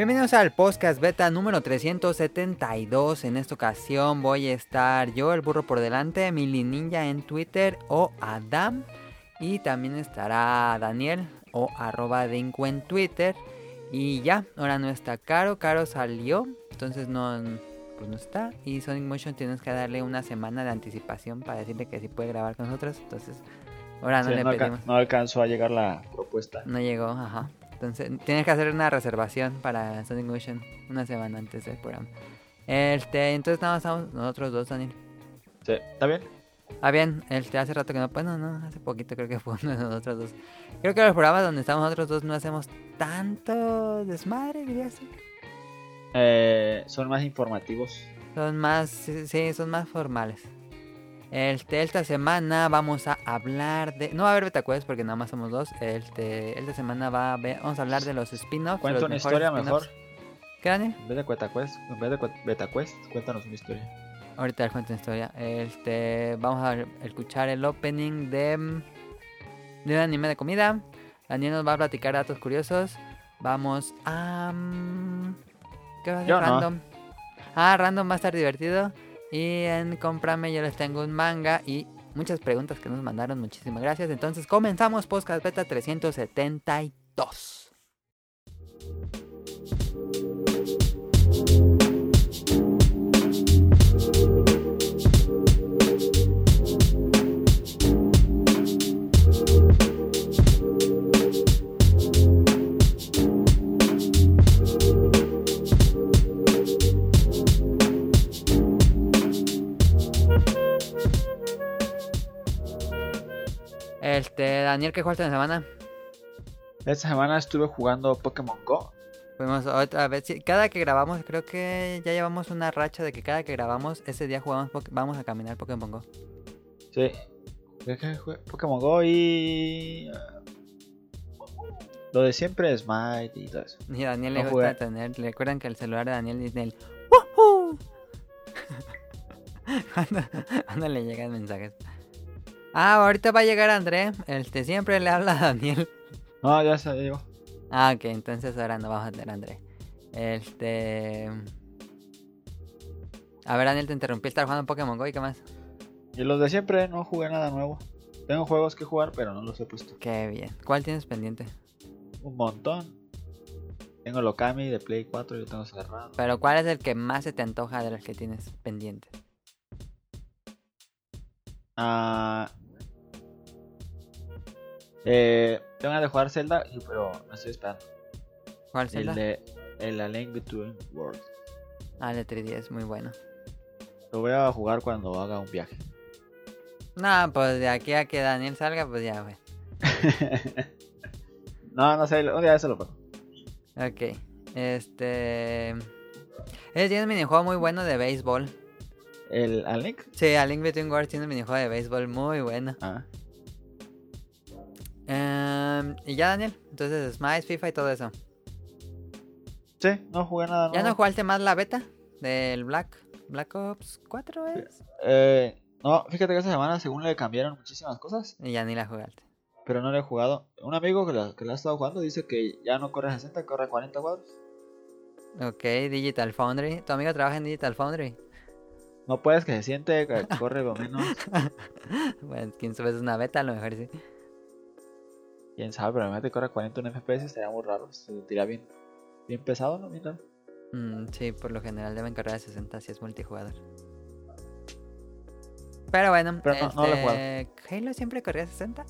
Bienvenidos al podcast beta número 372. En esta ocasión voy a estar yo, el burro por delante, Mili Ninja en Twitter o Adam. Y también estará Daniel o arroba Dinko en Twitter. Y ya, ahora no está Caro. Caro salió, entonces no, pues no está. Y Sonic Motion tienes que darle una semana de anticipación para decirle que sí puede grabar con nosotros. Entonces, ahora no Sí, le no, pedimos. no alcanzó a llegar la propuesta. No llegó, ajá. Entonces, tienes que hacer una reservación para Sonic Motion una semana antes del programa. Este, entonces nada más estamos nosotros dos, Daniel. Sí, ¿Está bien? Ah, bien, este, hace rato que no, bueno, no, hace poquito creo que fue uno de nosotros dos. Creo que los programas donde estamos nosotros dos no hacemos tanto desmadre, diría así. Eh, son más informativos. Son más, sí, son más formales. Este, esta semana vamos a hablar de... No va a haber betacuest porque nada más somos dos. Este, esta semana va a haber, vamos a hablar de los spin-offs. Cuenta una historia mejor. ¿Qué, Daniel? En vez de Cuetacuest, en vez de Cuet- Betacuest, cuéntanos una historia. Ahorita les cuento una historia. Este, vamos a escuchar el opening de, de un anime de comida. Daniel nos va a platicar datos curiosos. Vamos a... mm, ¿Qué va a Yo no. random? Ah, random va a estar divertido. Y en Comprame yo les tengo un manga y muchas preguntas que nos mandaron. Muchísimas gracias. Entonces comenzamos Podcast Beta 372. Este, Daniel, ¿qué jugaste en la semana? Esta semana estuve jugando Pokémon Go. Fuimos otra vez. Cada que grabamos, creo que ya llevamos una racha de que cada que grabamos, ese día jugamos, vamos a caminar Pokémon Go. Sí. Pokémon Go y... ah, Lo de siempre es Smite y todo eso. Y a Daniel le gusta jugué. tener. Recuerdan que el celular de Daniel dice el ¡Woohoo! cuando, cuando le llegan mensajes. Ah, ahorita va a llegar André. Este siempre le habla a Daniel. No, ya se llegó. Ah, ok, entonces ahora no vamos a tener a André. Este. A ver, Daniel, te interrumpí. Estar jugando Pokémon Go y qué más. Y los de siempre, no jugué nada nuevo. Tengo juegos que jugar, pero no los he puesto. Qué bien. ¿Cuál tienes pendiente? Un montón. Tengo el Okami de Play 4, yo tengo cerrado. Pero ¿cuál es el que más se te antoja de los que tienes pendientes? Ah, eh, tengo ganas de jugar Zelda, pero me estoy esperando. ¿Cuál El Zelda? de el A Link Between Worlds. Ah, el de 3DS, muy bueno. Lo voy a jugar cuando haga un viaje. No, pues de aquí a que Daniel salga, pues ya, güey. no, no sé, un día eso lo pongo. Ok. Este. Él tiene un minijuego muy bueno de béisbol. ¿El A Link? Sí, A Link Between Worlds tiene un minijuego de béisbol muy bueno. Ah, Em, y ya, Daniel. Entonces, Smash, FIFA y todo eso. sí, no jugué nada ¿Ya no nuevo. jugaste más la beta del Black Black Ops 4 es? Eh, no, fíjate que esta semana según le cambiaron muchísimas cosas, Y ya ni la jugaste. pero no le he jugado. Un amigo que la, que la ha estado jugando dice que ya no corre a 60, corre a 40 cuadros. Ok, Digital Foundry. ¿Tu amigo trabaja en Digital Foundry? No puedes que se siente, que corre lo menos. Bueno, quién sabe, es una beta, a lo mejor sí. Quién sabe, pero imagínate que corre a 40 en FPS, estaría muy raro. Se tira bien, bien pesado, ¿no? Bien raro. Mm, sí, por lo general deben correr a 60 si es multijugador. Pero bueno, Pero no- no lo he este, Halo siempre corría a 60.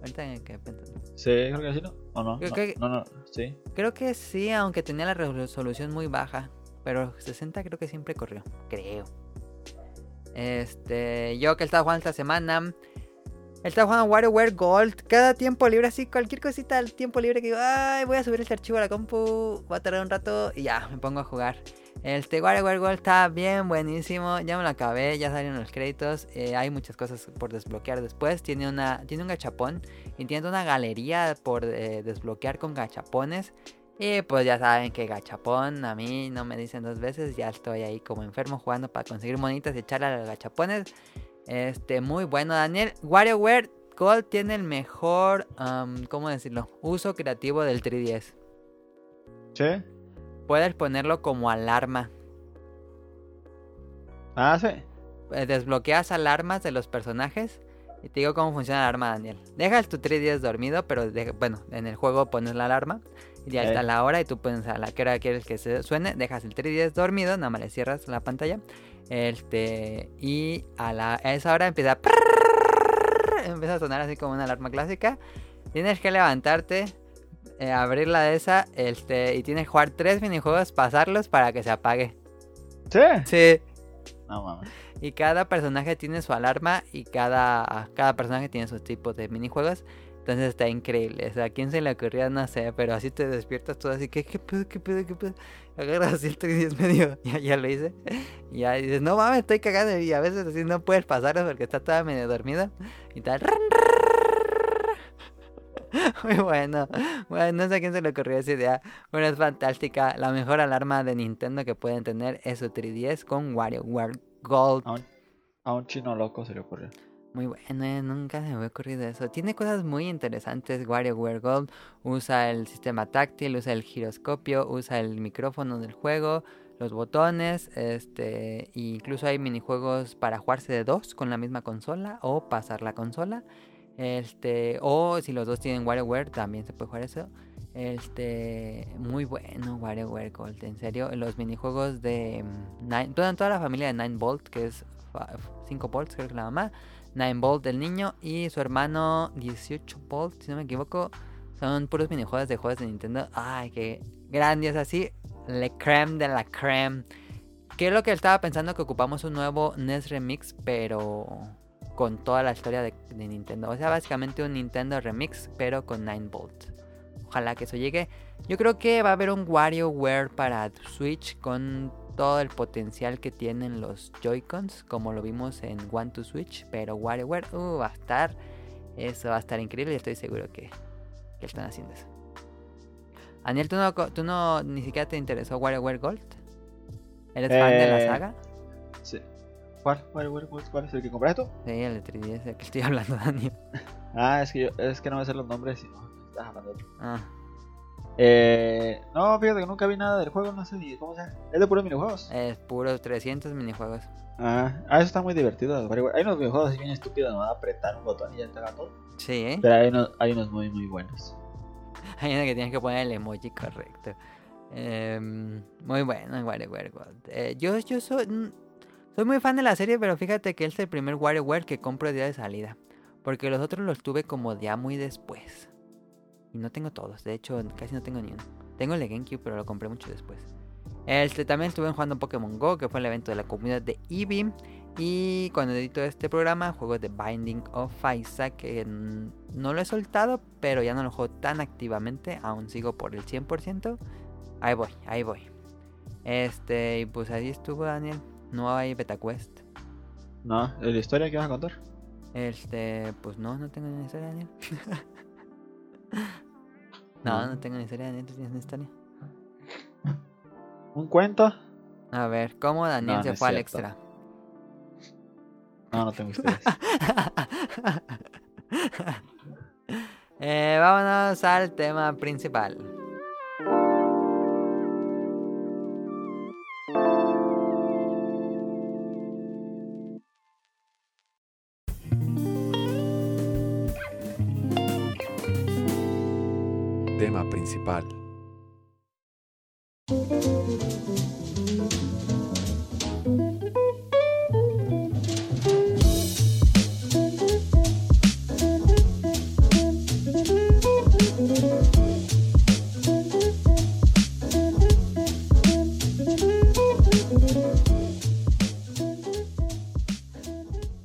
Ahorita que pensando. Sí, creo que sí, ¿no? ¿O no? Creo no, que- no, no, sí. Creo que sí, aunque tenía la resolución muy baja. Pero 60 creo que siempre corrió. Creo. Este. Yo que estaba jugando esta semana. Estaba jugando WarioWare Gold. Cada tiempo libre, así, cualquier cosita al tiempo libre que digo, ay, voy a subir este archivo a la compu. Va a tardar un rato y ya, me pongo a jugar. Este WarioWare Gold está bien, buenísimo. Ya me lo acabé, ya salieron los créditos. eh, hay muchas cosas por desbloquear después. Tiene una tiene un gachapón y tiene una galería por eh, desbloquear con gachapones. Y pues ya saben que gachapón a mí no me dicen dos veces. Ya estoy ahí como enfermo jugando para conseguir monitas y echarle a los gachapones. Este, muy bueno, Daniel. WarioWare Gold tiene el mejor, ¿cómo decirlo? Uso creativo del 3DS. Sí. puedes ponerlo como alarma. Ah, sí. Eh, Desbloqueas alarmas de los personajes. Y te digo cómo funciona la alarma, Daniel. Dejas tu 3 días dormido, pero de- bueno, en el juego pones la alarma. Y ya Eh. está la hora y tú pones a la que hora quieres que se suene. Dejas el 3 días dormido, nada más le cierras la pantalla. Este, y a, la, a esa hora empieza a... Empieza a sonar así como una alarma clásica. Tienes que levantarte, eh, abrir la de esa, este, y tienes que jugar tres minijuegos, pasarlos para que se apague. Sí. Sí. No mames. Y cada personaje tiene su alarma y cada, cada personaje tiene sus tipos de minijuegos. Entonces está increíble. O sea, ¿a quién se le ocurría? No sé, pero así te despiertas todo así que, ¿qué pedo, qué pedo, qué pedo? Agarras así el 3 y es medio, ya, lo hice. Y ya dices, no mames, estoy cagando. Y a veces así no puedes pasarlo porque está toda medio dormida. Y tal. Muy bueno. Bueno, no sé a quién se le ocurrió esa idea. Bueno, es fantástica. La mejor alarma de Nintendo que pueden tener es su 3DS con WarioWare Gold. A un chino loco se le ocurrió. Muy bueno, nunca se me había ocurrido eso. Tiene cosas muy interesantes. WarioWare Gold usa el sistema táctil, usa el giroscopio, usa el micrófono del juego, los botones, este, incluso hay minijuegos para jugarse de dos con la misma consola o pasar la consola. Este, o si los dos tienen WarioWare, también se puede jugar eso. Este, muy bueno WarioWare Gold, en serio. Los minijuegos de Nine, toda, la familia de Nine Bolt, que es 5 volts, creo que la mamá. 9 Bolt del niño y su hermano 18 Bolt, si no me equivoco. Son puros minijuegos de juegos de Nintendo. Ay, qué grandes así. Le creme de la creme. Que es lo que estaba pensando que ocupamos un nuevo NES Remix, pero con toda la historia de, Nintendo. O sea, básicamente un Nintendo Remix, pero con 9 Bolt. Ojalá que eso llegue. Yo creo que va a haber un WarioWare para Switch con todo el potencial que tienen los Joy-Cons, como lo vimos en One to Switch, pero WarioWare uh, va a estar, eso va a estar increíble y estoy seguro que, que están haciendo eso. Daniel, ¿tú no, ¿tú no ni siquiera te interesó WarioWare Gold? ¿Eres fan de la Eh, saga? Sí. ¿Cuál? ¿Cuál, cuál, cuál, es el que compraste tú? Sí, el de 3DS, del que estoy hablando, Daniel. Ah, es que yo, es que no me sé los nombres y no, estás hablando de otro. Ah, Eh, no, fíjate que nunca vi nada del juego, no sé ni cómo sea. Es de puros minijuegos. es puros 300 minijuegos. Ah, ah, eso está muy divertido. Hay unos videojuegos así bien estúpidos, no apretar un botón y ya te todo. Sí, ¿eh? Pero hay unos, hay unos muy, muy buenos. Hay uno que tienes que poner el emoji correcto. Em, muy bueno, WarioWare Gold. Eh, yo yo soy, mm, soy muy fan de la serie, pero fíjate que este es el primer WarioWare que compro el día de salida. Porque los otros los tuve como ya muy después. Y no tengo todos, de hecho casi no tengo ni uno. Tengo el de GameCube, pero lo compré mucho después. Este, también estuve jugando Pokémon Go, que fue el evento de la comunidad de Eevee. Y cuando edito este programa, juego de Binding of Isaac, que no lo he soltado, pero ya no lo juego tan activamente. Aún sigo por el 100%. Ahí voy, ahí voy. Este, y pues ahí estuvo Daniel. No hay beta quest. No, ¿es la historia que vas a contar? Este, pues no, no tengo ni historia, Daniel. no, no tengo ni historia, Daniel. ¿Tú tienes una historia? ¿Un cuento? A ver, ¿cómo Daniel No, se no fue al extra? No, no tengo historias. Eh, vámonos al tema principal.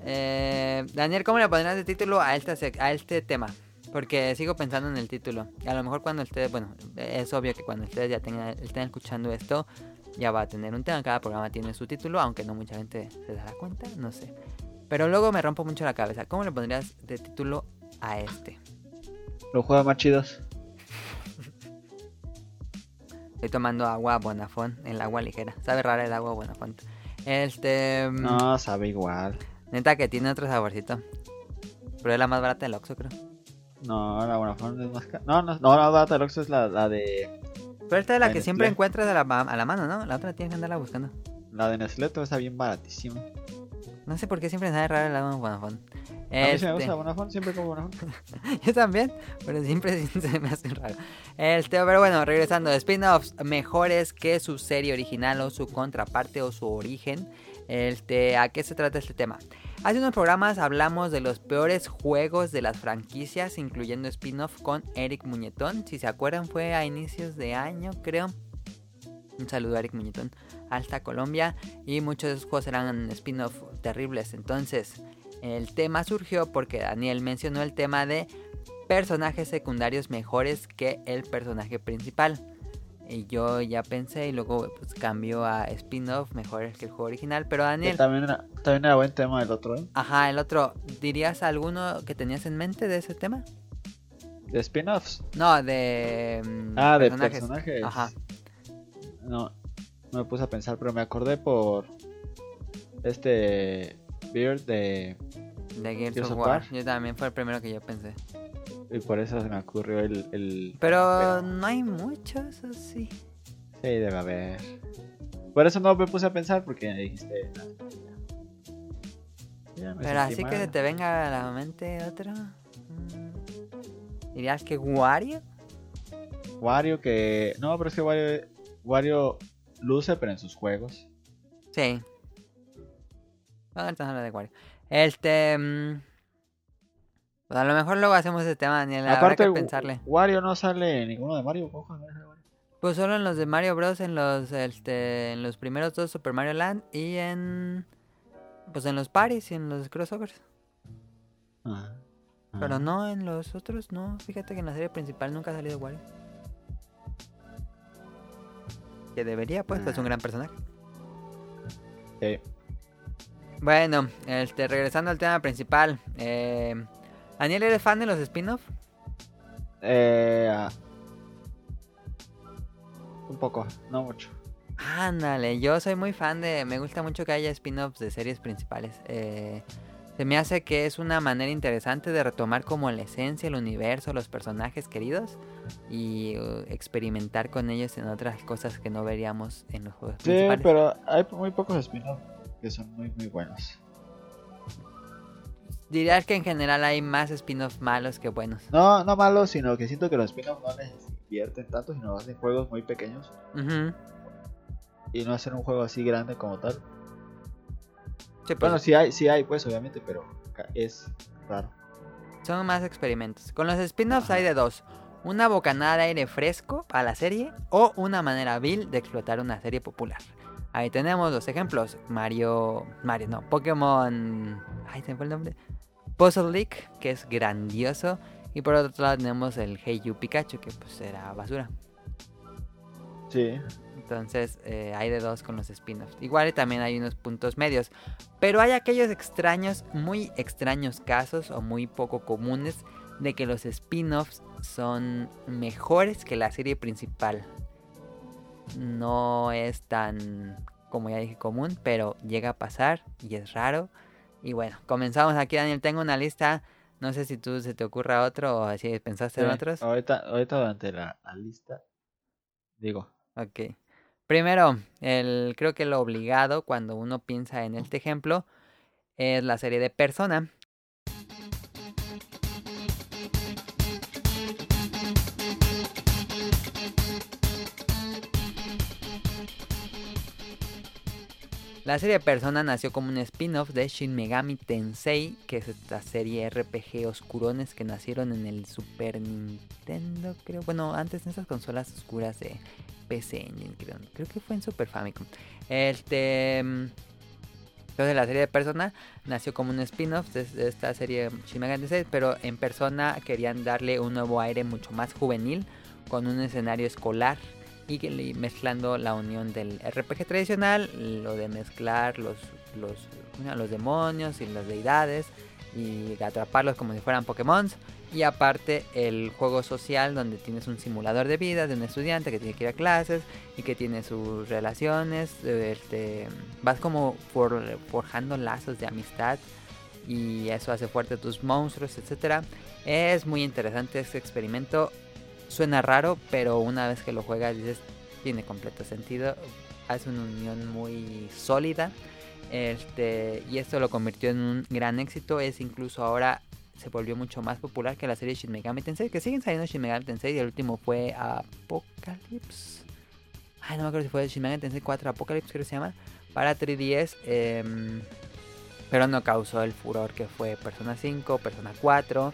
Eh, Daniel, ¿cómo le pondrás de título a, esta sec- a este tema? Porque sigo pensando en el título. Y a lo mejor cuando ustedes, bueno, es obvio que cuando ustedes ya tengan, estén escuchando esto, ya va a tener un tema. Cada programa tiene su título, aunque no mucha gente se dará cuenta, no sé. Pero luego me rompo mucho la cabeza. ¿Cómo le pondrías de título a este? Los juegos más chidos. Estoy tomando agua Bonafont, el agua ligera. Sabe rara el agua Bonafont. Este. mm, No, sabe igual. Neta que tiene otro saborcito. Pero es la más barata del Oxxo, creo. No, la Bonafont es más cara. No, no, no, la Oxxo es la, la de. Pero esta es la La que siempre encuentras a la, a la mano, ¿no? La otra tienes que andarla buscando. La de Nestlé está bien baratísima. No sé por qué siempre me sale raro la de Bonafont. A mí me Este, gusta Bonafont, siempre como Bonafont. Yo también, pero siempre se me hace raro. Este, pero bueno, regresando, spin-offs mejores que su serie original o su contraparte o su origen. Este, ¿A qué se trata este tema? Hace unos programas hablamos de los peores juegos de las franquicias, incluyendo spin-off con Eric Muñetón. Si se acuerdan, fue a inicios de año, creo. Un saludo a Eric Muñetón, hasta Colombia. Y muchos de esos juegos eran spin-off terribles. Entonces, el tema surgió porque Daniel mencionó el tema de personajes secundarios mejores que el personaje principal. Y yo ya pensé y luego pues cambió a spin-off mejores que el juego original. Pero Daniel, también, era, también era buen tema el otro, ¿eh? ajá, el otro, ¿dirías alguno que tenías en mente de ese tema? De spin-offs. No, de... mm, Ah, de personajes. Ajá. No, no me puse a pensar, pero me acordé por este Beard de De Gears Gears of War. War. Yo también fue el primero que yo pensé. y por eso se me ocurrió el, el Pero no hay muchos, así. sí debe haber. Por eso no me puse a pensar porque dijiste. "Ah, ya me Pero así que mal". se te venga a la mente otro. mm, ¿Dirías que Wario? Wario que no, pero es que Wario Wario luce pero en sus juegos. Sí. Vamos a hablar de Wario. Este. mm, pues a lo mejor luego hacemos ese tema, Daniel. Habrá Aparte que pensarle. Wario no sale en ninguno de Mario. ojo, no sale Wario. Pues solo en los de Mario Bros. En los, este, en los primeros dos Super Mario Land y en. Pues en los paris y en los crossovers. Ajá. Pero no en los otros, no. Fíjate que en la serie principal nunca ha salido Wario. Que debería, pues, es un gran personaje. Sí. Bueno, este, regresando al tema principal. Eh, Daniel, ¿eres fan de los spin-off? Eh, ah, un poco, no mucho. Ándale, yo soy muy fan de... Me gusta mucho que haya spin-offs de series principales. Eh, se me hace que es una manera interesante de retomar como la esencia, el universo, los personajes queridos y uh, experimentar con ellos en otras cosas que no veríamos en los juegos Sí, principales. pero hay muy pocos spin-offs que son muy, muy buenos. Dirías que en general hay más spin-off malos que buenos. No, no malos, sino que siento que los spin-offs no les invierten tanto, sino hacen juegos muy pequeños y no hacen un juego así grande como tal. Sí, pues, Bueno, sí hay, sí hay, pues obviamente, pero es raro. Son más experimentos. Con los spin-offs hay de dos. Una bocanada de aire fresco a la serie o una manera vil de explotar una serie popular. Ahí tenemos los ejemplos. Mario... Mario no. Pokémon... Ay, se me fue el nombre. Puzzle League, que es grandioso. Y por otro lado tenemos el Hey You Pikachu, que pues era basura. Sí, Entonces eh, hay de dos con los spin-offs. Igual también hay unos puntos medios. Pero hay aquellos extraños, muy extraños casos o muy poco comunes de que los spin-offs son mejores que la serie principal. No es tan, como ya dije, común, pero llega a pasar y es raro. Y bueno, comenzamos aquí, Daniel. Tengo una lista. No sé si tú se te ocurra otro o si pensaste en otros. Ahorita, ahorita durante la, la lista, digo, Ok. Primero, el, creo que lo obligado cuando uno piensa en este ejemplo es la serie de Persona. La serie Persona nació como un spin-off de Shin Megami Tensei, que es esta serie RPG oscurones que nacieron en el Super Nintendo, creo. Bueno, antes en esas consolas oscuras de PC Engine, creo. Creo que fue en Super Famicom. Este. mm, Entonces la serie de Persona nació como un spin-off de, de esta serie Shin Megami Tensei, pero en Persona querían darle un nuevo aire mucho más juvenil, con un escenario escolar y mezclando la unión del RPG tradicional, lo de mezclar los, los, los demonios y las deidades y atraparlos como si fueran Pokémon. Y aparte el juego social donde tienes un simulador de vida de un estudiante que tiene que ir a clases y que tiene sus relaciones. este, vas como for- forjando lazos de amistad y eso hace fuerte tus monstruos, etcétera. Es muy interesante este experimento suena raro, pero una vez que lo juegas dices, tiene completo sentido. Hace una unión muy sólida. Este, y esto lo convirtió en un gran éxito. Es incluso ahora se volvió mucho más popular que la serie Shin Megami Tensei. Que siguen saliendo Shin Megami Tensei. Y el último fue Apocalypse. Ay, no me acuerdo si fue Shin Megami Tensei 4 Apocalypse, creo que se llama. Para 3DS. Em, pero no causó el furor que fue Persona 5, Persona 4.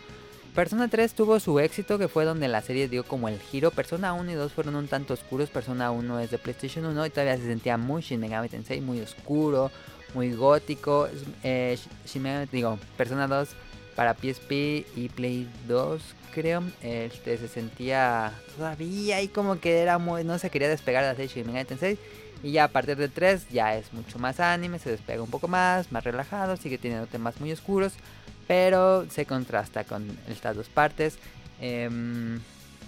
Persona 3 tuvo su éxito, que fue donde la serie dio como el giro. Persona 1 y 2 fueron un tanto oscuros. Persona 1 es de PlayStation 1 y todavía se sentía muy Shin Megami Tensei, muy oscuro, muy gótico. Eh, Shin Megami, digo, Persona 2 para PSP y Play 2, creo. Este se sentía todavía ahí como que era muy, no se quería despegar de la serie Shin Megami Tensei. Y ya a partir del 3 ya es mucho más anime, se despega un poco más, más relajado, sigue teniendo temas muy oscuros pero se contrasta con estas dos partes. Em,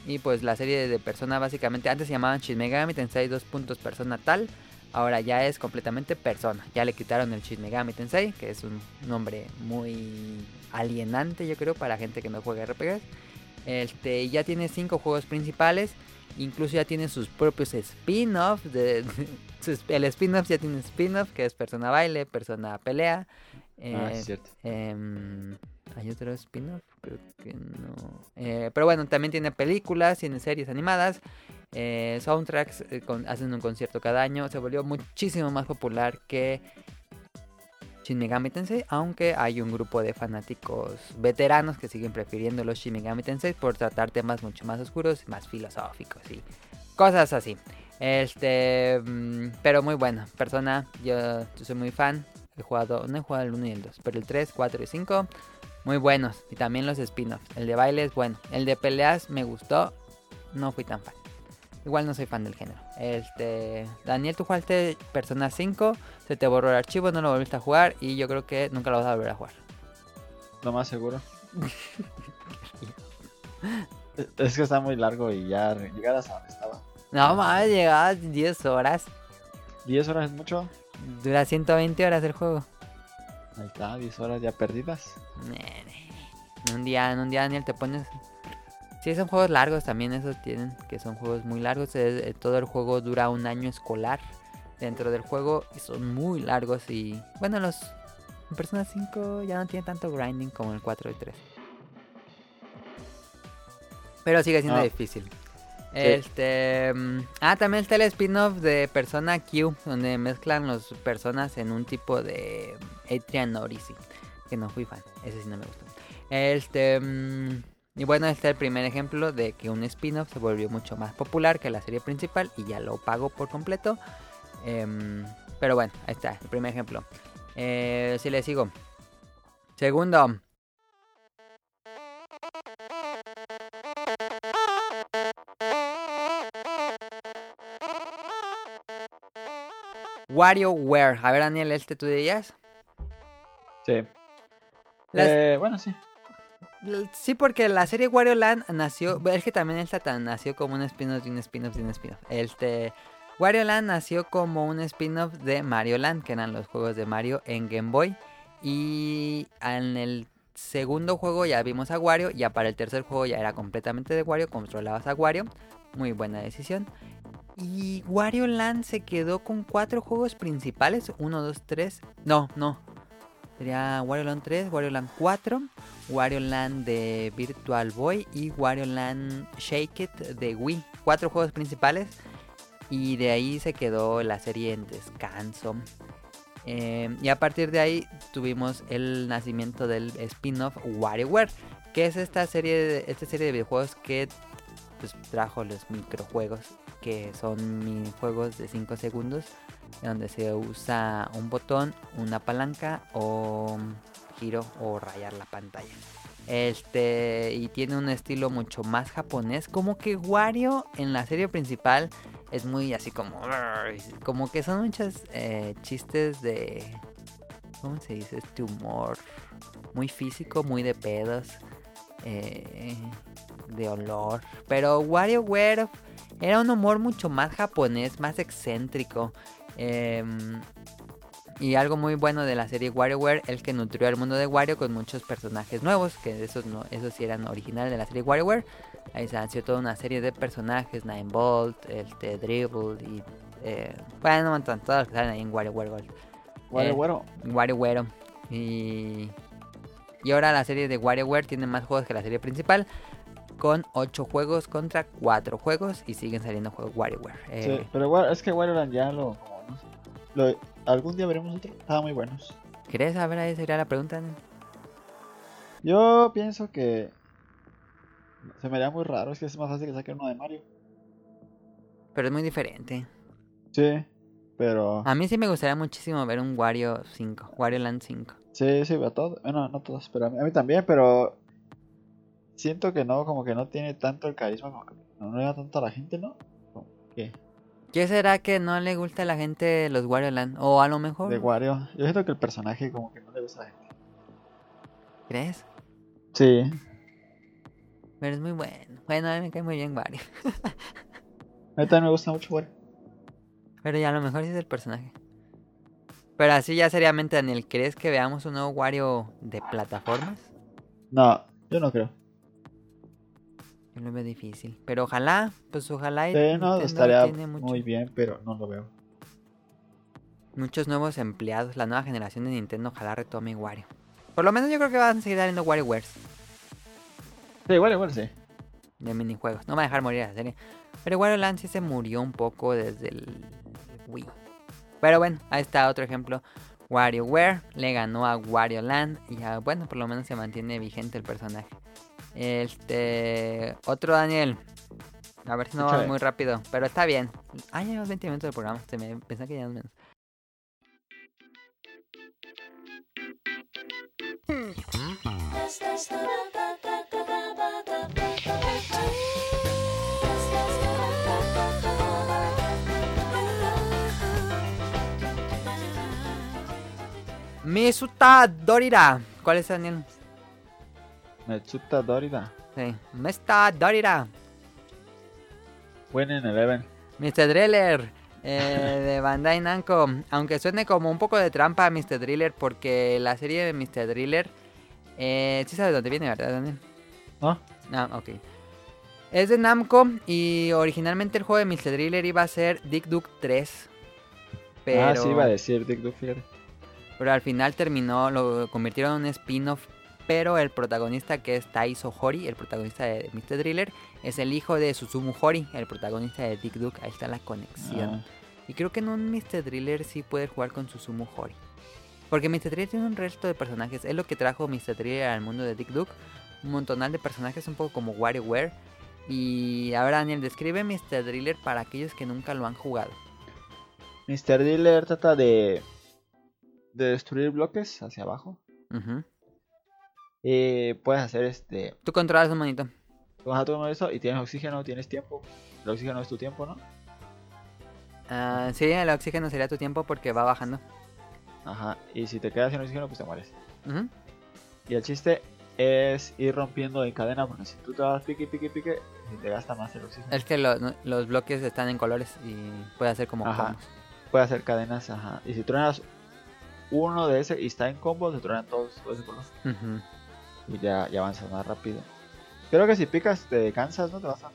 y pues la serie de Persona básicamente antes se llamaban Shin Megami Tensei 2 puntos Persona tal, ahora ya es completamente Persona. Ya le quitaron el Shin Megami Tensei, que es un nombre muy alienante yo creo para gente que no juega RPGs. Este, ya tiene cinco juegos principales, incluso ya tiene sus propios spin-offs. el spin-off ya tiene spin-off, que es Persona Baile, Persona Pelea, ah, es eh, cierto. Em, ¿Hay otro spin-off? Creo que no. Eh, pero bueno, también tiene películas, tiene series animadas, eh, soundtracks, con, hacen un concierto cada año. Se volvió muchísimo más popular que Shin Megami Tensei, aunque hay un grupo de fanáticos veteranos que siguen prefiriendo los Shin Megami Tensei por tratar temas mucho más oscuros, más filosóficos y cosas así. Este, mm, pero muy bueno. Persona, yo soy muy fan. He jugado, no he jugado el 1 y el 2, pero el 3, 4 y 5, muy buenos. Y también los spin-offs. El de baile es bueno. El de peleas me gustó, no fui tan fan. Igual no soy fan del género. Este, Daniel, tú jugaste Persona 5, se te borró el archivo, no lo volviste a jugar y yo creo que nunca lo vas a volver a jugar. Lo más seguro. es que está muy largo y ya llegar hasta donde estaba. No más, llegaba 10 horas. ¿10 horas es mucho? Dura 120 horas el juego. Ahí está, 10 horas ya perdidas. En un día, en un día, Daniel, te pones. Sí, son juegos largos también, esos tienen, que son juegos muy largos. Eh, todo el juego dura un año escolar dentro del juego y son muy largos. Y bueno, los Persona 5 ya no tiene tanto grinding como el 4 y 3. Pero sigue siendo difícil. Este. Mm, ah, también está el spin-off de Persona Q, donde mezclan los personas en un tipo de Atrian Odyssey. Que no fui fan, ese sí no me gustó. Este. Mm, y bueno, este es el primer ejemplo de que un spin-off se volvió mucho más popular que la serie principal y ya lo pago por completo. Em, pero bueno, ahí está, el primer ejemplo. Eh, si le sigo. Segundo, WarioWare. A ver, Daniel, ¿este tú dirías? Sí. Eh, bueno, sí. Sí, porque la serie Wario Land nació. Es que también esta tan nació como un spin-off de un spin-off de un spin-off. Este. Wario Land nació como un spin-off de Mario Land, que eran los juegos de Mario en Game Boy. Y en el segundo juego ya vimos a Wario. Ya para el tercer juego ya era completamente de Wario. Controlabas a Wario. Muy buena decisión. Y Wario Land se quedó con cuatro juegos principales. 1, 2, 3. No, no. Sería Wario Land 3, Wario Land 4, Wario Land de Virtual Boy y Wario Land Shake It de Wii. Cuatro juegos principales. Y de ahí se quedó la serie en descanso. Eh, y a partir de ahí tuvimos el nacimiento del spin-off WarioWare. Que es esta serie, de, esta serie de videojuegos que pues, trajo los microjuegos que son minijuegos de 5 segundos donde se usa un botón, una palanca o giro o rayar la pantalla. Este y tiene un estilo mucho más japonés, como que Wario en la serie principal es muy así como como que son muchos eh, chistes de ¿cómo se dice? Este humor muy físico, muy de pedos, eh, de olor, pero WarioWare era un humor mucho más japonés, más excéntrico. Em, y algo muy bueno de la serie WarioWare es que nutrió al mundo de Wario con muchos personajes nuevos, que esos no, esos sí eran originales de la serie WarioWare. Ahí se nació toda una serie de personajes, Nine Bolt, este Dribble y... Eh, bueno, un montón, todos los que salen ahí en WarioWare Gold. Guaro, Eh. WarioWare. Y... Y ahora la serie de WarioWare tiene más juegos que la serie principal. Con 8 juegos contra 4 juegos. Y siguen saliendo juegos WarioWare. Eh, Sí, pero War- es que Wario ya lo, no sé, lo- Algún día veremos otro. Estaban muy buenos. ¿Querés saber ahí sería la pregunta? Yo pienso que. Se me haría muy raro. Es que es más fácil que saquen uno de Mario. Pero es muy diferente. Sí, pero. A mí sí me gustaría muchísimo ver un Wario 5. Wario Land 5. Sí, sí, a todos. Bueno, no todos, pero a mí, a mí también, pero. Siento que no, como que no tiene tanto el carisma, como que no le da tanto a la gente, ¿no? Que ¿Qué será que no le gusta a la gente los Wario Land? O a lo mejor... de Wario. Yo siento que el personaje, como que no le gusta a la gente. ¿Crees? Sí. Pero es muy bueno. Bueno, a mí me cae muy bien Wario. A mí también me gusta mucho Wario. Pero ya a lo mejor sí es el personaje. Pero así ya seriamente, Daniel, ¿crees que veamos un nuevo Wario de plataformas? No, yo no creo. Yo lo veo difícil. Pero ojalá, pues ojalá Sí, no, Nintendo estaría mucho- muy bien, pero no lo veo. muchos nuevos empleados. La nueva generación de Nintendo ojalá retome Wario. Por lo menos yo creo que van a seguir saliendo WarioWares Sí, igual, sí. de minijuegos. No me va a dejar morir la serie. Pero Wario Land sí se murió un poco desde el Wii. Pero bueno, ahí está otro ejemplo. WarioWare le ganó a Wario Land. Y ya, bueno, por lo menos se mantiene vigente el personaje. Este. Otro Daniel. A ver si no va muy rápido. Pero está bien. Ah, ya llevamos 20 minutos del programa. Se me pensé que ya menos. Misuta Dorira. ¿Cuál es Daniel? Metsuta Dorida. Sí. Mista Dorira. Buen en Eleven. Mr. Driller eh, de Bandai Namco. Aunque suene como un poco de trampa a Mr. Driller, porque la serie de Mr. Driller. Eh, sí sabes dónde viene, ¿verdad, Daniel? ¿No? Ah, ok. Es de Namco y originalmente el juego de Mr. Driller iba a ser Dick Duke 3. Pero, Ah, sí, iba a decir Dick Duke, fíjate. pero al final terminó, lo convirtieron en un spin-off. Pero el protagonista que es Taiso Hori, el protagonista de Mr. Driller, es el hijo de Susumu Hori, el protagonista de Dick Duke. Ahí está la conexión. Ah, Y creo que en un Mr. Driller sí puedes jugar con Susumu Hori. Porque Mr. Driller tiene un resto de personajes. Es lo que trajo Mr. Driller al mundo de Dick Duke. Un montonal de personajes, un poco como WarioWare. Y ahora Daniel, describe Mr. Driller para aquellos que nunca lo han jugado. Mr. Dealer trata de, de destruir bloques hacia abajo. Y puedes hacer este. Tú controlas un monito. Vas a todo eso y tienes oxígeno, tienes tiempo. El oxígeno es tu tiempo, ¿no? Ah, sí, el oxígeno sería tu tiempo porque va bajando. Ajá. Y si te quedas sin oxígeno, pues te mueres. Ujú. Y el chiste es ir rompiendo en cadena, porque si tú te vas pique, pique, pique, te gasta más el oxígeno. Es que lo- los bloques están en colores y puede hacer como Ajá. combos. Puede hacer cadenas, ajá. Y si truenas uno de ese y está en combo, se truenan todos, todo ese color. Y ya, ya avanzas más rápido. Creo que si picas te cansas, ¿no? Te vas a...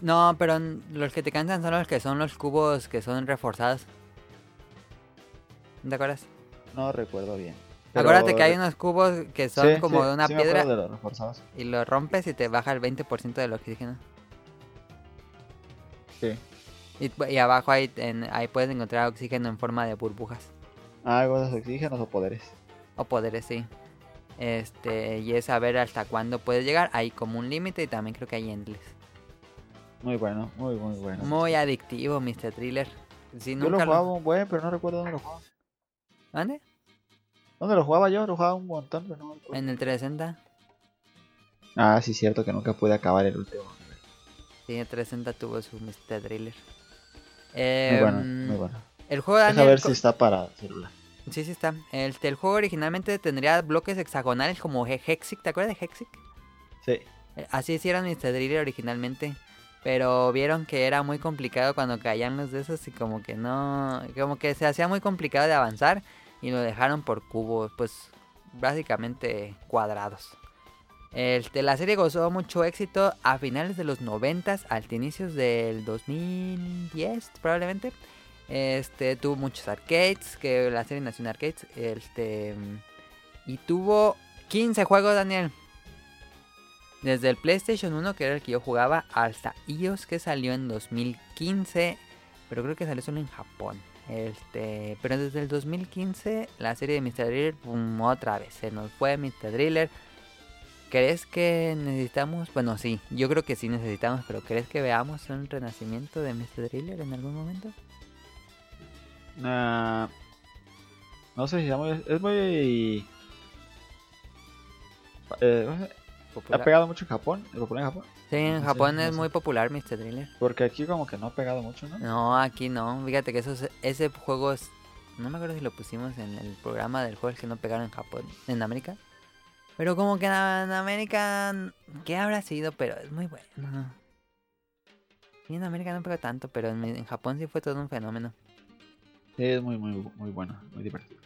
No, pero los que te cansan son los que son los cubos que son reforzados. ¿No ¿Te acuerdas? No recuerdo bien. Pero- Acuérdate que hay unos cubos que son Sí, como sí, de una sí piedra de los reforzados. y los rompes y te baja el 20% del oxígeno. Sí. Y, y abajo en- ahí puedes encontrar oxígeno en forma de burbujas. Algo de oxígenos o poderes. O poderes, sí. Este, y es saber hasta cuándo puedes llegar. Hay como un límite y también creo que hay endless. Muy bueno, muy, muy bueno. Muy adictivo, Mr. Thriller. Yo lo jugaba un buen, pero no recuerdo dónde lo jugaba. ¿Dónde? ¿Dónde lo jugaba yo? Lo jugaba un montón, pero no me acuerdo. En el 360. Ah, sí, cierto que nunca pude acabar el último. Sí, el 360 tuvo su Mr. Thriller. Muy Eh, bueno, muy bueno. El juego Daniel, ver si está para celular. Sí, sí está. El, el juego originalmente tendría bloques hexagonales como He- Hexic. ¿Te acuerdas de Hexic? Sí. Eh, Así hicieron Mr. Driller originalmente. Pero vieron que era muy complicado cuando caían los de esos y como que no... Como que se hacía muy complicado de avanzar y lo dejaron por cubos, pues básicamente cuadrados. Este, la serie gozó mucho éxito a finales de los 90, al inicios del 2010 probablemente. Este, tuvo muchos arcades, que la serie nació en arcades. Este, y tuvo 15 juegos, Daniel. Desde el PlayStation 1, que era el que yo jugaba, hasta iOS, que salió en 2015. Pero creo que salió solo en Japón. Este, pero desde el 2015, la serie de Mr. Driller, pum, otra vez. Se nos fue Mr. Driller. ¿Crees que necesitamos? Bueno, sí, yo creo que sí necesitamos, pero ¿crees que veamos un renacimiento de Mr. Driller en algún momento? Ah, no sé si es muy... Es muy eh, ha pegado mucho en Japón, es popular en Japón. Sí, en No sé, Japón no es sé. muy popular Mr. Driller. Porque aquí como que no ha pegado mucho, ¿no? No, aquí no. Fíjate que eso es- ese juego es... No me acuerdo si lo pusimos en el programa del juego que no pegaron en Japón, en América. Pero como que en, América, ¿qué habrá sido? Pero es muy bueno. Sí, en América no pegó tanto, pero en, en Japón sí fue todo un fenómeno. Sí, es muy, muy, muy bueno, muy divertido.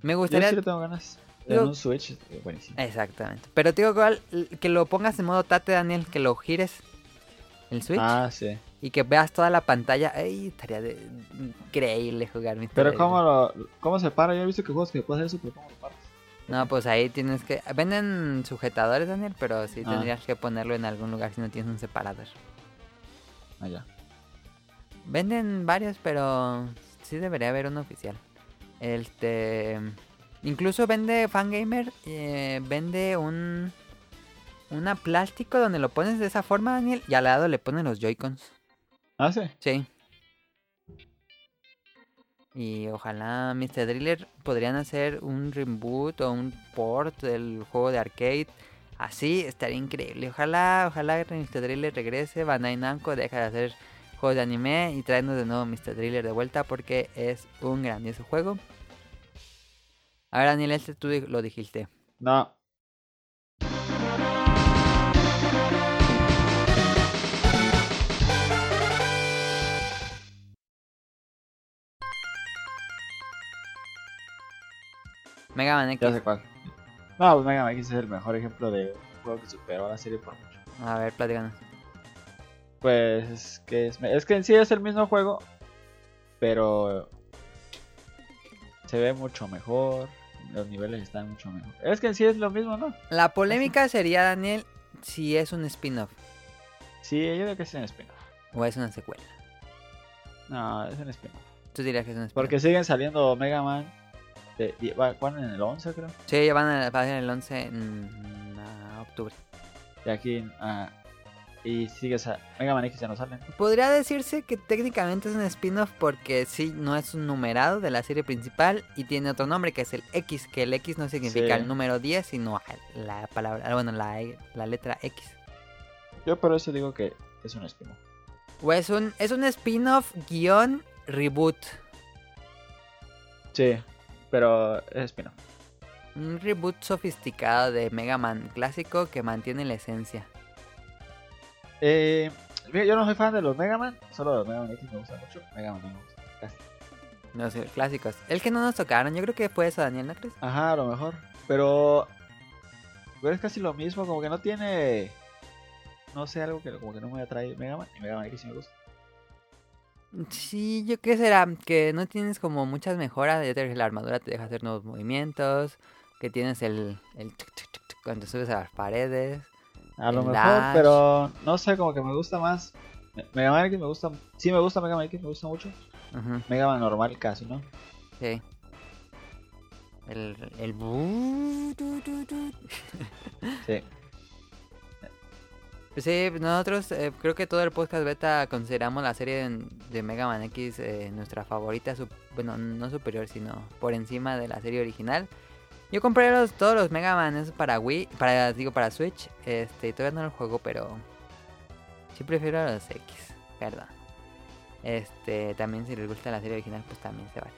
Me Yo gustaría... sí le tengo ganas. En Yo- un Switch, eh, buenísimo. Exactamente. Pero te digo que, igual, que lo pongas en modo tate, Daniel, que lo gires el Switch Ah, sí. y que veas toda la pantalla. Ay, estaría de... increíble jugar Mr. Pero. ¿cómo, lo, ¿cómo se para? Yo he visto que juegos que puedes hacer eso, pero ¿cómo lo paras? No, pues ahí tienes que... Venden sujetadores, Daniel, pero sí Ah. tendrías que ponerlo en algún lugar si no tienes un separador. Ah, ya. Venden varios, pero sí debería haber uno oficial. Este... Incluso vende Fangamer, eh, vende un... Una plástico donde lo pones de esa forma, Daniel, y al lado le ponen los Joy-Cons. Ah, sí. Sí. Y ojalá Mr. Driller podrían hacer un reboot o un port del juego de arcade. Así estaría increíble. Ojalá, ojalá Mr. Driller regrese. Bandai Namco deja de hacer juegos de anime y traernos de nuevo Mr. Driller de vuelta porque es un grandioso juego. A ver, Daniel, este tú lo dijiste. No. Mega Man X. Ya sé cuál. No, pues Mega Man X es el mejor ejemplo de un juego que superó a la serie por mucho. A ver, platícanos. Pues que es, es que en sí es el mismo juego, pero se ve mucho mejor, los niveles están mucho mejor. Es que en sí es lo mismo, ¿no? La polémica sería, Daniel, si es un spin-off Sí, yo digo que es un spin-off. o es una secuela. No, es un spin-off. Tú dirías que es un spin-off. Porque siguen saliendo Mega Man. De, van en el 11, creo. Sí, ya van a la página el 11 en ah, octubre. Y aquí. ah, y sigue sa- Mega Man X ya no salen. Podría decirse que técnicamente es un spin-off porque sí, no es un numerado de la serie principal y tiene otro nombre que es el X, que el X no significa Sí. el número 10, sino la palabra, ah, bueno, la, la letra X. Yo por eso digo que es un spin-off. O es un, es un spin-off guion reboot. Sí, pero es spin-off. Un reboot sofisticado de Mega Man clásico que mantiene la esencia. Eh, yo no soy fan de los Mega Man, solo los Mega Man X me gustan mucho. Mega Man no me gusta. casi. Los clásicos. El que no nos tocaron, yo creo que fue eso, Daniel, ¿no crees? Ajá, a lo mejor. Pero. Pero es casi lo mismo, como que no tiene. No sé, algo que como que no me atrae Mega Man. Y Mega Man X sí me gusta. Sí, yo qué será, que no tienes como muchas mejoras, ya te la armadura te deja hacer nuevos movimientos, que tienes el, el cuando subes a las paredes. A lo El mejor, Dash. pero no sé, como que me gusta más. Me- Mega Man X me gusta. Sí, me gusta Mega Man X, me gusta mucho. Ujú, Mega Man normal casi, ¿no? sí. El, el. Sí. Pues sí, nosotros eh, creo que todo el podcast beta consideramos la serie de, de Mega Man X eh, nuestra favorita, sup- bueno, no superior, sino por encima de la serie original. Yo compré los, todos los Mega Man esos para Wii, para digo para Switch, este, todavía no los juego, pero sí prefiero a los X, perdón. Este, también si les gusta la serie original, pues también se vale.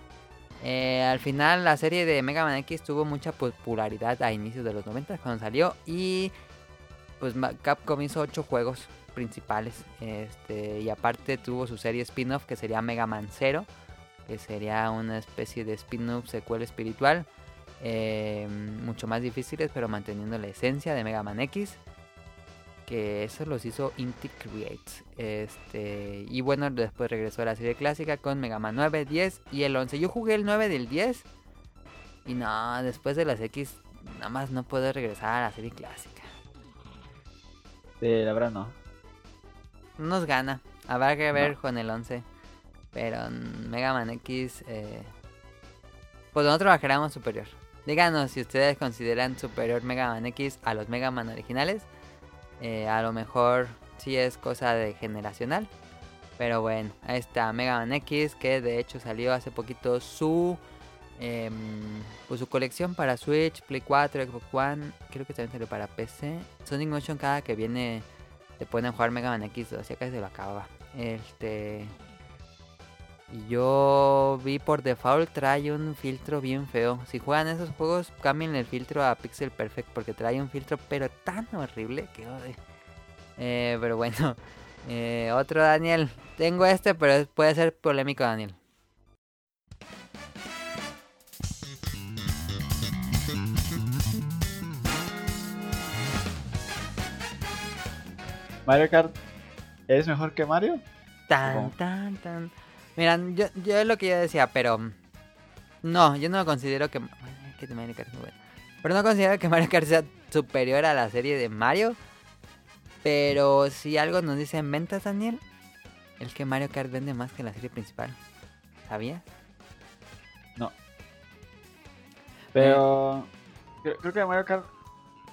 Eh, al final la serie de Mega Man X tuvo mucha popularidad a inicios de los 90 cuando salió y pues Capcom hizo ocho juegos principales este y aparte tuvo su serie spin-off que sería Mega Man Zero que sería una especie de spin-off secuela espiritual eh, mucho más difíciles, pero manteniendo la esencia de Mega Man X. Que eso los hizo Inti Creates. Este, y bueno, después regresó a la serie clásica con Mega Man 9, 10 y el 11. Yo jugué el 9 del 10. Y no, después de las X, nada más no puedo regresar a la serie clásica. Sí, la verdad no. No nos gana. Habrá que ver con el 11. Pero en Mega Man X, eh, pues nosotros bajaremos superior. Díganos si ustedes consideran superior Mega Man X a los Mega Man originales. Eh, a lo mejor sí es cosa de generacional. Pero bueno, ahí está Mega Man X, que de hecho salió hace poquito su em, pues su colección para Switch, Play 4, Xbox One, creo que también salió para PC. Sonic Motion cada que viene te pueden jugar Mega Man X, o sea que se lo acaba. Este y yo vi por default trae un filtro bien feo. Si juegan esos juegos, cambien el filtro a Pixel Perfect porque trae un filtro pero tan horrible que eh, pero bueno, eh, otro Daniel. Tengo este, pero puede ser polémico Daniel. Mario Kart es mejor que Mario. Tan, tan, tan. Miran, yo, yo es lo que yo decía, pero. mm, No, yo no considero que. que Mario Kart es muy bueno. Pero no considero que Mario Kart sea superior a la serie de Mario. Pero si algo nos dice en ventas, Daniel, el que Mario Kart vende más que la serie principal. ¿Sabías? No. Pero creo, creo que Mario Kart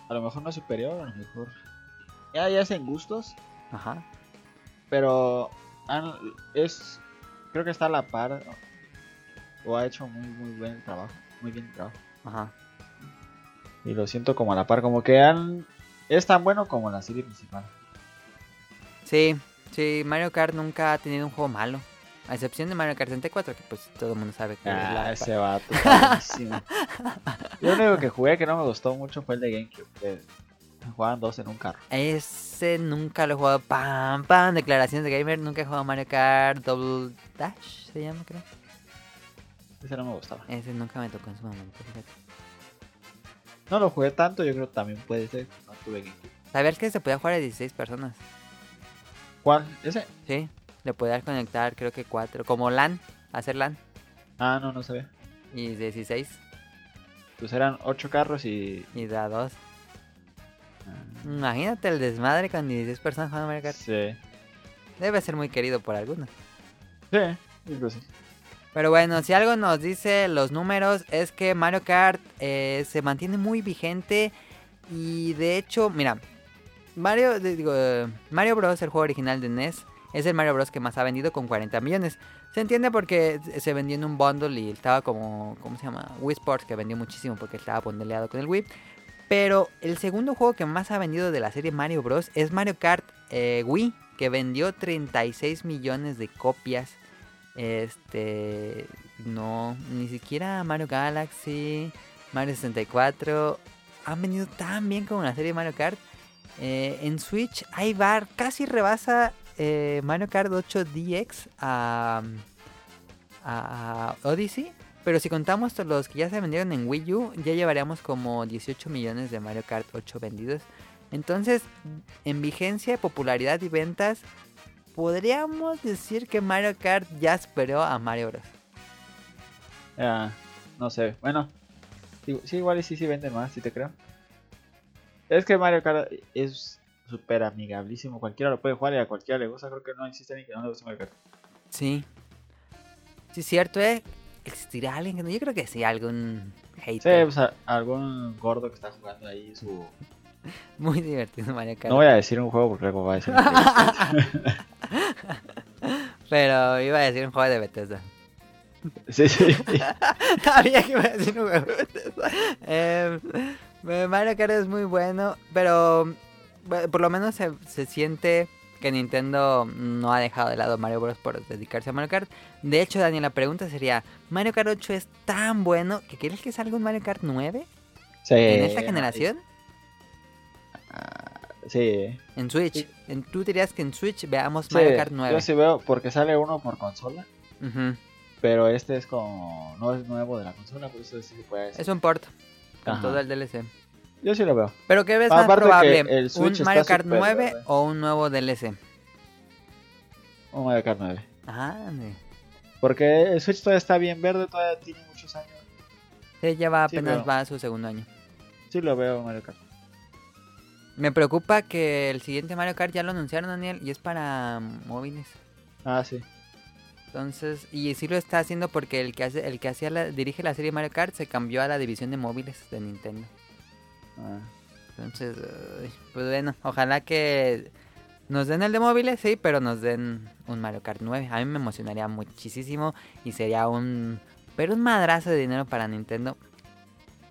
a lo mejor no es superior, a lo mejor. Ya, ya hacen gustos, Ajá. pero han- es creo que está a la par o ha hecho muy muy buen trabajo, muy bien trabajo. Ajá. Y lo siento como a la par, como que han es tan bueno como la serie principal. Sí, sí, Mario Kart nunca ha tenido un juego malo. A excepción de Mario Kart 64, que pues todo el mundo sabe que es Ah, la... ese vato. Yo lo único que jugué que no me gustó mucho fue el de GameCube. que jugaban dos en un carro. Ese nunca lo he jugado. Pam, pam, declaraciones de gamer. Nunca he jugado Mario Kart Double Dash, se llama, creo. Ese no me gustaba. Ese nunca me tocó en su momento, fíjate. No lo jugué tanto, yo creo que también puede ser. No tuve GameCube. ¿Sabías que se podía jugar a 16 personas? ¿Cuál? ¿Ese? Sí, le podías conectar, creo que 4. Como LAN, hacer LAN. Ah, no, no sabía. Y 16 Pues eran ocho carros y. y da 2. ah, Imagínate el desmadre con 16 personas jugando Mario Kart. Sí. Debe ser muy querido por algunos. Sí, yo creo que sí. Pero bueno, si algo nos dice los números es que Mario Kart eh, se mantiene muy vigente y de hecho, mira, Mario, digo, eh, Mario Bros, el juego original de NES, es el Mario Bros que más ha vendido con 40 millones. Se entiende porque se vendió en un bundle y estaba como, ¿cómo se llama? Wii Sports que vendió muchísimo porque estaba pondeleado con el Wii. Pero el segundo juego que más ha vendido de la serie Mario Bros es Mario Kart eh, Wii, que vendió 36 millones de copias. Este, no, ni siquiera Mario Galaxy, Mario 64 han venido tan bien como la serie Mario Kart. Eh, en Switch hay bar, casi rebasa eh, Mario Kart 8 DX a, a Odyssey. Pero si contamos todos los que ya se vendieron en Wii U, ya llevaríamos como 18 millones de Mario Kart 8 vendidos. Entonces, en vigencia, popularidad y ventas, podríamos decir que Mario Kart ya superó a Mario Bros. Ya, no sé. Bueno, sí, sí, igual y sí, sí venden más, sí te creo. Es que Mario Kart es súper amigablísimo. Cualquiera lo puede jugar y a cualquiera le gusta. Creo que no existe ni que no le guste Mario Kart. Sí. Sí, cierto, ¿eh? ¿Existirá alguien que no? Yo creo que sí, algún Sí, hater. pues a- algún gordo que está jugando ahí su. Muy divertido Mario Kart. No voy a decir un juego porque luego va a decir. Pero iba a decir un juego de Bethesda. sí, sí. Sabía que iba a decir un juego de Bethesda. Eh, Mario Kart es muy bueno, pero por lo menos se, se siente que Nintendo no ha dejado de lado Mario Bros. por dedicarse a Mario Kart. De hecho, Daniel, la pregunta sería, ¿Mario Kart 8 es tan bueno que quieres que salga un Mario Kart 9 Sí, en esta generación? Ah, Sí. En Switch. Sí. En- ¿Tú dirías que en Switch veamos Sí, Mario Kart 9? Yo sí veo porque sale uno por consola. Pero este es como. No es nuevo de la consola, por eso sí se puede decir. Es un port con Ajá. todo el DLC. Yo sí lo veo. Pero ¿qué ves Ah, más probable? el ¿Un Mario Kart súper 9 verde. o un nuevo DLC? Un Mario Kart 9. Ajá, ne. Porque el Switch todavía está bien verde, todavía tiene muchos años. Sí, ya va apenas va a su segundo año. Sí lo veo Mario Kart. Me preocupa que el siguiente Mario Kart ya lo anunciaron, Daniel, y es para móviles. Ah, sí. Entonces, y sí lo está haciendo porque el que hace, el que hacía la, dirige la serie Mario Kart se cambió a la división de móviles de Nintendo. Ah. Entonces, pues bueno, ojalá que nos den el de móviles, sí, pero nos den un Mario Kart 9. A mí me emocionaría muchísimo y sería un, pero un madrazo de dinero para Nintendo.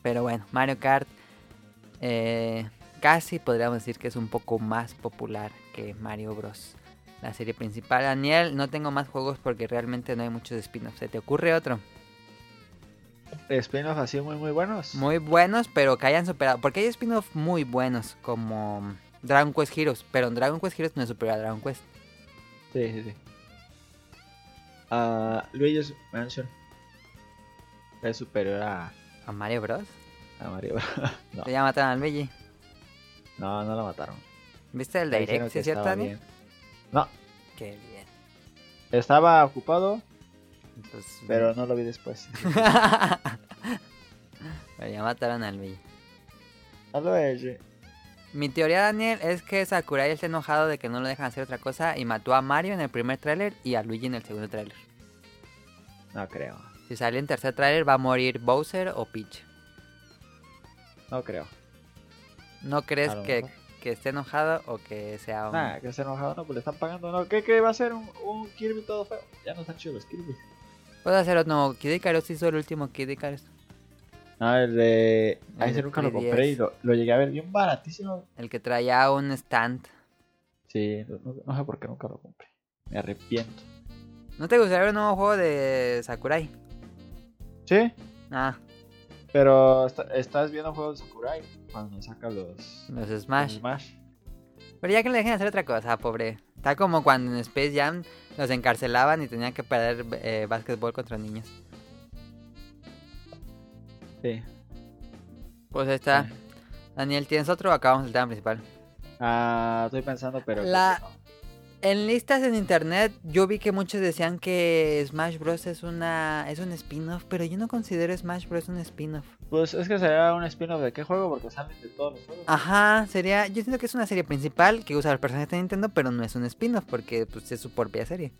Pero bueno, Mario Kart eh, casi podríamos decir que es un poco más popular que Mario Bros. La serie principal. Daniel, no tengo más juegos porque realmente no hay muchos spin-offs. ¿Se te ocurre otro? Spin-off así muy, muy buenos. Muy buenos, pero que hayan superado. Porque hay spin-offs muy buenos, como Dragon Quest Heroes. Pero Dragon Quest Heroes no es superior a Dragon Quest. Sí, sí, sí. Ah, Luigi's Mansion. Es superior a, ¿A Mario Bros? a Mario. no, Se mataron al Luigi. No, no lo mataron. ¿Viste el direct? ¿Sí cierto, bien. No, Qué bien. estaba ocupado, Pues, pero no lo vi después. pero ya mataron al Luigi. A Luigi. Mi teoría, Daniel, es que Sakurai está enojado de que no lo dejan hacer otra cosa y mató a Mario en el primer tráiler y a Luigi en el segundo tráiler. No creo. Si sale en tercer tráiler va a morir Bowser o Peach. No creo. ¿No crees que, que esté enojado o que sea un... Nah, que se enojado, no, pues le están pagando. No, ¿qué, qué va a ser un, un Kirby todo feo? Ya no están chidos los Kirby. Puedo hacer otro. Kid Icarus hizo el último Kid Icarus. No, el de. A ese nunca lo 3DS. compré y lo, lo llegué a ver bien baratísimo. El que traía un stand. Sí, no, no- no sé por qué nunca lo compré. Me arrepiento. ¿No te gustaría ver un nuevo juego de Sakurai? Sí, Ah, pero está- estás viendo juegos de Sakurai cuando saca los. los los Smash. Smash. Pero ya que le dejen hacer otra cosa, pobre. Está como cuando en Space Jam los encarcelaban y tenían que perder eh, básquetbol contra niños. Sí. Pues ahí está. Sí. Daniel, ¿tienes otro o acabamos el tema principal? Ah, estoy pensando, pero. La-. En listas en internet yo vi que muchos decían que Smash Bros. es una es un spin-off, pero yo no considero Smash Bros. un spin-off. Pues es que sería un spin-off de qué juego porque salen de todos los juegos. Ajá, sería. Yo siento que es una serie principal que usa los personajes de Nintendo, pero no es un spin-off porque pues, es su propia serie.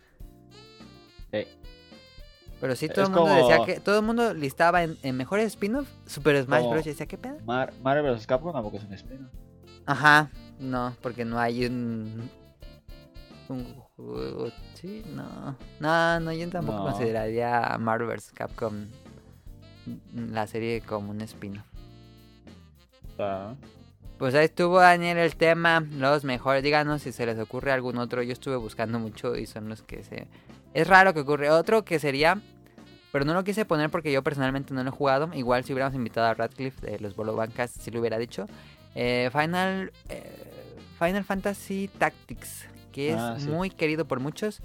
Sí. Pero sí, todo Es el mundo como- decía que. Todo el mundo listaba en, en mejores spin-off Super Smash Como- Bros. Y decía, ¿qué pedo? Mar Mario vs. Capcom tampoco es un spin-off. Ajá, no, porque no hay un. Un juego. Sí, no. No, no, yo tampoco No. consideraría Marvel vs. Capcom la serie como un spin-off. Ah, Pues ahí estuvo Daniel el tema, los mejores, díganos si se les ocurre algún otro, yo estuve buscando mucho y son los que se... Es raro que ocurre otro que sería, pero no lo quise poner porque yo personalmente no lo he jugado, igual si hubiéramos invitado a Radcliffe de los Bolo Bancas, si lo hubiera dicho. Eh, Final, eh, Final Fantasy Tactics, que es Ah, sí. muy querido por muchos,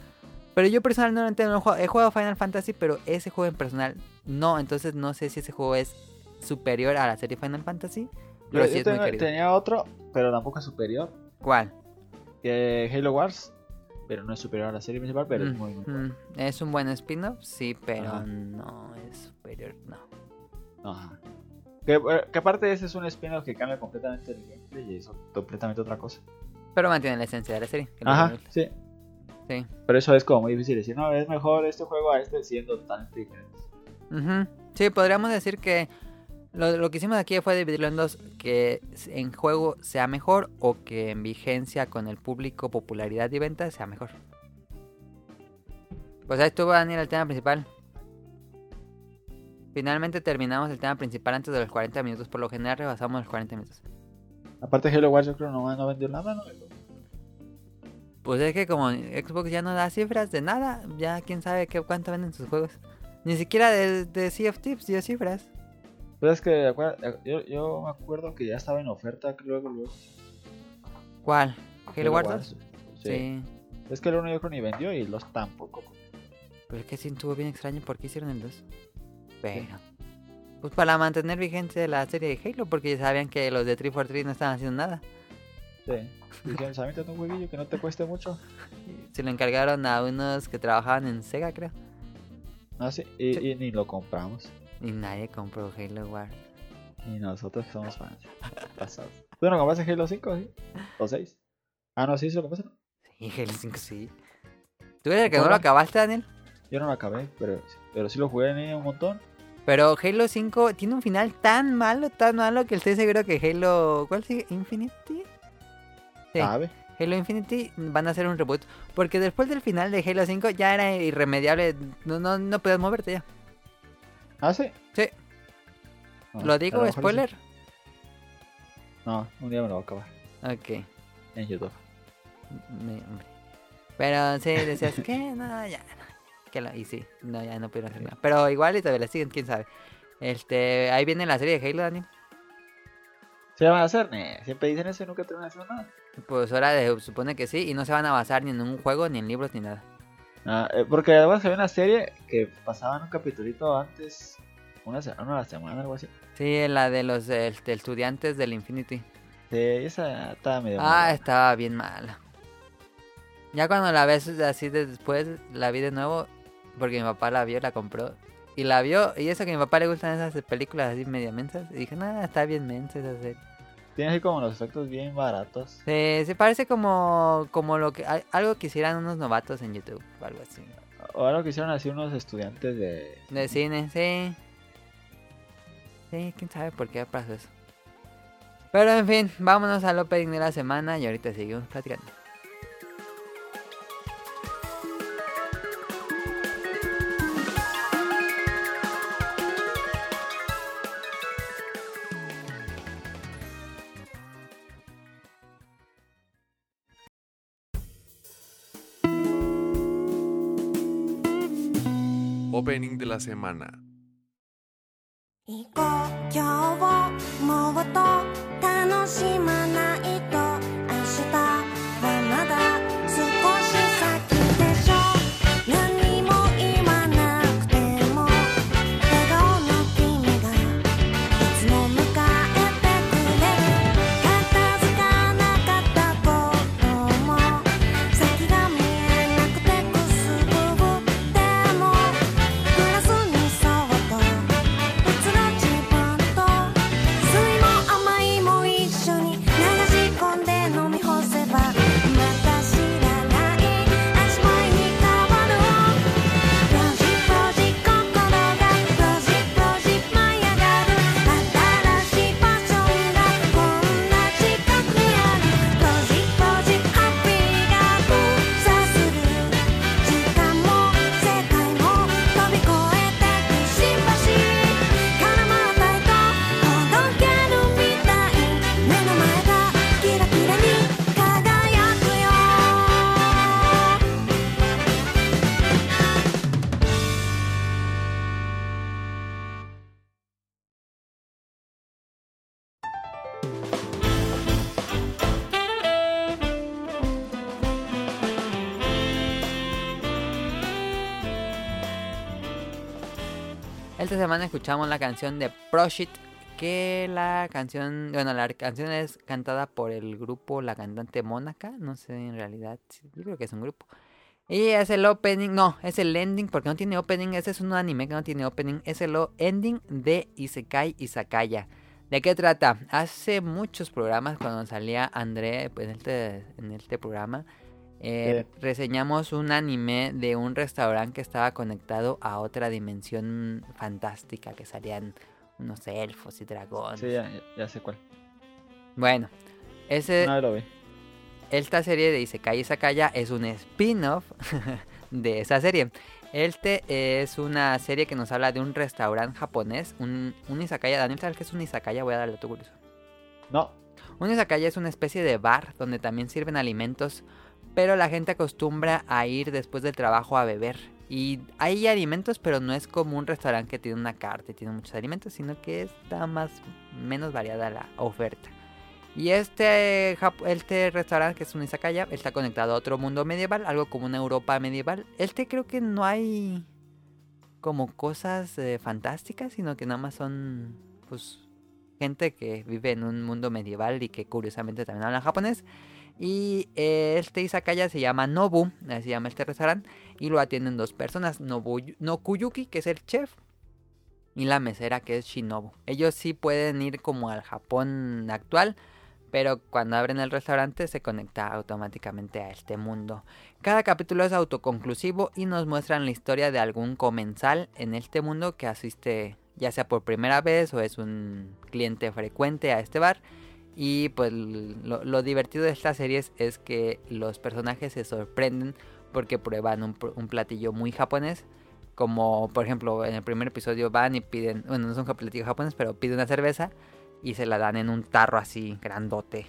pero yo personalmente no lo he jugado, he jugado Final Fantasy, pero ese juego en personal no, entonces no sé si ese juego es superior a la serie Final Fantasy. Pero Yo, sí yo es muy tengo- querido. tenía otro, pero tampoco es superior. ¿Cuál? Que Halo Wars, pero no es superior a la serie principal, pero es muy, muy bueno. Es un buen spin-off, sí, pero Ajá. no es superior, no. Ajá. Que, eh, que aparte ese es un spin-off que cambia completamente el gameplay y es completamente otra cosa. Pero mantiene la esencia de la serie. Ajá, sí. Sí. Pero eso es como muy difícil decir, no, es mejor este juego a este siendo totalmente diferentes. Sí, podríamos decir que lo, lo que hicimos aquí fue dividirlo en dos, que en juego sea mejor o que en vigencia con el público, popularidad y ventas sea mejor. Pues ahí estuvo Daniel el tema principal. Finalmente terminamos el tema principal antes de los 40 minutos, por lo general rebasamos los 40 minutos. Aparte Halo Wars yo creo no, no vendió nada, ¿no? Pues es que como Xbox ya no da cifras de nada, ya quién sabe qué cuánto venden sus juegos. Ni siquiera de, de Sea of Tips dio cifras. Pero es que acuer- yo, yo me acuerdo que ya estaba en oferta que luego, luego. ¿Cuál? ¿Halo Wars 2? Sí. Sí. Es que el uno yo creo ni vendió y los tampoco. Pero es que sí estuvo bien extraño por qué hicieron el 2. Pero. Pues para mantener vigente la serie de Halo, porque ya sabían que los de 343 no estaban haciendo nada. Sí. Dijeron, "Sábate un jueguillo que no te cueste mucho. Se lo encargaron a unos que trabajaban en Sega, creo. No, sí, y, Sí. y ni lo compramos. Y nadie compró Halo War. Y nosotros que somos fans. Pasados. ¿Tú no compraste Halo 5? ¿sí? ¿O 6? Ah, no, sí, sí lo compraste. ¿no? Sí, Halo 5 sí. ¿Tú eres el que no lo acabaste, Daniel? Yo no lo acabé, pero, pero sí lo jugué en línea un montón. Pero Halo 5 tiene un final tan malo, tan malo que estoy seguro que Halo. ¿Cuál sigue? ¿Infinity? Sí, ¿Sabe? Halo Infinity van a hacer un reboot. Porque después del final de Halo 5 ya era irremediable. No, no, no podías moverte ya. ¿Ah, sí? Sí. No, ¿Lo digo? sí. ¿Spoiler? No, un día me lo voy a acabar Ok. en YouTube. Pero sí, decías que no, ya. Que lo, y sí, no, ya no pudieron hacer nada. Pero igual y todavía la siguen, quién sabe. Este, ahí viene la serie de Halo, Daniel. ¿Se van a hacer? Siempre dicen eso y nunca terminan haciendo nada. Pues ahora de- supone que sí, y no se van a basar ni en un juego, ni en libros, ni nada. Ah, eh, porque además había una serie que pasaban un capitulito antes, una, se- una semana, algo así. Sí, la de los estudiantes del Infinity. Sí, esa estaba medio. Ah, mala. estaba bien mala. Ya cuando la ves así de después, la vi de nuevo, porque mi papá la vio, la compró. Y la vio, y eso que a mi papá le gustan esas películas así medio mensas. Y dije, nada, está bien mensa esa serie. Tiene así como los efectos bien baratos. Se, se parece como, como lo que al- algo que hicieran unos novatos en YouTube o algo así. O algo que hicieron así unos estudiantes de. De cine, sí. Sí, quién sabe por qué pasó eso. Pero en fin, vámonos al opening de la semana y ahorita seguimos platicando. La semana. Esta semana escuchamos la canción de Proshit, que la canción, bueno, la canción es cantada por el grupo La Cantante Mónaca, no sé en realidad, yo creo que es un grupo. Y es el opening, no, es el ending, porque no tiene opening, ese es un anime que no tiene opening, es el ending de Isekai Isakaya. ¿De qué trata? Hace muchos programas cuando salía André pues, en, este, en este programa, eh, reseñamos un anime de un restaurante que estaba conectado a otra dimensión fantástica, que salían unos elfos y dragones. Sí, ya, sé cuál. Bueno, ese, vez lo vi. esta serie de Isekai Isakaya es un spin-off de esa serie. Este es una serie que nos habla de un restaurante japonés, un, un Izakaya. Daniel, ¿sabes qué es un Izakaya? Voy a darle tu curioso. No, Un izakaya es una especie de bar donde también sirven alimentos, pero la gente acostumbra a ir después del trabajo a beber. Y hay alimentos, pero no es como un restaurante que tiene una carta y tiene muchos alimentos, sino que está más menos variada la oferta. Y este, este restaurante, que es un izakaya, está conectado a otro mundo medieval, algo como una Europa medieval. Este creo que no hay como cosas eh, fantásticas, sino que nada más son, pues, gente que vive en un mundo medieval y que curiosamente también habla japonés. Y este izakaya se llama Nobu, así se llama este restaurante, y lo atienden dos personas, Nobu, Nokuyuki, que es el chef, y la mesera, que es Shinobu. Ellos sí pueden ir como al Japón actual, pero cuando abren el restaurante se conecta automáticamente a este mundo. Cada capítulo es autoconclusivo y nos muestran la historia de algún comensal en este mundo que asiste ya sea por primera vez o es un cliente frecuente a este bar. Y pues lo, divertido de estas series es que los personajes se sorprenden porque prueban un, platillo muy japonés. Como por ejemplo en el primer episodio van y piden, bueno no es un platillo japonés, pero piden una cerveza y se la dan en un tarro así grandote,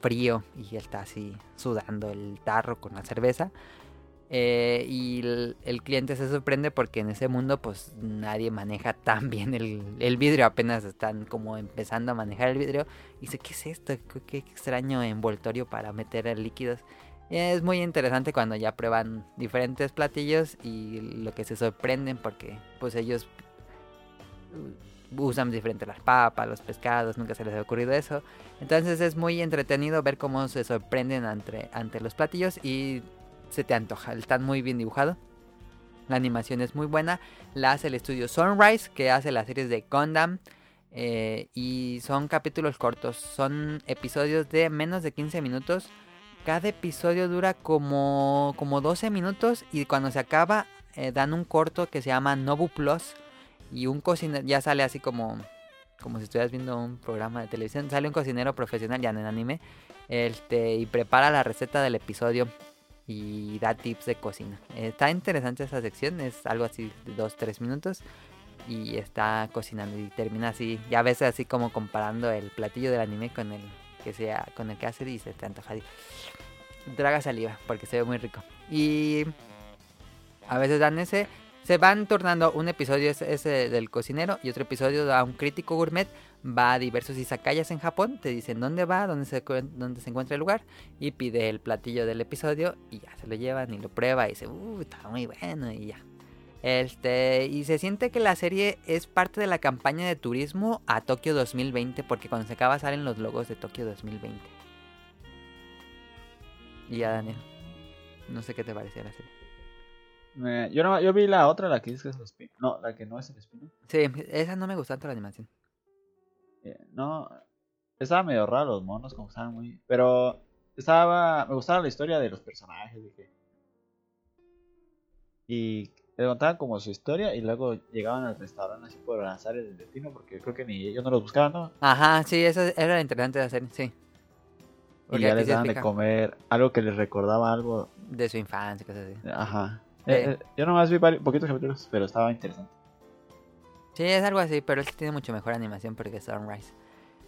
frío, y está así sudando el tarro con la cerveza. Eh, y el, cliente se sorprende porque en ese mundo pues nadie maneja tan bien el, vidrio, apenas están como empezando a manejar el vidrio. Y dice, ¿qué es esto? ¿Qué, extraño envoltorio para meter líquidos? Es muy interesante cuando ya prueban diferentes platillos y lo que se sorprenden porque pues ellos usan diferente las papas, los pescados, nunca se les ha ocurrido eso. Entonces es muy entretenido ver cómo se sorprenden ante, ante los platillos y se te antoja. Están muy bien dibujados. La animación es muy buena. La hace el estudio Sunrise, que hace las series de Gundam. eh, y son capítulos cortos. Son episodios de menos de 15 minutos. Cada episodio dura como, como 12 minutos. Y cuando se acaba, eh, dan un corto que se llama Nobu Plus. Y un cocinero, ya sale así como, como si estuvieras viendo un programa de televisión. Sale un cocinero profesional, ya en el anime. Este, y prepara la receta del episodio y da tips de cocina. Está interesante esa sección, es algo así de 2-3 minutos y está cocinando y termina así, ya ves así como comparando el platillo del anime con el que sea con el que hace y se te antoja y traga saliva porque se ve muy rico. Y a veces dan ese se van turnando un episodio es ese del cocinero y otro episodio da un crítico gourmet va a diversos izakayas en Japón, te dicen dónde va, dónde se, dónde se encuentra el lugar y pide el platillo del episodio y ya se lo llevan y lo prueba y dice, uh, está muy bueno y ya. Este, y se siente que la serie es parte de la campaña de turismo a Tokio 2020 porque cuando se acaba salen los logos de Tokio 2020. Y ya Daniel, no sé qué te pareció la serie. Me- yo, no, yo vi la otra, la que dice que es el espino. No, la que no es el espino. Sí, esa no me gustó tanto la animación. Eh, no, estaba medio raro los monos, como estaban muy. Pero estaba. Me gustaba la historia de los personajes, dije. Y le contaban como su historia y luego llegaban al restaurante así por lanzar el destino, porque creo que ni ellos no los buscaban, ¿no? Ajá, sí, eso era lo interesante de la serie, sí. Y Porque ya aquí les daban de comer algo que les recordaba algo. de su infancia, cosas así. Ajá. Sí. Eh, eh, yo nomás vi poquitos capítulos, pero estaba interesante. Sí, es algo así, pero este tiene mucho mejor animación porque es Sunrise.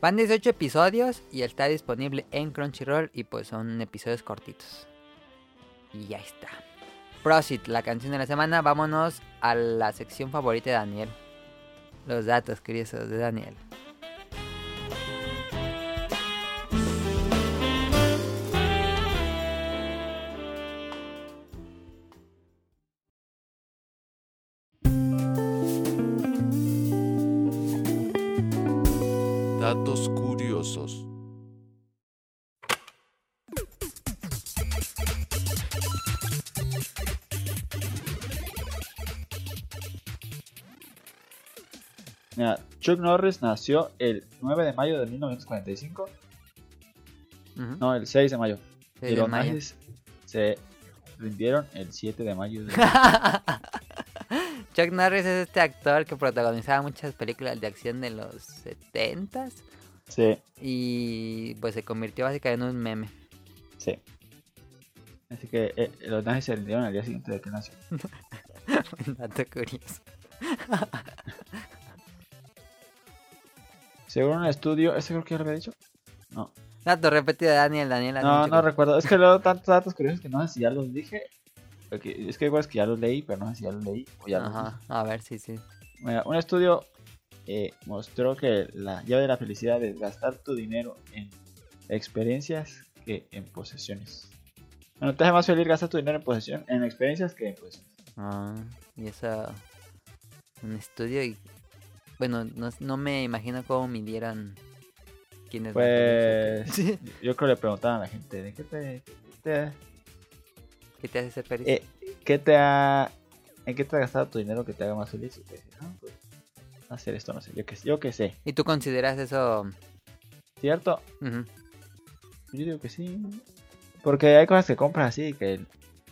Van 18 episodios y está disponible en Crunchyroll y pues son episodios cortitos. Y ya está. Prosit, la canción de la semana. Vámonos a la sección favorita de Daniel. Los datos curiosos de Daniel. Chuck Norris nació el 9 de mayo de 1945. Ujú. No, el 6 de mayo. Sí, y los mayo. nazis se rindieron el 7 de mayo. de- Chuck Norris es este actor que protagonizaba muchas películas de acción de los 70s sí, y pues se convirtió básicamente en un meme. sí. Así que eh, los nazis se rindieron al día siguiente de que nació. Un dato curioso. Según un estudio, ¿ese creo que ya lo había dicho? No, Dato repetido de Daniel, Daniel. no, no recuerdo. Es que luego tantos datos curiosos que no sé si ya los dije. Es que igual es que ya los leí, pero no sé si ya los leí o ya los dije. Ajá, a ver, sí, sí. Mira, un estudio eh, mostró que la llave de la felicidad es gastar tu dinero en experiencias que en posesiones. Bueno, te hace más feliz gastar tu dinero en posesión, en experiencias que en posesiones. Ah, y eso. Un estudio y. Bueno, no, no me imagino cómo midieron. ¿Quiénes Pues Sí. yo creo que le preguntaban a la gente, ¿de qué te, qué te, ¿Qué te hace ser feliz? eh, qué te ha, en qué te has gastado tu dinero que te haga más feliz? Y te dicen, "Ah, pues, hacer esto, no sé, yo que, yo que sé. ¿Y tú consideras eso? ¿Cierto? Yo digo que sí. Porque hay cosas que compras así que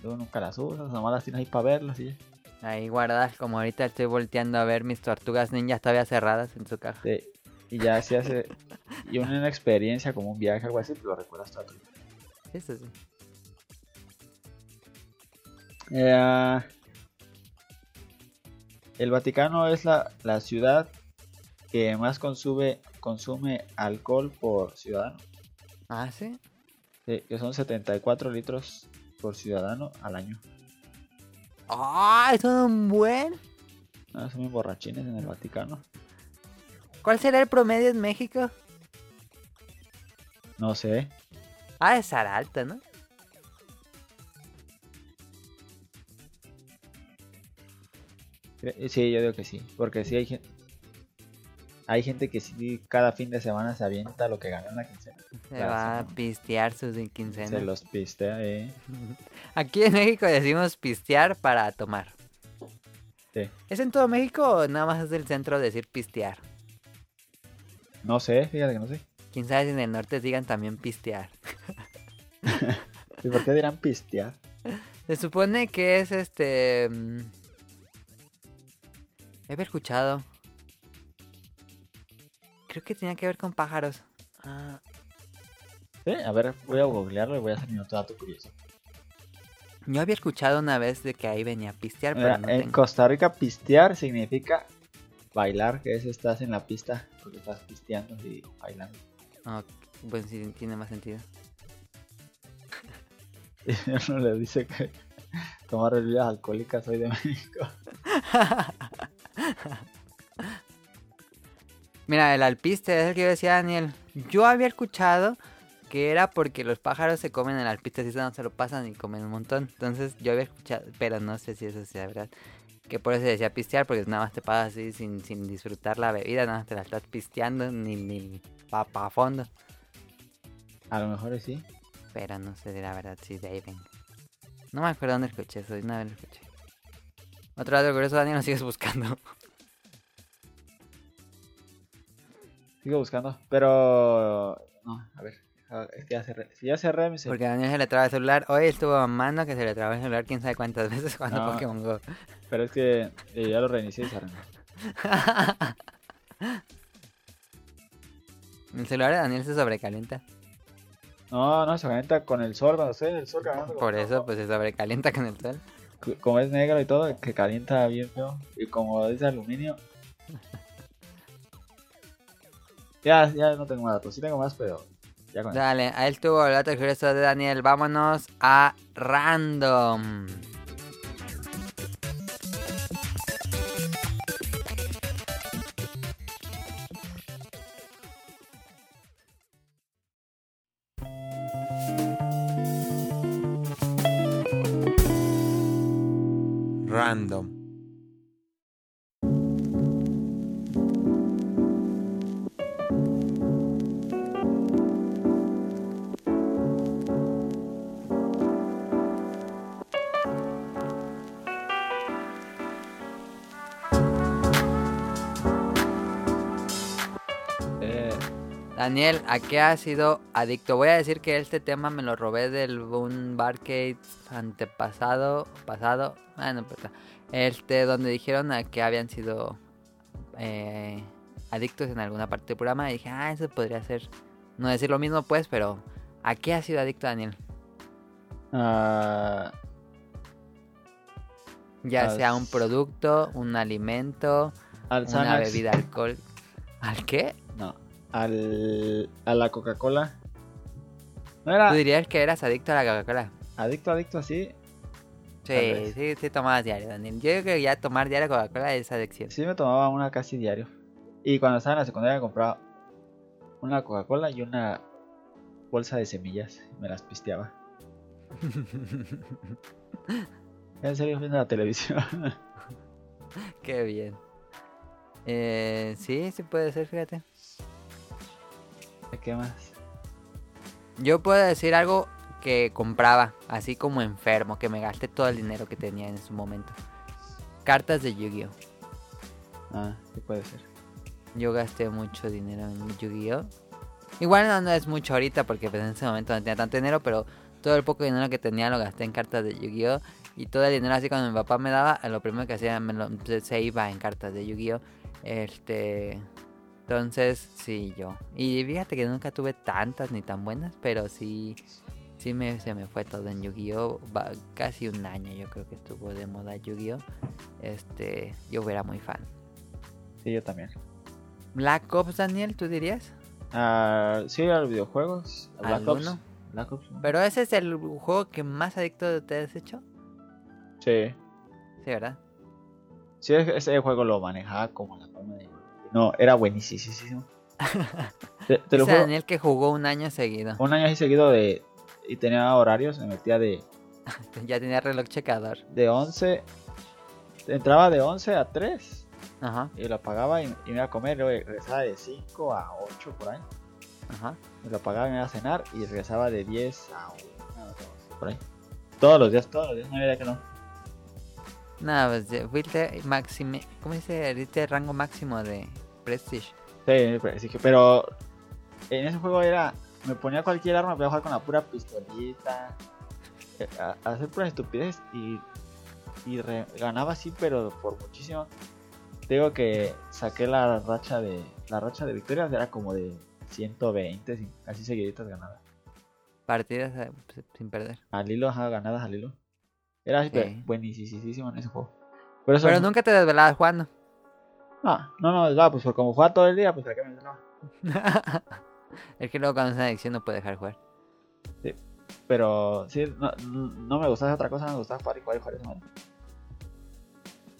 luego nunca las usas, nomás las tienes ahí para verlas y ya. Ahí guardadas, como ahorita estoy volteando a ver mis tortugas ninjas todavía cerradas en su caja. Sí. Y ya si hace. Y una experiencia como un viaje, algo así, te lo recuerdas todo. Eso sí. Eh, el Vaticano es la, la ciudad que más consume, consume alcohol por ciudadano. Ah, sí. Sí, que son 74 litros por ciudadano al año. ¡Ah! eso es un buen. Ah, son bien borrachines en el Vaticano. ¿Cuál será el promedio en México? No sé. Ah, estar alto, ¿no? Cre- Sí, yo digo que sí. Porque sí hay gente. Hay gente que sí cada fin de semana se avienta lo que gana en la quincena. Se Claro, va a pistear sus quincenas. Se los pistea, eh. Aquí en México decimos pistear para tomar. Sí. ¿Es en todo México o nada más es del centro decir pistear? No sé, fíjate que no sé. Quién sabe si en el norte digan también pistear. ¿Y por qué dirán pistear? Se supone que es este. mm, He escuchado. Creo que tenía que ver con pájaros. Ah, Sí, a ver, voy a googlearlo y voy a hacer mi otro dato curioso. yo había escuchado una vez de que ahí venía a pistear, Mira, pero no en tengo. Costa Rica pistear significa bailar, que es estás en la pista porque estás pisteando y bailando. Ah, pues sí, tiene más sentido. Y uno le dice que tomar bebidas alcohólicas soy de México. Mira, el alpiste es el que yo decía Daniel. Yo había escuchado que era porque los pájaros se comen el alpiste, así no se lo pasan y comen un montón. Entonces yo había escuchado, pero no sé si eso sea verdad. Que por eso se decía pistear, porque nada más te pasas así sin, sin disfrutar la bebida, nada más te la estás pisteando, ni, ni pa, pa fondo. A lo mejor sí. Pero no sé de la verdad si de ahí venga. No me acuerdo dónde escuché eso, una vez lo escuché. Otro dato curioso, Daniel, lo sigues buscando. Sigo buscando. Pero. No, a ver. Es que ya cerré. Si ya cerré mi Porque Daniel se le traba el celular. Hoy estuvo mamando que se le traba el celular quién sabe cuántas veces jugando No. Pokémon Go. Pero es que eh, ya lo reinicié y se arregló. el celular de Daniel se sobrecalienta. No, no, se calienta con el sol. Cuando en el sol calienta Por eso, pues se sobrecalienta con el sol. Como es negro y todo, que calienta bien feo. Y como dice aluminio. Ya, ya no tengo más datos. Sí tengo más, pero. Ya con. Dale, ahí estuvo el dato curioso de Daniel. Vámonos a. Random. Daniel, ¿a qué has sido adicto? Voy a decir que este tema me lo robé del un barcade antepasado, pasado, ah, no importa. Este, donde dijeron a que habían sido eh, adictos en alguna parte del programa y dije, ah, eso podría ser, no decir lo mismo pues, pero ¿a qué has sido adicto, Daniel? ah, Ya sea un producto, un alimento, al una bebida alcohol. ¿Al qué? Al, a la Coca-Cola. No era ¿Tú dirías que eras adicto a la Coca-Cola? adicto, adicto así. Sí, vez. sí, sí tomabas diario, Daniel. Yo creo que ya tomar diario Coca-Cola es adicción. Sí me tomaba una casi diario. Y cuando estaba en la secundaria compraba una Coca-Cola y una bolsa de semillas. Me las pisteaba. En serio, viendo la televisión. Qué bien. Eh, sí, sí puede ser, fíjate. ¿Qué más? Yo puedo decir algo que compraba, así como enfermo, que me gasté todo el dinero que tenía en su momento. Cartas de Yu-Gi-Oh! Ah, sí puede ser. Yo gasté mucho dinero en Yu-Gi-Oh! Igual no, no es mucho ahorita porque pues, en ese momento no tenía tanto dinero, pero todo el poco dinero que tenía lo gasté en cartas de Yu-Gi-Oh! Y todo el dinero así cuando mi papá me daba, lo primero que hacía me lo- se, se iba en cartas de Yu-Gi-Oh! Este... Entonces, sí, yo. Y fíjate que nunca tuve tantas ni tan buenas, pero sí... Sí me, se me fue todo en Yu-Gi-Oh! Casi un año yo creo que estuvo de moda Yu-Gi-Oh! Este... Yo era muy fan. Sí, yo también. Black Ops, Daniel, ¿tú dirías? Ah, sí, a los videojuegos. a Black Ops. Black Ops. ¿no? Pero ese es el juego que más adicto te has hecho. Sí. Sí, ¿verdad? Sí, es- ese juego lo manejaba como la palma de. No, era buenísimo. te, te lo Ese. Daniel que jugó un año seguido. Un año así seguido de. Y tenía horarios, me metía de, Ya tenía reloj checador. de 11. Entraba de 11 a 3 Ajá, y lo apagaba y, y me iba a comer. Luego regresaba de 5 a 8 por ahí. ajá. Me lo apagaba y me iba a cenar y regresaba de 10 a 1 por ahí. Todos los días, todos los días, no había que no. Nada, pues fuiste máximo. ¿Cómo dice? Diste rango máximo de Prestige. Sí, que- pero en ese juego era. Me ponía cualquier arma, voy a jugar con la pura pistolita. eh, A, a hacer pura estupidez y, y re- ganaba así, pero por muchísimo. Te Digo que saqué la racha de. La racha de victorias era como de 120, sin- así seguiditas ganadas. Partidas eh, sin perder. Al hilo, ajá, ganadas al hilo. Era Sí. buenísimo en ese juego. Por eso, Pero nunca te desvelabas jugando. No, no, no, va, pues como jugaba todo el día, pues para qué me desvelaba? es que luego cuando es una adicción no puede dejar de jugar. Pero sí, no, me gustaba otra cosa, me gustaba jugar y jugar y jugar esa.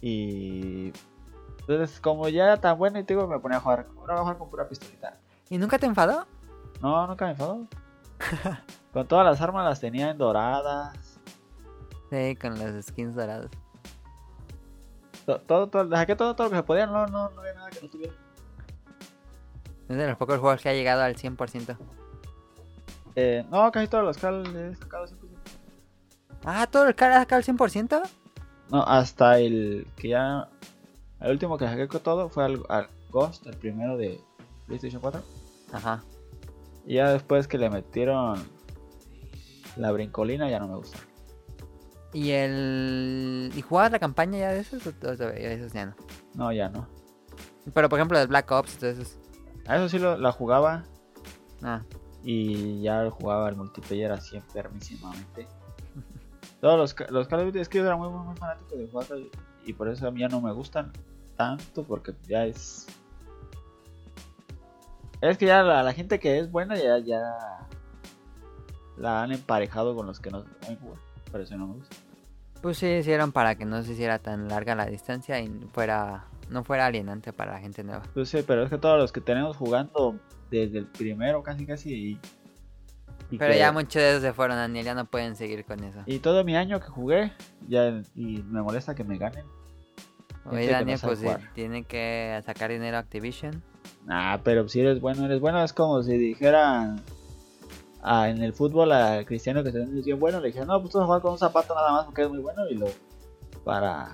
Y. Entonces, como ya era tan bueno, y te digo, me ponía a jugar. Ahora voy a jugar con pura pistolita. ¿Y nunca te enfadó? No, nunca me enfadó. con todas las armas las tenía en doradas. Sí, con las skins doradas. To- Todo, todo, le saqué todo, todo lo que se podía. No, no, no había nada que no tuviera. Es de los pocos juegos que ha llegado al 100%. Eh, no, casi todos los cal he sacado 100%. Ah, todo el cara ha sacado al 100%. No, hasta el que ya. El último que saqué con todo fue al, al Ghost, el primero de PlayStation 4. Ajá. Y ya después que le metieron la brincolina, ya no me gusta. ¿Y el. ¿Y jugabas la campaña ya de esos? O o todavía esos ya no? No, ya no. Pero por ejemplo, de Black Ops, entonces. A eso sí lo, la jugaba Ah, y ya jugaba el multiplayer así enfermísimamente. Todos los, los Call of Duty es que yo era muy, muy, muy fanático de jugar y por eso a mí ya no me gustan tanto porque ya es. Es que ya la, la gente que es buena ya, ya la han emparejado con los que no saben jugar. Por eso no me gusta. Pues sí, hicieron para que no se hiciera tan larga la distancia y fuera. No fuera alienante para la gente nueva. Pues sí, pero es que todos los que tenemos jugando desde el primero casi casi y, y Pero que- ya muchos de esos se fueron, Daniel, ya no pueden seguir con eso. y todo mi año que jugué ya y me molesta que me ganen. Oye, no Daniel, sabe pues tiene que sacar dinero a Activision. Ah, pero si eres bueno, eres bueno, es como si dijeran ah, en el fútbol a Cristiano que es bien bueno, le dijeron, "No, pues tú vas a jugar con un zapato nada más porque es muy bueno" y lo para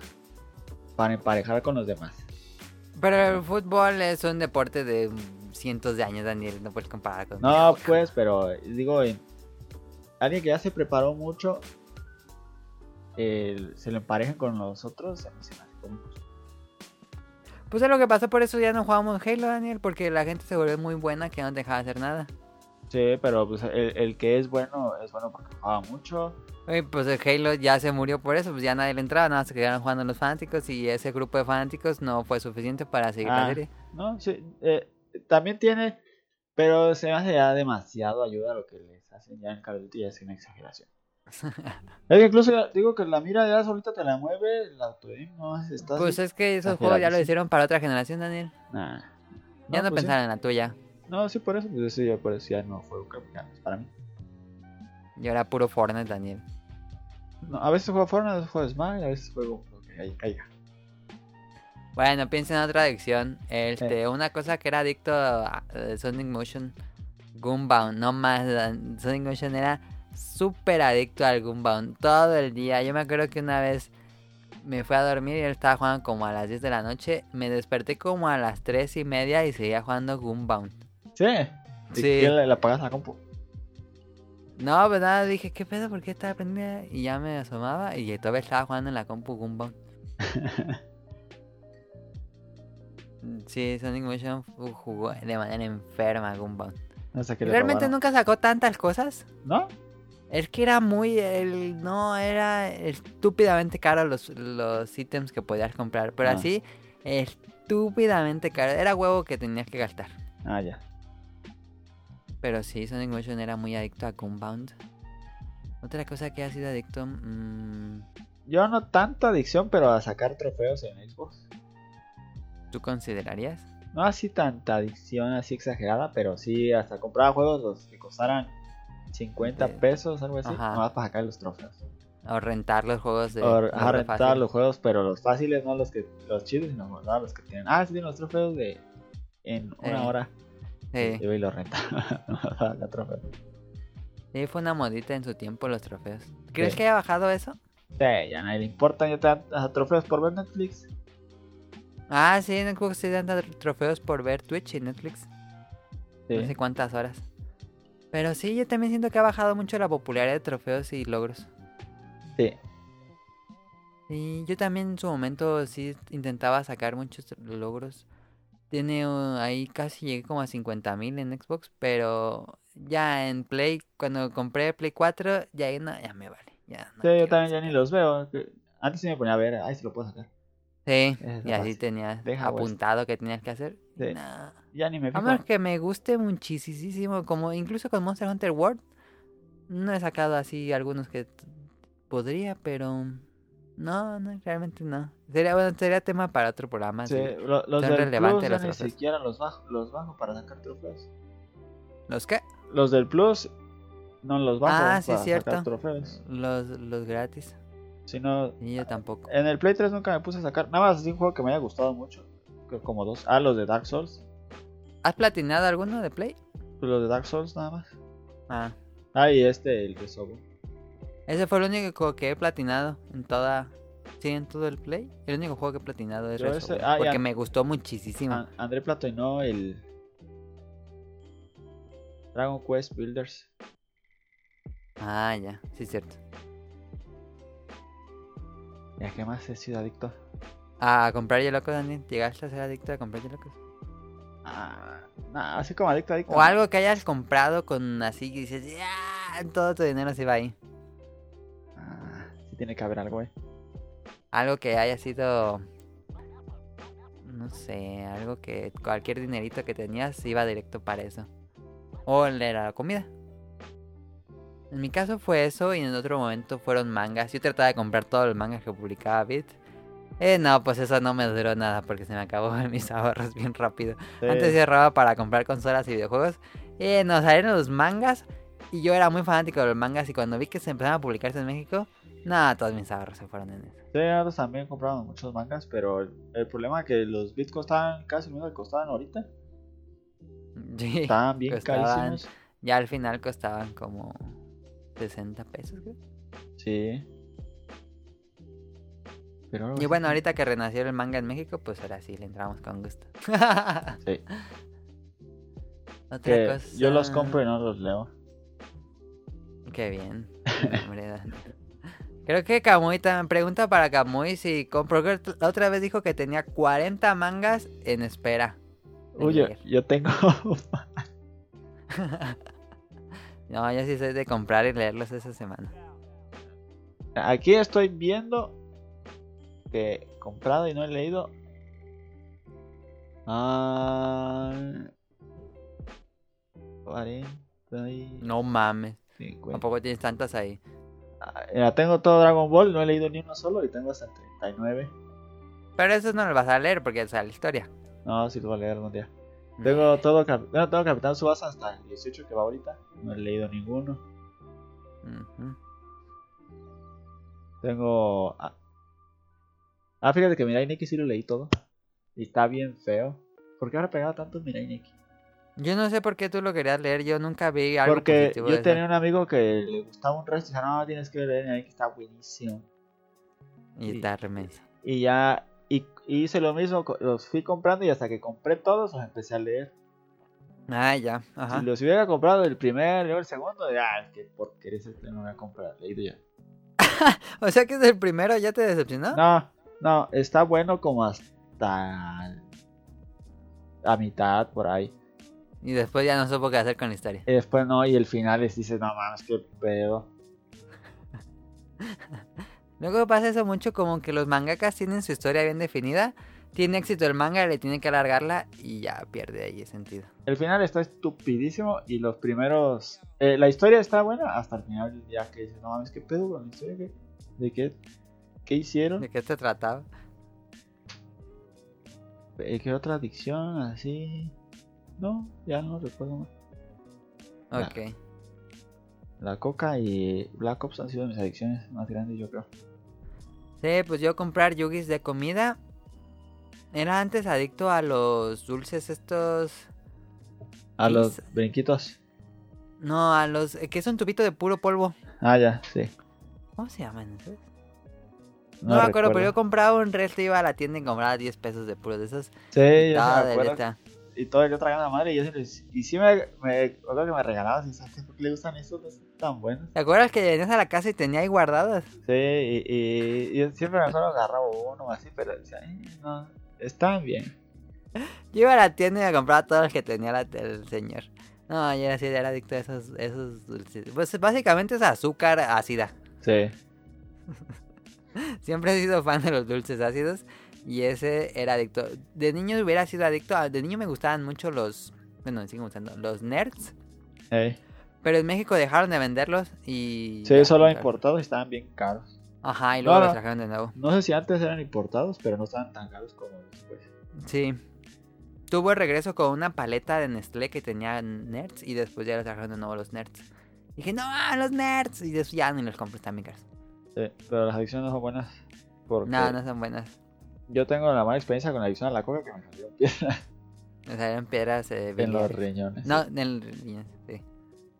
para emparejar con los demás. Pero el fútbol es un deporte de cientos de años, Daniel, no puedes comparar con... No, pues, pero digo, en- alguien que ya se preparó mucho, el- se le emparejan con los otros, a mí se me hace como. Pues es lo que pasó, por eso ya no jugamos Halo, Daniel, porque la gente se volvió muy buena que no dejaba de hacer nada. Sí, pero pues el, el que es bueno, es bueno porque juega mucho. Oye, pues el Halo ya se murió por eso, pues ya nadie le entraba, nada más se quedaron jugando los fanáticos y ese grupo de fanáticos no fue suficiente para seguir la Ah. serie. No, sí, eh, también tiene, pero se me hace ya demasiado ayuda a lo que les hacen ya en Call of Duty, ya es una exageración. es que incluso digo que la mira ya solita te la mueve, el auto no está Pues es que esos juegos ya lo hicieron para otra generación, Daniel. Nah. Ya no, pues sí. pensaron en la tuya. No, sí, por eso. Pues eso ya, ya no fue creo que ya no es para mí. Y ahora puro Fortnite, Daniel. No, a veces juego Fortnite, a veces juego Smile, a veces juego lo que ahí caiga. Bueno, piensa en otra adicción. Este, una cosa que era adicto a Sonic Motion, Goombound, no más. Sonic Motion era súper adicto al Goombound todo el día. Yo me acuerdo que una vez me fui a dormir y él estaba jugando como a las 10 de la noche. Me desperté como a las 3 y media y seguía jugando Goombound. Sí. Sí. ¿Y qué le, le apagas la compu? No, nada, dije, ¿qué pedo? ¿Por qué estaba prendida? Y ya me asomaba y todavía estaba jugando en la compu Goombound. Sí, Sonic Motion jugó de manera enferma. No sé le Realmente nunca sacó tantas cosas. ¿No? Es que era muy... El, no, era estúpidamente caro los, los ítems que podías comprar. Pero Ah. así, estúpidamente caro. Era huevo que tenías que gastar. Ah, ya. Pero sí, Sonic Motion era muy adicto a Goombound. Otra cosa que ha sido adicto... mm, Yo no tanta adicción, pero a sacar trofeos en Xbox. ¿Tú considerarías? No así tanta adicción así exagerada, pero sí hasta compraba juegos los que costaran 50 Sí. pesos, algo así, Ajá. nomás para sacar los trofeos. O rentar los juegos de... o de rentar fácil. los juegos, pero los fáciles, no los que los chidos, sino no, los que tienen. Ah, sí los trofeos de en una Eh, hora. Sí. Yo y los rentaba. sacar trofeos. Sí, fue una modita en su tiempo los trofeos. ¿Crees Sí. que haya bajado eso? Sí, ya nadie le importa, ya te dan hasta trofeos por ver Netflix. Ah, sí, en Xbox sí dan tr- trofeos por ver Twitch y Netflix. Sí. No sé cuántas horas. Pero sí, yo también siento que ha bajado mucho la popularidad de trofeos y logros. sí. Y yo también en su momento sí intentaba sacar muchos logros. Tiene uh, ahí casi llegué como a 50.000 en Xbox, pero ya en Play, cuando compré Play 4, ya, ahí no, ya me vale. Ya no Sí, yo también ya ni los veo. Antes sí me ponía a ver, ay, si lo puedo sacar. Sí, Es y así fácil. tenías Deja, apuntado que tenías que hacer. Sí. Nah. Ya ni me A fijo. menos que me guste muchísimo, como incluso con Monster Hunter World. No he sacado así algunos que podría, pero no, no, realmente no. Sería, bueno, sería tema para otro programa. Sí, sí. lo- los son del relevantes Plus los ni siquiera los bajo, los bajo para sacar trofeos. ¿Los qué? Los del Plus no los bajo Ah, sí, para cierto. sacar trofeos. Los, los gratis. Sino, Y yo tampoco. en el Play 3 nunca me puse a sacar. Nada más así un juego que me haya gustado mucho. Como dos. Ah, los de Dark Souls. ¿Has platinado alguno de Play? Los de Dark Souls nada más. Ah, Ah, y este, el de Sobo. Ese fue el único que he platinado en toda... Sí, en todo el Play. El único juego que he platinado es Rezo, ese- ah, porque me gustó muchísimo. An- André platinó el Dragon Quest Builders. Ah, ya, sí, cierto. ¿Y a qué más he sido adicto? A comprar locos, Daniel. ¿Llegaste a ser adicto a comprar locos? Ah, así como adicto, adicto. O algo que hayas comprado con así que dices, ya, todo tu dinero se va ahí. Tiene que haber algo, eh. Algo que haya sido, no sé, algo que cualquier dinerito que tenías iba directo para eso. O de la comida. En mi caso fue eso y en otro momento fueron mangas. Yo trataba de comprar todos los mangas que publicaba Bit. Eh, no, pues eso no me duró nada porque se me acabó mis ahorros bien rápido. Sí. Antes sí ahorraba para comprar consolas y videojuegos. Eh, nos salieron los mangas. Y yo era muy fanático de los mangas. Y cuando vi que se empezaron a publicarse en México, nada, todos mis ahorros se fueron en eso. Sí, nosotros también compramos muchos mangas, pero el, el problema es que los bits costaban casi lo mismo que costaban ahorita. Sí, Estaban bien costaban- carísimos. Ya al final costaban como 60 pesos, creo. Sí. Pero Y bueno, ahorita que renació el manga en México, pues ahora sí le entramos con gusto. Sí. Otra Que cosa. yo los compro y no los leo. Qué bien. Hombre. Creo que Kamui también pregunta para Kamui si compró. La otra vez dijo que tenía 40 mangas en espera. Uy, yo, yo tengo. No, yo sí soy de comprar y leerlos esa semana. Aquí estoy viendo que he comprado y no he leído. Ah. 40 y No mames. 50. Tampoco tienes tantas ahí. Ya tengo todo Dragon Ball, no he leído ni uno solo y tengo hasta el 39. Pero eso no lo vas a leer porque es la historia. No, sí lo voy a leer algún día. Tengo todo, bueno, tengo Capitán Subasa hasta el 18 que va ahorita. No he leído ninguno. Tengo. Ah, ah, fíjate que Mirai Nikki sí lo leí todo. Y está bien feo. ¿Por qué habrá pegado tanto Mirai Nikki? Yo no sé por qué tú lo querías leer, yo nunca vi algo Porque positivo de yo eso. tenía un amigo que le gustaba un resto y decía, no, tienes que leer Mirai Nikki, está buenísimo. Y está remenso. Y ya. Y, y hice lo mismo, los fui comprando y hasta que compré todos los empecé a leer. Ah, ya, ajá. Si los hubiera comprado el primer, luego el segundo, ya, es que porque ese no voy a comprar, leído ya. O sea que es el primero, ¿ya te decepcionó? No, no, está bueno como hasta la mitad por ahí. Y después ya no supo qué hacer con la historia. Y después no, y el final es dices, no mames, qué pedo. Luego pasa eso mucho como que los mangakas tienen su historia bien definida. Tiene éxito el manga, le tiene que alargarla y ya pierde ahí el sentido. El final está estupidísimo y los primeros... eh, la historia está buena hasta el final ya que dices, no mames, qué pedo con la historia, ¿Qué- ¿de qué, qué hicieron? ¿De qué te trataba? Eh, ¿Qué otra adicción así? No, ya no recuerdo más. Ya. Ok. La coca y Black Ops han sido mis adicciones más grandes, yo creo. Sí, pues yo comprar yugis de comida. Era antes adicto a los dulces estos. A los brinquitos. No, a los. eh, que es un tubito de puro polvo. Ah, ya, sí. ¿Cómo se llaman esos? No, me acuerdo, pero yo compraba un resto, iba a la tienda y compraba 10 pesos de puros de esos. Sí, Nada me de acuerdo. letra. Y todo el día tragando la madre y yo les- Y sí me, me acuerdo que me regalaban, y ¿sabes por qué le gustan estos? No son tan buenos. ¿Te acuerdas que venías a la casa y tenía ahí guardadas? Sí, y, y, y yo siempre me acuerdo agarraba uno así, pero decía, "Ay, no, están bien. Yo iba a la tienda y me compraba todos los que tenía la- el señor. No, yo era así, era adicto a esos, esos dulces. Pues básicamente es azúcar ácida. Sí. Siempre he sido fan de los dulces ácidos. Y ese era adicto. De niño hubiera sido adicto. a- De niño me gustaban mucho los. Bueno, me siguen gustando. Los nerds. Pero en México dejaron de venderlos y. Sí, solo importados y estaban bien caros. Ajá, y luego No, los trajeron de nuevo. No sé si antes eran importados, pero no estaban tan caros como después. Sí. Tuvo el regreso con una paleta de Nestlé que tenía nerds. Y después ya los trajeron de nuevo los nerds. Dije, no, los nerds. Y después ya ni los compro, están bien caros. Sí, pero las adicciones no son buenas. Porque No, no son buenas. Yo tengo la mala experiencia con la adicción a la coca que me salió piedra O sea, eran piedras eh, en los riñones. No, en el riñón, sí.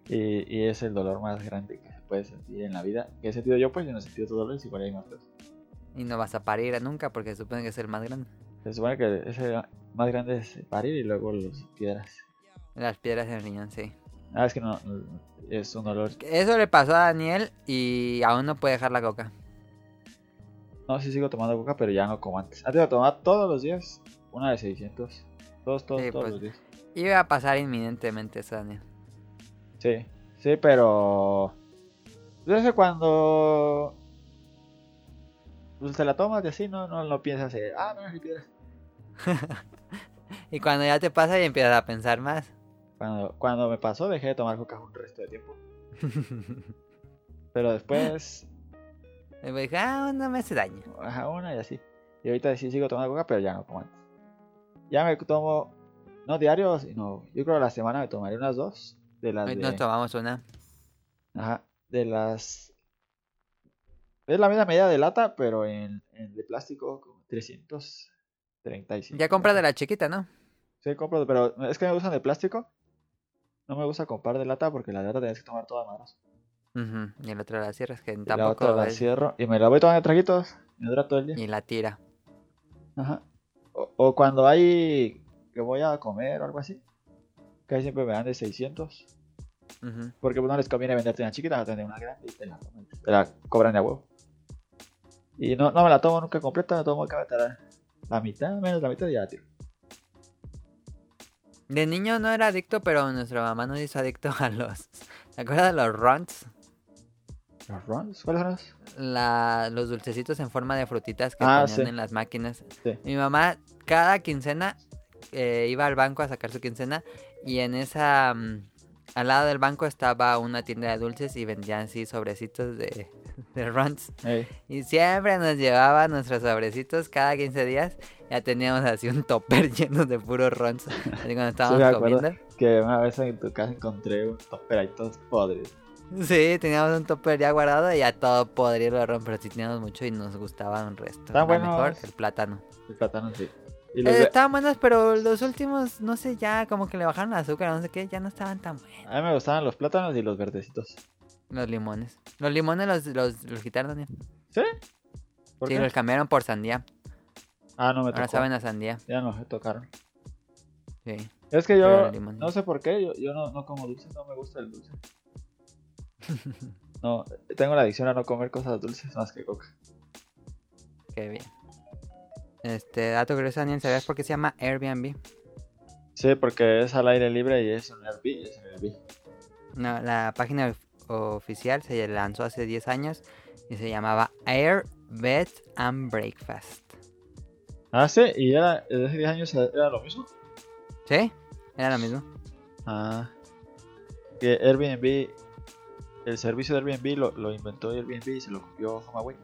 Y, y es el dolor más grande que se puede sentir en la vida. Que he sentido yo, pues yo no he sentido otros dolores, igual hay más feos. Y no vas a parir nunca porque se supone que es el más grande. Se supone que ese más grande es parir y luego las piedras. Las piedras en el riñón, sí. Ah, es que no, no- es un dolor. Eso le pasó a Daniel y aún no puede dejar la coca. No, sí sigo tomando coca, pero ya no como antes. Antes la tomaba todos los días, una de 600. Todos, todos, Sí, todos pues. los días. Iba a pasar inminentemente eso, Daniel. Sí, sí, pero. Desde cuando. Pues te la tomas y así, no, no, no piensas, eh, ah, no, ni piedras. Y cuando ya te pasa y empiezas a pensar más. Cuando, cuando me pasó, dejé de tomar coca un resto de tiempo. Pero después, Y me dije, ah, no me hace daño. ajá, una y así. Y ahorita sí sigo tomando coca, pero ya no como antes. Ya me tomo, no diarios, sino yo creo que a la semana me tomaré unas dos. De las Hoy de, nos tomamos una. ajá, de las... Es la misma medida de lata, pero en, en de plástico, como 335. Ya compras de la chiquita, ¿no? Sí, compro, pero es que me gustan de plástico. No me gusta comprar de lata porque la lata tienes que tomar toda manos. Ujú, Y el otro la cierras, que Y tampoco la cierro y me la voy tomando traguitos. Me dura todo el día. Y la tira. Ajá. O, o cuando hay que voy a comer o algo así. Casi siempre me dan de 600. Ujú. Porque pues, no les conviene venderte una chiquita, vas a tener una grande y te la, te la cobran de huevo. Y no, no me la tomo nunca completa, me tomo la, la mitad, menos la mitad y ya la tiro. De niño no era adicto, pero nuestra mamá nos hizo adicto a los... ¿Te acuerdas de los runs? ¿Los runs? ¿Cuáles son los? La, los dulcecitos en forma de frutitas que Ah, ponían sí. en las máquinas. Sí. Mi mamá cada quincena eh, iba al banco a sacar su quincena y en esa... mm, al lado del banco estaba una tienda de dulces y vendían así sobrecitos de, de runs. Y siempre nos llevaba nuestros sobrecitos cada 15 días. ya teníamos así un topper lleno de puros rons. Así cuando me estábamos acuerdo. comiendo. Que una vez en tu casa encontré un topper ahí todos podres. Sí, teníamos un topper ya guardado y ya todo podrido de ron, pero sí teníamos mucho y nos gustaba un resto. Buenos. mejor el plátano. El plátano sí. Eh, de- estaban buenos, pero los últimos, no sé, ya como que le bajaron el azúcar, no sé qué, ya no estaban tan buenos. A mí me gustaban los plátanos y los verdecitos. Los limones. Los limones los, los, los quitaron, Daniel. ¿Sí? ¿Por Sí, qué? los cambiaron por sandía. Ah, no me Ahora tocó. saben a sandía. Ya no me tocaron. Sí. Es que yo, no sé por qué, yo, yo no, no como dulce, no me gusta el dulce. No, tengo la adicción a no comer cosas dulces más que coca. Qué bien. Este, dato curioso, Daniel, ¿sabías por qué se llama Airbnb? Sí, porque es al aire libre y es un Airbnb, es un Airbnb. No, la página of- oficial se lanzó hace 10 años y se llamaba Air, Bed and Breakfast. Ah, sí, y era, desde hace 10 años era lo mismo. ¿Sí? Era lo mismo. Ah, que Airbnb, el servicio de Airbnb lo, lo inventó Airbnb y se lo copió HomeAway.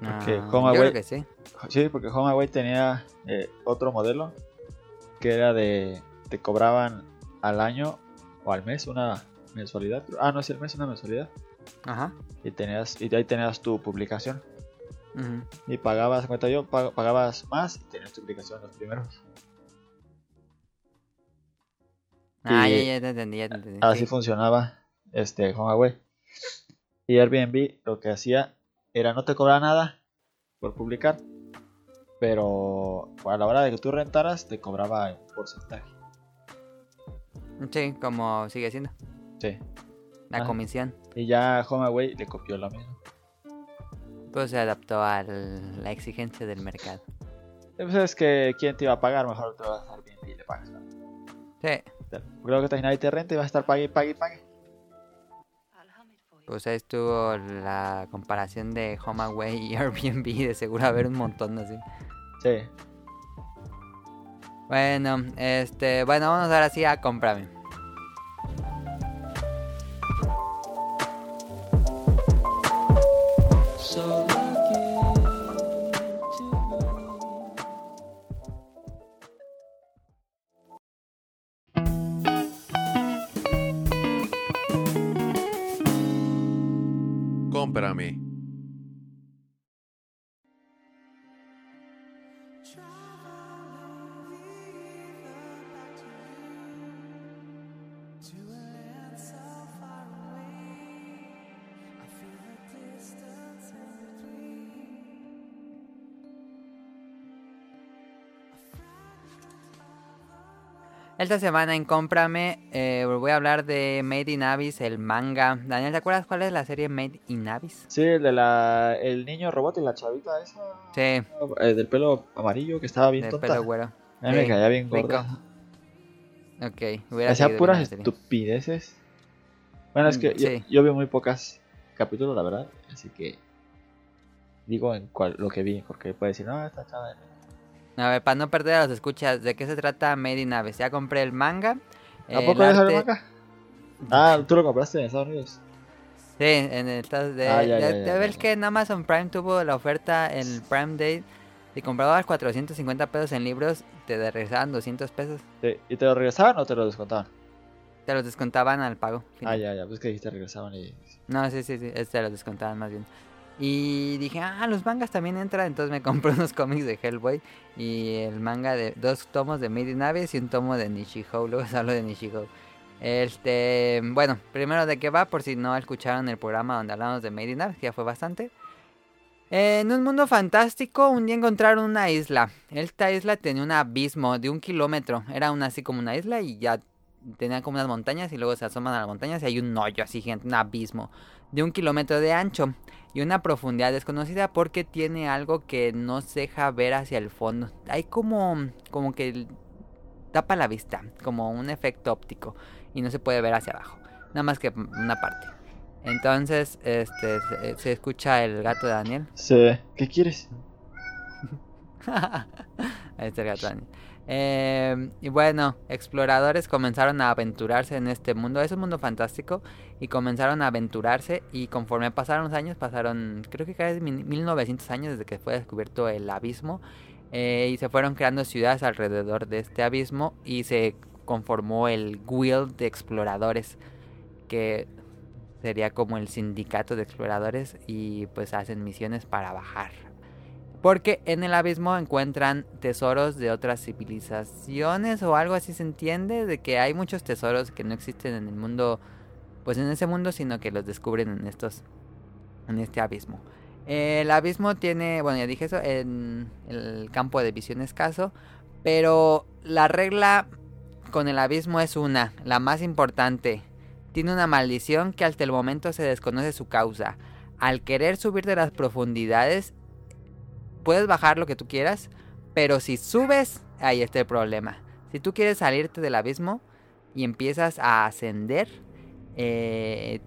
Porque Ah, HomeAway- Yo creo que sí. Sí, porque HomeAway tenía eh, otro modelo que era de te cobraban al año o al mes una mensualidad. Ah, no es el mes, una mensualidad. Ajá. Y tenías y ahí tenías tu publicación ujú. y pagabas, cuenta yo, pag- pagabas más y tenías tu publicación los primeros. Ah, Y- ya, ya te entendí, ya te entendí. Así sí. funcionaba este HomeAway. Y Airbnb lo que hacía era no te cobraba nada por publicar, pero a la hora de que tú rentaras te cobraba un porcentaje. Sí, como sigue siendo. Sí. La comisión. Y ya HomeAway le copió lo mismo. Pues se adaptó a la exigencia del mercado. Pues es que quién te iba a pagar, mejor te vas a Airbnb y le pagas. ¿no? Sí. Creo que nadie te renta y vas a estar pague y pague y pague. Pues ahí estuvo la comparación de HomeAway y Airbnb. De seguro haber un montón así. Sí. Bueno, este, bueno, vamos ahora sí a cómprame. Cómprame. Esta semana en Cómprame eh, voy a hablar de Made in Abyss, el manga. Daniel, ¿te acuerdas cuál es la serie Made in Abyss? Sí, el de la el niño robot y la chavita esa Sí, eh, del pelo amarillo que estaba bien de tonta. pelo güero. A mí me caía bien rico. gorda. Ok, hubiera Hacía puras estupideces. Bueno, es Mm, que yo, sí. yo vi muy pocas capítulos, la verdad. Así que digo en cuál lo que vi, porque puede decir, no, esta chava. A ver, para no perder a los escuchas, ¿de qué se trata Made in Abyss? Ya compré el manga. ¿A el poco arte- manga? Ah, tú lo compraste en Estados Unidos. Sí, en el estado de... Ah, ya, ya- ya, ya ya, ves ya. que en Amazon Prime tuvo la oferta el Prime Day. Si comprabas 450 pesos en libros, te regresaban 200 pesos. Sí, ¿Y te lo regresaban o te lo descontaban? Te los descontaban al pago. Ah, ya, ya, pues que dijiste regresaban y. No, sí, sí, sí, te los descontaban más bien. Y dije, ah, los mangas también entran. Entonces me compré unos cómics de Hellboy y el manga de dos tomos de Made in Abyss y un tomo de Nishihou. Luego hablo de Nishihou. Este, bueno, primero de qué va, por si no escucharon el programa donde hablamos de Made in que ya fue bastante. En un mundo fantástico, un día encontraron una isla. Esta isla tenía un abismo de un kilómetro. Era una así como una isla y ya tenía como unas montañas y luego se asoman a las montañas y hay un hoyo así gigante, un abismo de un kilómetro de ancho y una profundidad desconocida porque tiene algo que no se deja ver hacia el fondo. Hay como, como que tapa la vista, como un efecto óptico y no se puede ver hacia abajo, nada más que una parte. Entonces, este, se, se escucha el gato de Daniel. Sí. ¿Qué quieres? Ahí está el gato Daniel. Eh, y bueno, exploradores comenzaron a aventurarse en este mundo. Es un mundo fantástico. Y comenzaron a aventurarse. Y conforme pasaron los años, pasaron, creo que casi mil- 1900 años desde que fue descubierto el abismo. eh, y se fueron creando ciudades alrededor de este abismo y se conformó el Guild de Exploradores, que sería como el sindicato de exploradores y pues hacen misiones para bajar. Porque en el abismo encuentran tesoros de otras civilizaciones o algo así se entiende, de que hay muchos tesoros que no existen en el mundo, pues en ese mundo, sino que los descubren en estos, en este abismo. El abismo tiene, bueno, ya dije eso, en el campo de visión escaso, pero la regla con el abismo es una, la más importante. Tiene una maldición que hasta el momento se desconoce su causa. Al querer subir de las profundidades, puedes bajar lo que tú quieras, pero si subes, ahí está el problema. Si tú quieres salirte del abismo y empiezas a ascender, eh,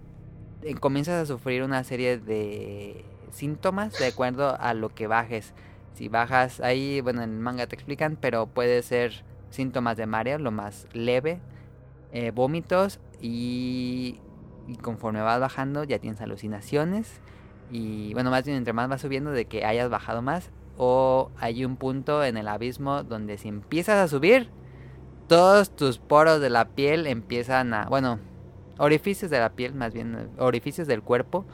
eh, comienzas a sufrir una serie de síntomas de acuerdo a lo que bajes. Si bajas ahí, bueno, en el manga te explican, pero puede ser síntomas de mareo, lo más leve, eh, vómitos y, y conforme vas bajando ya tienes alucinaciones y bueno, más bien entre más vas subiendo de que hayas bajado más o hay un punto en el abismo donde si empiezas a subir, todos tus poros de la piel empiezan a, bueno, orificios de la piel, más bien orificios del cuerpo,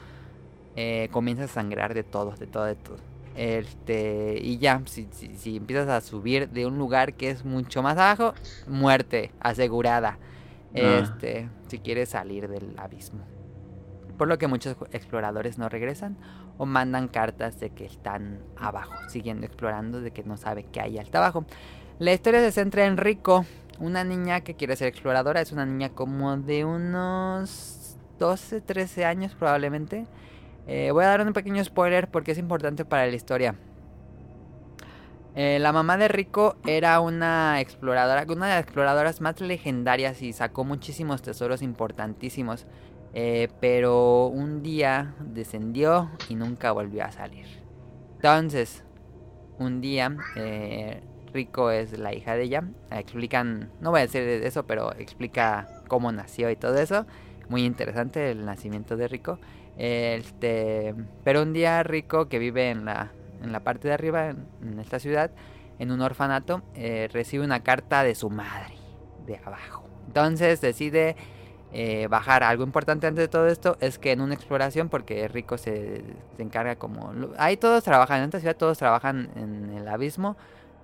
eh, comienzas a sangrar de todo, de todo, de todo. Este, y ya, si, si, si empiezas a subir de un lugar que es mucho más abajo, muerte asegurada. Ah. Este, si quieres salir del abismo. Por lo que muchos exploradores no regresan o mandan cartas de que están abajo, siguiendo explorando, de que no sabe qué hay hasta abajo. La historia se centra en Rico, una niña que quiere ser exploradora. Es una niña como de unos 12, 13 años probablemente. Eh, voy a dar un pequeño spoiler porque es importante para la historia. Eh, la mamá de Rico era una exploradora, una de las exploradoras más legendarias y sacó muchísimos tesoros importantísimos. Eh, pero un día descendió y nunca volvió a salir. Entonces, un día, eh, Rico es la hija de ella. Explican, no voy a decir de eso, pero explica cómo nació y todo eso. Muy interesante el nacimiento de Rico. Este, pero un día Rico, que vive en la, en la parte de arriba, en, en esta ciudad, en un orfanato, eh, recibe una carta de su madre, de abajo. Entonces decide eh, bajar. Algo importante antes de todo esto es que en una exploración, porque Rico se, se encarga como... Ahí todos trabajan, en esta ciudad todos trabajan en el abismo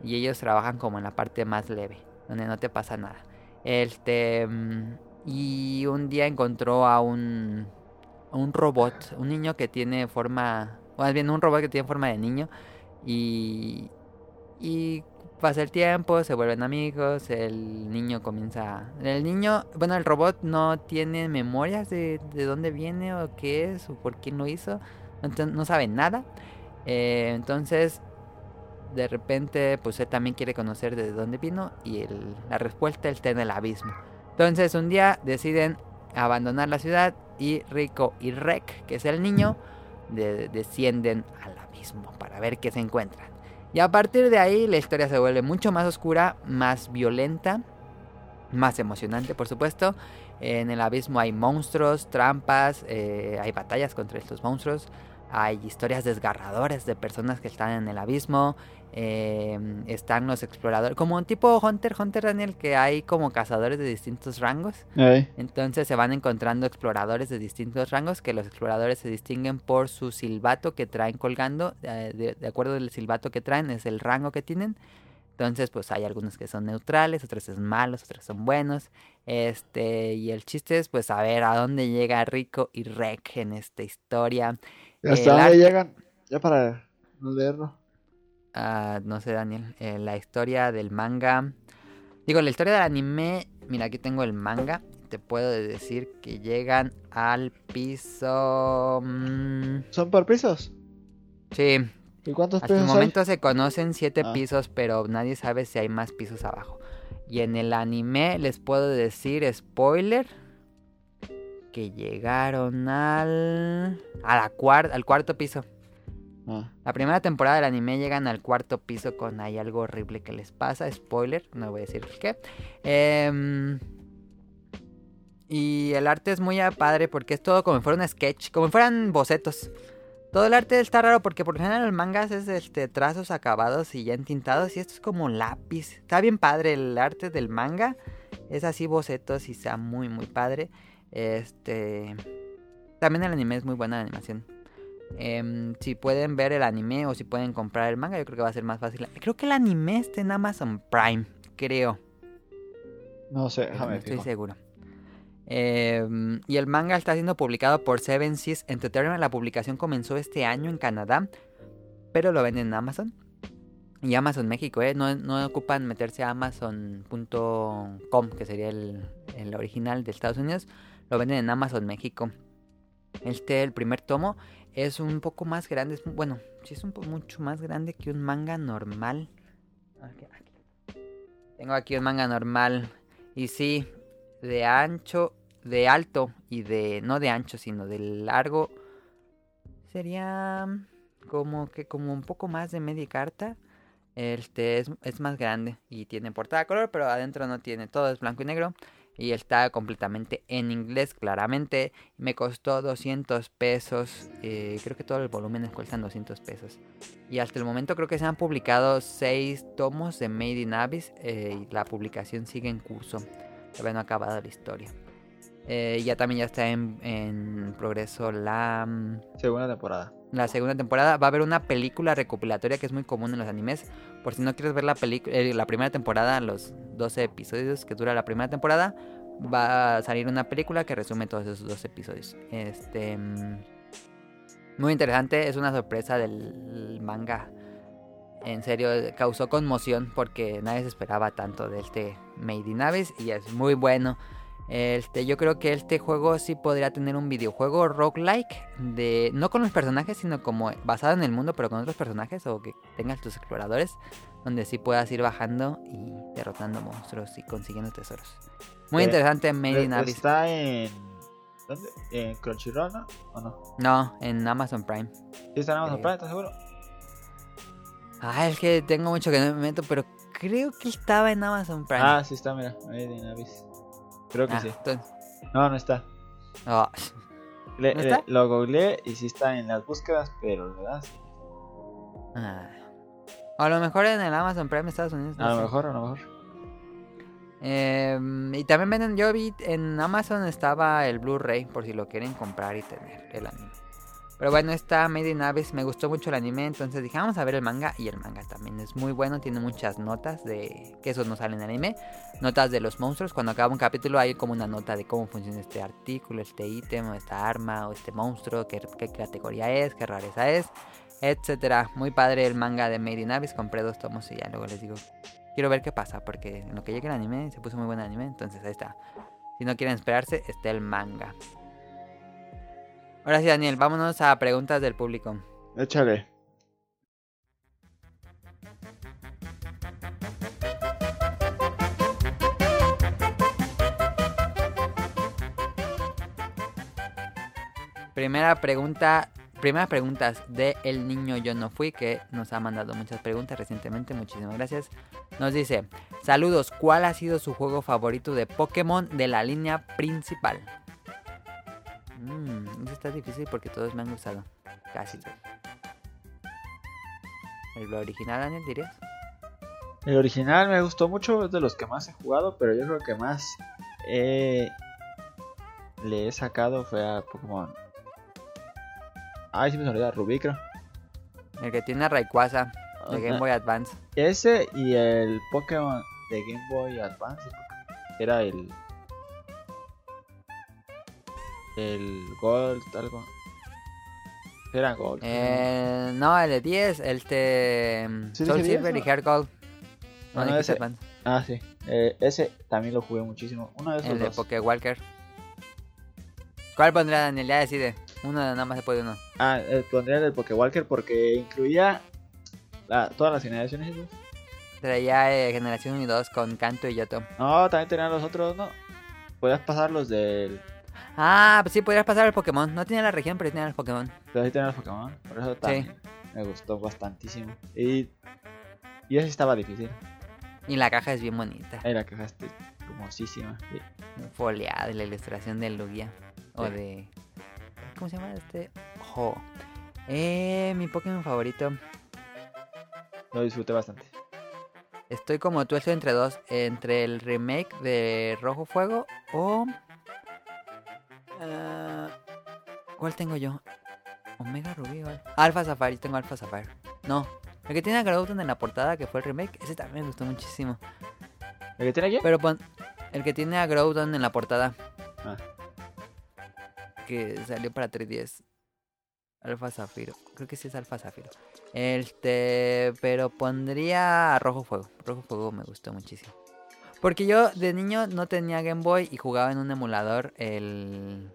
y ellos trabajan como en la parte más leve, donde no te pasa nada. Este... mm, Y un día encontró a un, un robot, un niño que tiene forma... Más bien un robot que tiene forma de niño. Y... Y pasa el tiempo, se vuelven amigos, el niño comienza... El niño, bueno, el robot no tiene memorias de, de dónde viene o qué es o por quién lo hizo, entonces no sabe nada. Eh, entonces, de repente, pues él también quiere conocer de dónde vino y el- la respuesta está en el abismo. Entonces, un día deciden abandonar la ciudad y Rico y Rek, que es el niño, de- descienden al abismo para ver qué se encuentran. Y a partir de ahí la historia se vuelve mucho más oscura, más violenta, más emocionante por supuesto. En el abismo hay monstruos, trampas, eh, hay batallas contra estos monstruos, hay historias desgarradoras de personas que están en el abismo, eh, están los exploradores, como un tipo Hunter, Hunter Daniel, que hay como cazadores de distintos rangos. Entonces se van encontrando exploradores de distintos rangos, que los exploradores se distinguen por su silbato que traen colgando, eh, de, de acuerdo al silbato que traen, es el rango que tienen. Entonces, pues hay algunos que son neutrales, otros son malos, otros son buenos. Este, y el chiste es pues saber a dónde llega Rico y Rek en esta historia. ¿Y ¿Hasta El dónde llegan? Ya para no leerlo. Ah, no sé, Daniel. eh, la historia del manga. Digo, la historia del anime. Mira, aquí tengo el manga. Te puedo decir que llegan al piso. mm, ¿Son por pisos? sí, ¿Y cuántos hasta el pisos hay? momento se conocen siete Ah. pisos, pero nadie sabe si hay más pisos abajo. Y en el anime les puedo decir, spoiler, que llegaron al. A la cuar- al cuarto piso. Ah, La primera temporada del anime llegan al cuarto piso con ahí algo horrible que les pasa. Spoiler, no voy a decir qué. Em, y el arte es muy padre porque es todo como si fuera un sketch, como si fueran bocetos. Todo el arte está raro porque por lo general los mangas es este trazos acabados y ya entintados y esto es como lápiz. Está bien padre el arte del manga. Es así bocetos y está muy muy padre. Este también el anime es muy buena la animación. Em, si pueden ver el anime o si pueden comprar el manga, yo creo que va a ser más fácil. Creo que el anime está en Amazon Prime, creo. No sé, No déjame estoy fijo. seguro. Em, y el manga está siendo publicado por Seven Seas Entertainment. La publicación comenzó este año en Canadá, pero lo venden en Amazon. Y Amazon México, ¿eh? No, no ocupan meterse a amazon.com, que sería el, el original de Estados Unidos. Lo venden en Amazon México. Este, el primer tomo, es un poco más grande. Es, bueno, sí es un poco mucho más grande que un manga normal. Aquí, aquí. Tengo aquí un manga normal. Y sí, de ancho, de alto y de... No de ancho, sino de largo. Sería como que como un poco más de media carta. Este es, es más grande y tiene portada color, pero adentro no tiene. Todo es blanco y negro. Y está completamente en inglés, claramente. Me costó 200 pesos. eh, creo que todos los volúmenes cuestan 200 pesos. Y hasta el momento creo que se han publicado 6 tomos de Made in Abyss. eh, y la publicación sigue en curso. Todavía no acabado la historia. Eh, ya también ya está en, en progreso la, mm, Segunda temporada. la segunda temporada. Va a haber una película recopilatoria que es muy común en los animes. Por si no quieres ver la, eh, la primera temporada, los 12 episodios que dura la primera temporada, va a salir una película que resume todos esos 12 episodios. Este. mm, Muy interesante, es una sorpresa del manga. En serio, causó conmoción porque nadie se esperaba tanto de este Made in Abyss y es muy bueno. Este, yo creo que este juego sí podría tener un videojuego roguelike de no con los personajes, sino como basado en el mundo, pero con otros personajes o que tengas tus exploradores, donde sí puedas ir bajando y derrotando monstruos y consiguiendo tesoros. Muy Eh, interesante Made in Eh, Abyss. Está en. ¿Dónde? ¿En Crunchyroll, no? ¿O no? No, en Amazon Prime. ¿Sí está en Amazon Eh, Prime, estás seguro? Ah, es que tengo mucho que no me meto, pero creo que estaba en Amazon Prime. Ah, sí está, mira. Made in Abyss. Creo que Ah, sí. entonces- No, no está. oh, Le- ¿No le- está? lo googleé y sí está en las búsquedas, pero ¿verdad? Sí. ah. A lo mejor en el Amazon Prime Estados Unidos. no A lo sé. mejor, a lo mejor. Em, y también venden, yo vi en Amazon estaba el Blu-ray por si lo quieren comprar y tener el anime. Pero bueno, está Made in Abyss, me gustó mucho el anime, entonces dije, vamos a ver el manga. Y el manga también es muy bueno, tiene muchas notas de que eso no sale en el anime. Notas de los monstruos, cuando acaba un capítulo hay como una nota de cómo funciona este artículo, este ítem, o esta arma, o este monstruo, qué, categoría es, qué rareza es, etcétera. Muy padre el manga de Made in Abyss, compré dos tomos y ya luego les digo quiero ver qué pasa, porque en lo que llegue el anime se puso muy buen anime, entonces ahí está. Si no quieren esperarse, está el manga. Ahora sí, Daniel, vámonos a preguntas del público. Échale. Primera pregunta, primeras preguntas de El Niño Yo No Fui, que nos ha mandado muchas preguntas recientemente, muchísimas gracias. Nos dice, saludos, ¿cuál ha sido su juego favorito de Pokémon de la línea principal? Mmm, eso está difícil porque todos me han gustado, casi todos. ¿El original, Daniel, dirías? El original me gustó mucho, es de los que más he jugado, pero yo creo que más eh, le he sacado fue a Pokémon. Ay, sí me olvidó, Rubí creo. El que tiene a Rayquaza de Game Boy Advance. Ese y el Pokémon de Game Boy Advance era el el Gold algo. Era Gold. Eh, no, el de 10, el de mm, Sí, Soul dije 10, Silver y ¿no? Heart Gold. No, Ah, no, dijiste ese-. Ah, sí. Eh, ese también lo jugué muchísimo. Uno de esos El de dos. Pokewalker. ¿Cuál pondrá Daniel? Ya decide. Uno nada más se puede uno. Ah, eh, pondría el del Pokewalker porque incluía la- todas las generaciones. ¿no? Traía eh, Generación 1 y 2 con Kanto y Yoto. No, también tenían los otros, ¿no? Podías pasar los del... Ah, pues sí, podrías pasar el Pokémon. No tenía la región, pero tenía los Pokémon. Pero sí tenían los Pokémon. Por eso también me gustó bastantísimo. Y... Y estaba difícil. Y la caja es bien bonita. Ahí la caja está hermosísima. sí. Foliada de la ilustración de Lugia. O Sí. de. ¿Cómo se llama este? Jo. Eh, mi Pokémon favorito. Lo disfruté bastante. Estoy como tú, estoy entre dos. Entre el remake de Rojo Fuego o... ah, ¿Cuál tengo yo? Omega Rubí o Al- Alpha Safari, tengo Alpha Safari. No, el que tiene a Groudon en la portada, que fue el remake, ese también me gustó muchísimo. ¿El que tiene aquí? Pero pon... El que tiene a Groudon en la portada. Ah. Que salió para 3DS. Alfa Zafiro. Creo que sí es Alfa Zafiro. Este. Pero pondría a Rojo Fuego. Rojo Fuego me gustó muchísimo. Porque yo de niño no tenía Game Boy y jugaba en un emulador el.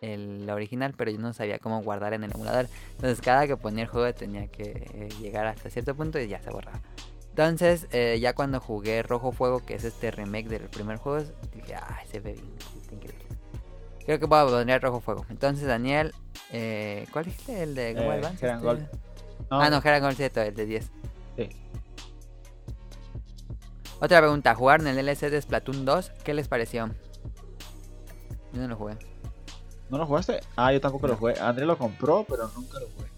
El original, pero yo no sabía cómo guardar en el emulador. Entonces cada que ponía el juego tenía que eh, llegar hasta cierto punto y ya se borraba. Entonces, eh, ya cuando jugué Rojo Fuego, que es este remake del primer juego, dije, ay, se ve bien, está increíble. Creo que voy a poner Rojo Fuego. Entonces, Daniel, eh, ¿cuál dijiste? ¿El de Game Eh, Advance? Heran Este-. Ah, no, Heran Gold, cierto, el de 10. Sí. Otra pregunta, ¿jugaron el DLC de Splatoon 2? ¿Qué les pareció? Yo no lo jugué. ¿No lo jugaste? Ah, yo tampoco lo jugué. André lo compró, pero nunca lo jugué.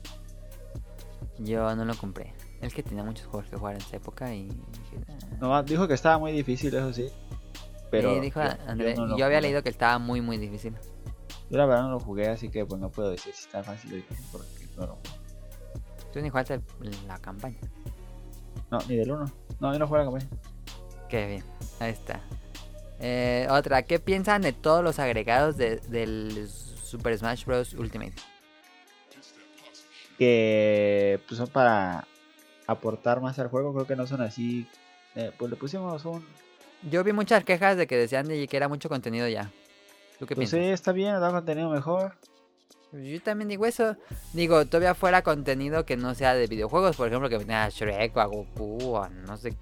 Yo no lo compré. Es que tenía muchos juegos que jugar en esa época y "Ah". No, dijo que estaba muy difícil, eso sí. Pero Sí, dijo yo- André, yo, no yo, lo había jugué. leído que estaba muy muy difícil. Yo la verdad no lo jugué, así que pues no puedo decir si está fácil o difícil porque no lo jugué. Tú ni jugaste la campaña. No, ni del 1. No, yo no jugué la campaña. Qué bien, ahí está. Eh, otra, ¿qué piensan de todos los agregados de- del Super Smash Bros. Ultimate? Que pues son para aportar más al juego, creo que no son así. eh, pues le pusimos un... Yo vi muchas quejas de que decían de que era mucho contenido ya. ¿Tú qué Pues sí, piensas? está bien, da contenido mejor. Yo también digo eso. Digo, todavía fuera contenido que no sea de videojuegos, por ejemplo, que venga a Shrek o a Goku o no sé,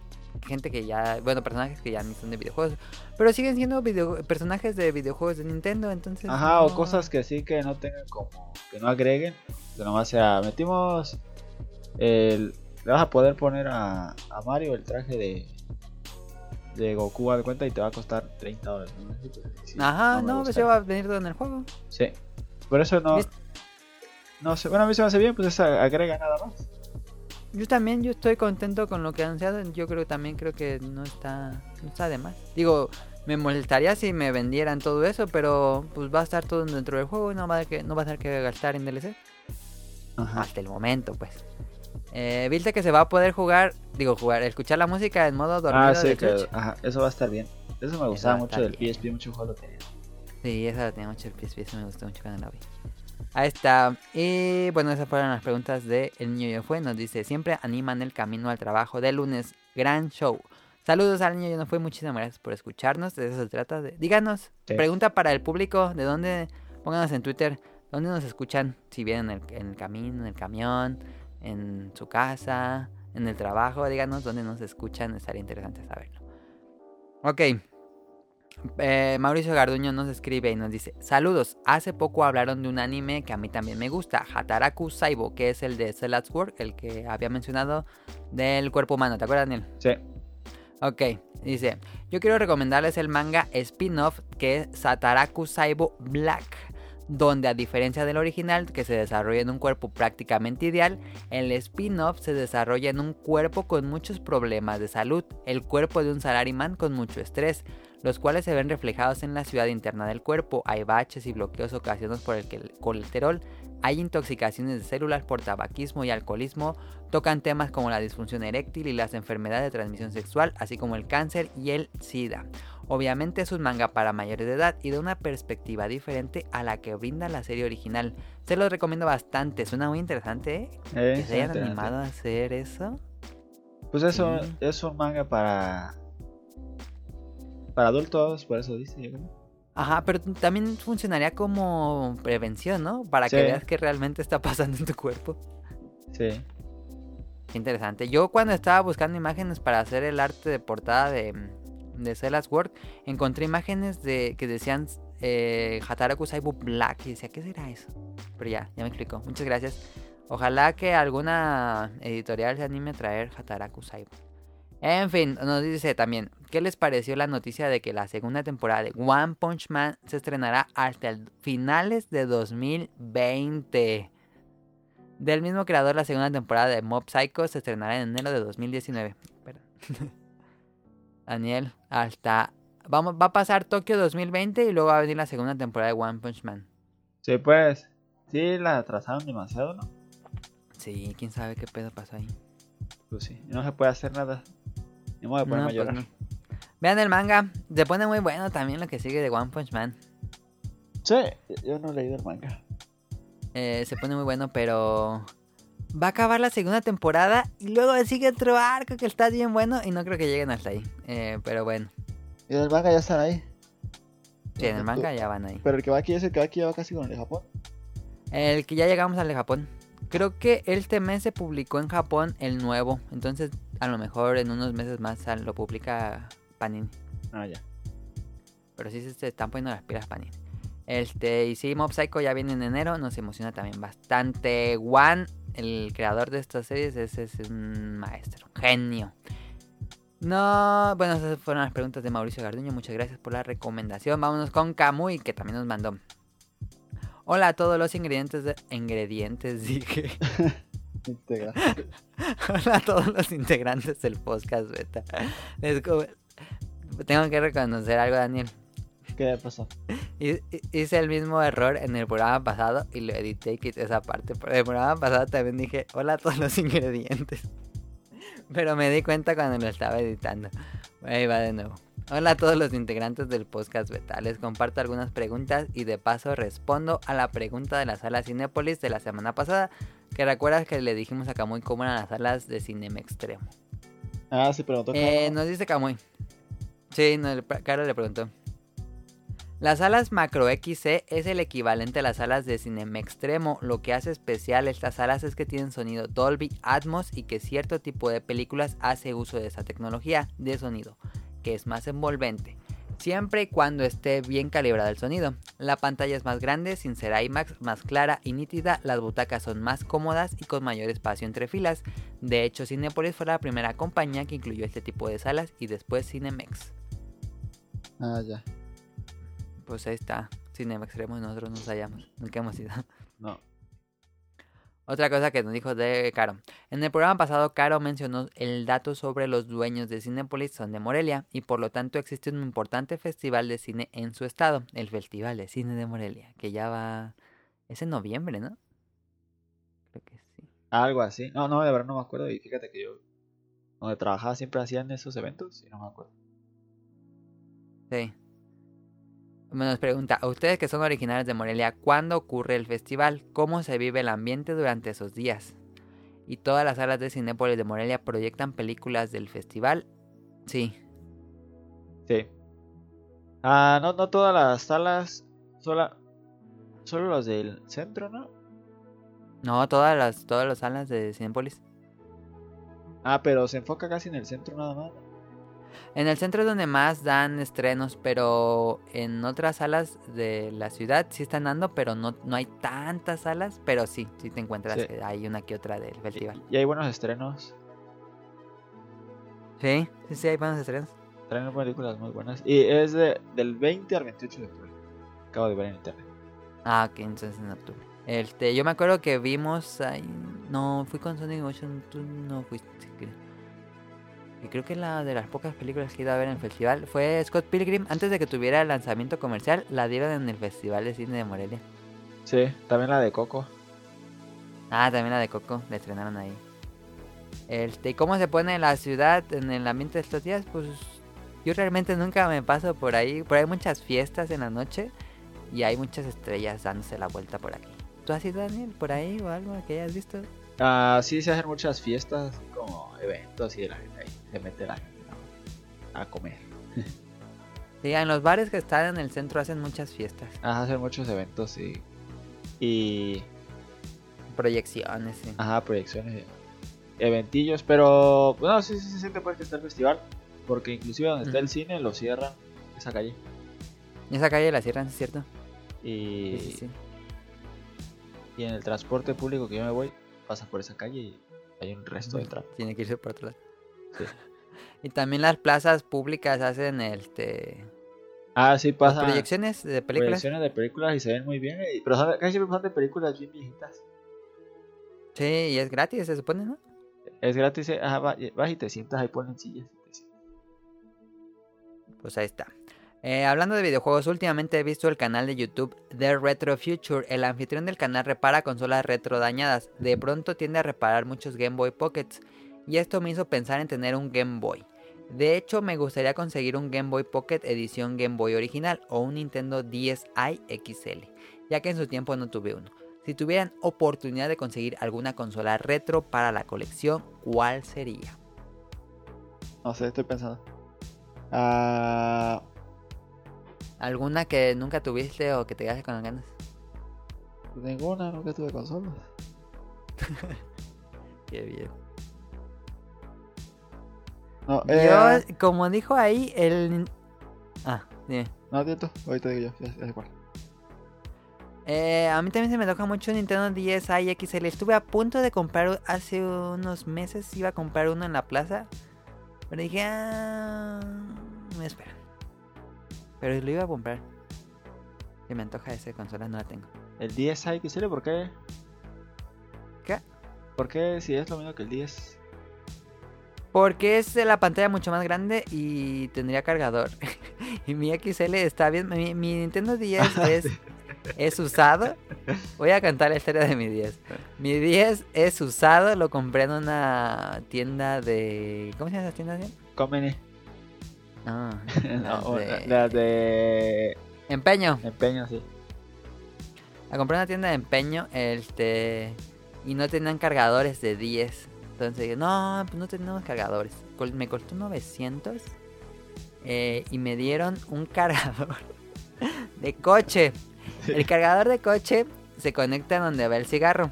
gente que ya, bueno, personajes que ya ni son de videojuegos, pero siguen siendo video- personajes de videojuegos de Nintendo, entonces... Ajá, o no- cosas que sí que no tengan como... Que no agreguen. Que nomás sea... Metimos... El... Le vas a poder poner a, a Mario el traje de... De Goku a de cuenta y te va a costar 30 dólares. ¿no? Sí, Ajá, me no, pues ya va a venir todo en el juego. Sí. Por eso no... ¿Viste? No sé, bueno, a mí se me hace bien, pues esa agrega nada más. Yo también, yo estoy contento con lo que han anunciado. Yo creo también creo que no está, no está de más. Digo, me molestaría si me vendieran todo eso, pero pues va a estar todo dentro del juego y no va a, que, no va a tener que gastar en DLC. Ajá. Hasta el momento, pues. Eh, ¿Viste que se va a poder jugar, digo, jugar, escuchar la música en modo dormido Ah, sí, de ajá, eso va a estar bien. Eso me gustaba mucho del. PSP, mucho juego lo tenía. Sí, esa la tenía mucho el PSP, eso me gustó mucho cuando la vi. Ahí está. Y bueno, esas fueron las preguntas de El Niño Yo Fue. Nos dice, siempre animan el camino al trabajo de lunes. Gran show. Saludos al Niño Yo No Fue. Muchísimas gracias por escucharnos. De eso se trata. De... Díganos. Sí. Pregunta para el público. ¿De dónde? Pónganos en Twitter. ¿Dónde nos escuchan? Si vienen en el, en el camino, en el camión, en su casa, en el trabajo. Díganos dónde nos escuchan. Estaría interesante saberlo. Ok. Eh, Mauricio Garduño nos escribe y nos dice: Saludos, hace poco hablaron de un anime que a mí también me gusta, Hataraku Saibo, que es el de Work, el que había mencionado del cuerpo humano. ¿Te acuerdas, Daniel? Sí. Ok, dice: Yo quiero recomendarles el manga spin-off que es Sataraku Saibo Black. Donde a diferencia del original que se desarrolla en un cuerpo prácticamente ideal, el spin-off se desarrolla en un cuerpo con muchos problemas de salud, el cuerpo de un salaryman con mucho estrés, los cuales se ven reflejados en la ciudad interna del cuerpo. Hay baches y bloqueos ocasionados por el colesterol, hay intoxicaciones de células por tabaquismo y alcoholismo, tocan temas como la disfunción eréctil y las enfermedades de transmisión sexual, así como el cáncer y el SIDA. Obviamente es un manga para mayores de edad y de una perspectiva diferente a la que brinda la serie original. Se los recomiendo bastante, suena muy interesante, ¿eh? Eh, Que se hayan animado a hacer eso. Pues eso Sí. es un manga para. Para adultos, por eso dice. Ajá, pero también funcionaría como prevención, ¿no? Para que veas que realmente está pasando en tu cuerpo. Sí. Qué interesante. Yo cuando estaba buscando imágenes para hacer el arte de portada de, de Cellas World, encontré imágenes de que decían eh, Hataraku Saibo Black. Y decía, ¿qué será eso? Pero ya, ya me explicó. Muchas gracias. Ojalá que alguna editorial se anime a traer Hataraku Saibo. En fin, nos dice también, ¿qué les pareció la noticia de que la segunda temporada de One Punch Man se estrenará hasta el finales de 2020? Del mismo creador, la segunda temporada de Mob Psycho se estrenará en enero de 2019. Espera. Daniel, hasta... Vamos, va a pasar Tokio 2020 y luego va a venir la segunda temporada de One Punch Man. Sí, pues. Sí, la atrasaron demasiado, ¿no? Sí, quién sabe qué pedo pasó ahí. Pues sí. No se puede hacer nada. Ni ponerme No, a pues no. Vean el manga, se pone muy bueno también lo que sigue de One Punch Man. Sí, yo no he leído el manga. Eh, se pone muy bueno, pero va a acabar la segunda temporada y luego sigue otro arco que está bien bueno y no creo que lleguen hasta ahí. Eh, pero bueno, Y el manga ya están ahí. sí, en el manga ya van ahí. Pero el que va aquí es el que va aquí ya va casi con el de Japón. El que ya llegamos al de Japón. Creo que este mes se publicó en Japón el nuevo, entonces a lo mejor en unos meses más lo publica Panini. Ah, ya. Pero sí se están poniendo las pilas Panini. Este, y sí, Mob Psycho ya viene en enero, nos emociona también bastante. One, el creador de estas series, es, es un maestro, un genio. No, bueno, esas fueron las preguntas de Mauricio Garduño. Muchas gracias por la recomendación. Vámonos con Kamui, que también nos mandó. Hola a todos los ingredientes de... Ingredientes, dije. Hola a todos los integrantes del podcast beta. Les Tengo que reconocer algo, Daniel. ¿Qué pasó? Hi- hi- Hice el mismo error en el programa pasado y lo edité y quité esa parte. Pero el programa pasado también dije, hola a todos los ingredientes. Pero me di cuenta cuando lo estaba editando. Ahí va de nuevo. Hola a todos los integrantes del podcast beta. Les comparto algunas preguntas y de paso respondo a la pregunta de la sala Cinépolis de la semana pasada. Que recuerdas que le dijimos a Camuy cómo eran las salas de Cinema Extremo. Ah, sí, preguntó. Eh, nos dice Camuy. Sí, no, Caro le preguntó. Las salas Macro XC es el equivalente a las salas de Cinema Extremo. Lo que hace especial estas salas es que tienen sonido Dolby Atmos y que cierto tipo de películas hace uso de esa tecnología de sonido, que es más envolvente. Siempre y cuando esté bien calibrado el sonido. La pantalla es más grande, sin ser IMAX, más clara y nítida. Las butacas son más cómodas y con mayor espacio entre filas. De hecho, Cinepolis fue la primera compañía que incluyó este tipo de salas y después Cinemex. Ah, ya. Pues ahí está, Cinema Extremo y nosotros nos hallamos, nunca hemos ido. No. Otra cosa que nos dijo de Caro. En el programa pasado, Caro mencionó el dato sobre los dueños de Cinepolis son de Morelia y por lo tanto existe un importante festival de cine en su estado, el Festival de Cine de Morelia, que ya va... Es en noviembre, ¿no? Creo que sí. Algo así. No, no, de verdad no me acuerdo. Y fíjate que yo, donde trabajaba, siempre hacían esos eventos y no me acuerdo. Sí. Nos pregunta, a ustedes que son originarios de Morelia, ¿cuándo ocurre el festival? ¿Cómo se vive el ambiente durante esos días? ¿Y todas las salas de Cinépolis de Morelia proyectan películas del festival? Sí. Sí. Ah, no, no todas las salas. Sola, solo las del centro, ¿no? No, todas las, todas las salas de Cinépolis. Ah, pero se enfoca casi en el centro nada más. En el centro es donde más dan estrenos, pero en otras salas de la ciudad sí están dando, pero no, no hay tantas salas, pero sí, sí te encuentras Sí. que hay una que otra del festival. Y hay buenos estrenos. Sí, sí, sí, hay buenos estrenos. Traen películas muy buenas. Y es de, del 20 al 28 de octubre. Acabo de ver en internet. Ah, ok, entonces en octubre. Este, yo me acuerdo que vimos ahí... No, fui con Sonic Motion, tú no fuiste, creo. Y creo que la de las pocas películas que he ido a ver en el festival fue Scott Pilgrim. Antes de que tuviera el lanzamiento comercial, la dieron en el Festival de Cine de Morelia. Sí, también la de Coco. Ah, también la de Coco, la estrenaron ahí. Este, ¿y cómo se pone la ciudad en el ambiente de estos días? Pues yo realmente nunca me paso por ahí. Por ahí hay muchas fiestas en la noche y hay muchas estrellas dándose la vuelta por aquí. ¿Tú has ido, Daniel, por ahí o algo que hayas visto? Ah, sí, se hacen muchas fiestas, como eventos y la gente ahí se mete la gente ¿no? a comer. Sí, en los bares que están en el centro hacen muchas fiestas, Ajá, hacen muchos eventos y. Y. proyecciones, sí. Ajá, proyecciones. Eventillos, pero. Bueno, sí, sí se siente pues que está el festival. Porque inclusive donde está el cine lo cierran esa calle. Esa calle la cierran, ¿sí ¿es cierto? Y, Sí, sí, sí. y en el transporte público que yo me voy, pasa por esa calle y hay un resto de tráfico. Tiene que irse por otro lado. Sí. Y también las plazas públicas hacen este Ah, sí, pasa. proyecciones de películas. proyecciones de películas y se ven muy bien. y- Pero son- casi siempre son de películas bien viejitas. Sí, y es gratis, se supone, ¿no? Es gratis, eh, ajá, va- vas y te sientas ahí, ponen sillas. Pues ahí está. Eh, hablando de videojuegos, últimamente he visto el canal de YouTube The Retro Future. El anfitrión del canal repara consolas retro dañadas. De pronto tiende a reparar muchos Game Boy Pockets. Y esto me hizo pensar en tener un Game Boy. De hecho, me gustaría conseguir un Game Boy Pocket edición Game Boy original o un Nintendo 10i XL, ya que en su tiempo no tuve uno. Si tuvieran oportunidad de conseguir alguna consola retro para la colección, ¿cuál sería? No sé, estoy pensando. Ah, ¿Alguna que nunca tuviste o que te quedaste con las ganas? ninguna, nunca tuve consolas. Qué bien. No, eh, Yo, como dijo ahí, el... Ah, dime. no, tiento, ahorita digo yo, ya, ya sé cuál. Eh, a mí también se me toca mucho Nintendo 10i XL. Estuve a punto de comprar hace unos meses, iba a comprar uno en la plaza. Pero dije, ah, me espera. Pero lo iba a comprar. Se me antoja esa consola, no la tengo. El 10 XL, ¿por qué? ¿Qué? ¿Por qué si es lo mismo que el 10? Porque es la pantalla mucho más grande y tendría cargador. y mi XL está bien. Mi, mi Nintendo 10 es, es usado. Voy a cantar la historia de mi 10. Mi 10 es usado. Lo compré en una tienda de. ¿Cómo se llama esa tienda? Comene. No, No, las de- la de Empeño. empeño, sí. La compré en una tienda de empeño. Este. Y no tenían cargadores de 10. Entonces dije, no, pues no tenemos cargadores. Me costó 900. eh, y me dieron un cargador de coche. El cargador de coche se conecta donde va el cigarro.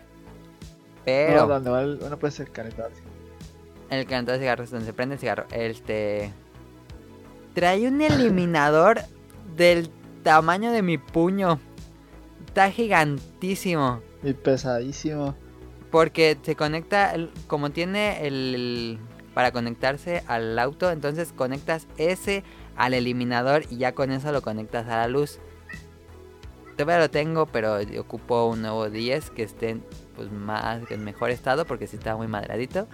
Pero No, donde va el- uno puede ser calentado. sí. el calentador de cigarros, donde se prende el cigarro. Este. Trae un eliminador del tamaño de mi puño. Está gigantísimo. Y pesadísimo. Porque se conecta, el- como tiene el, para conectarse al auto, entonces conectas ese al eliminador y ya con eso lo conectas a la luz. Todavía lo tengo, pero ocupo un nuevo 10 que esté pues más en mejor estado porque sí está muy madradito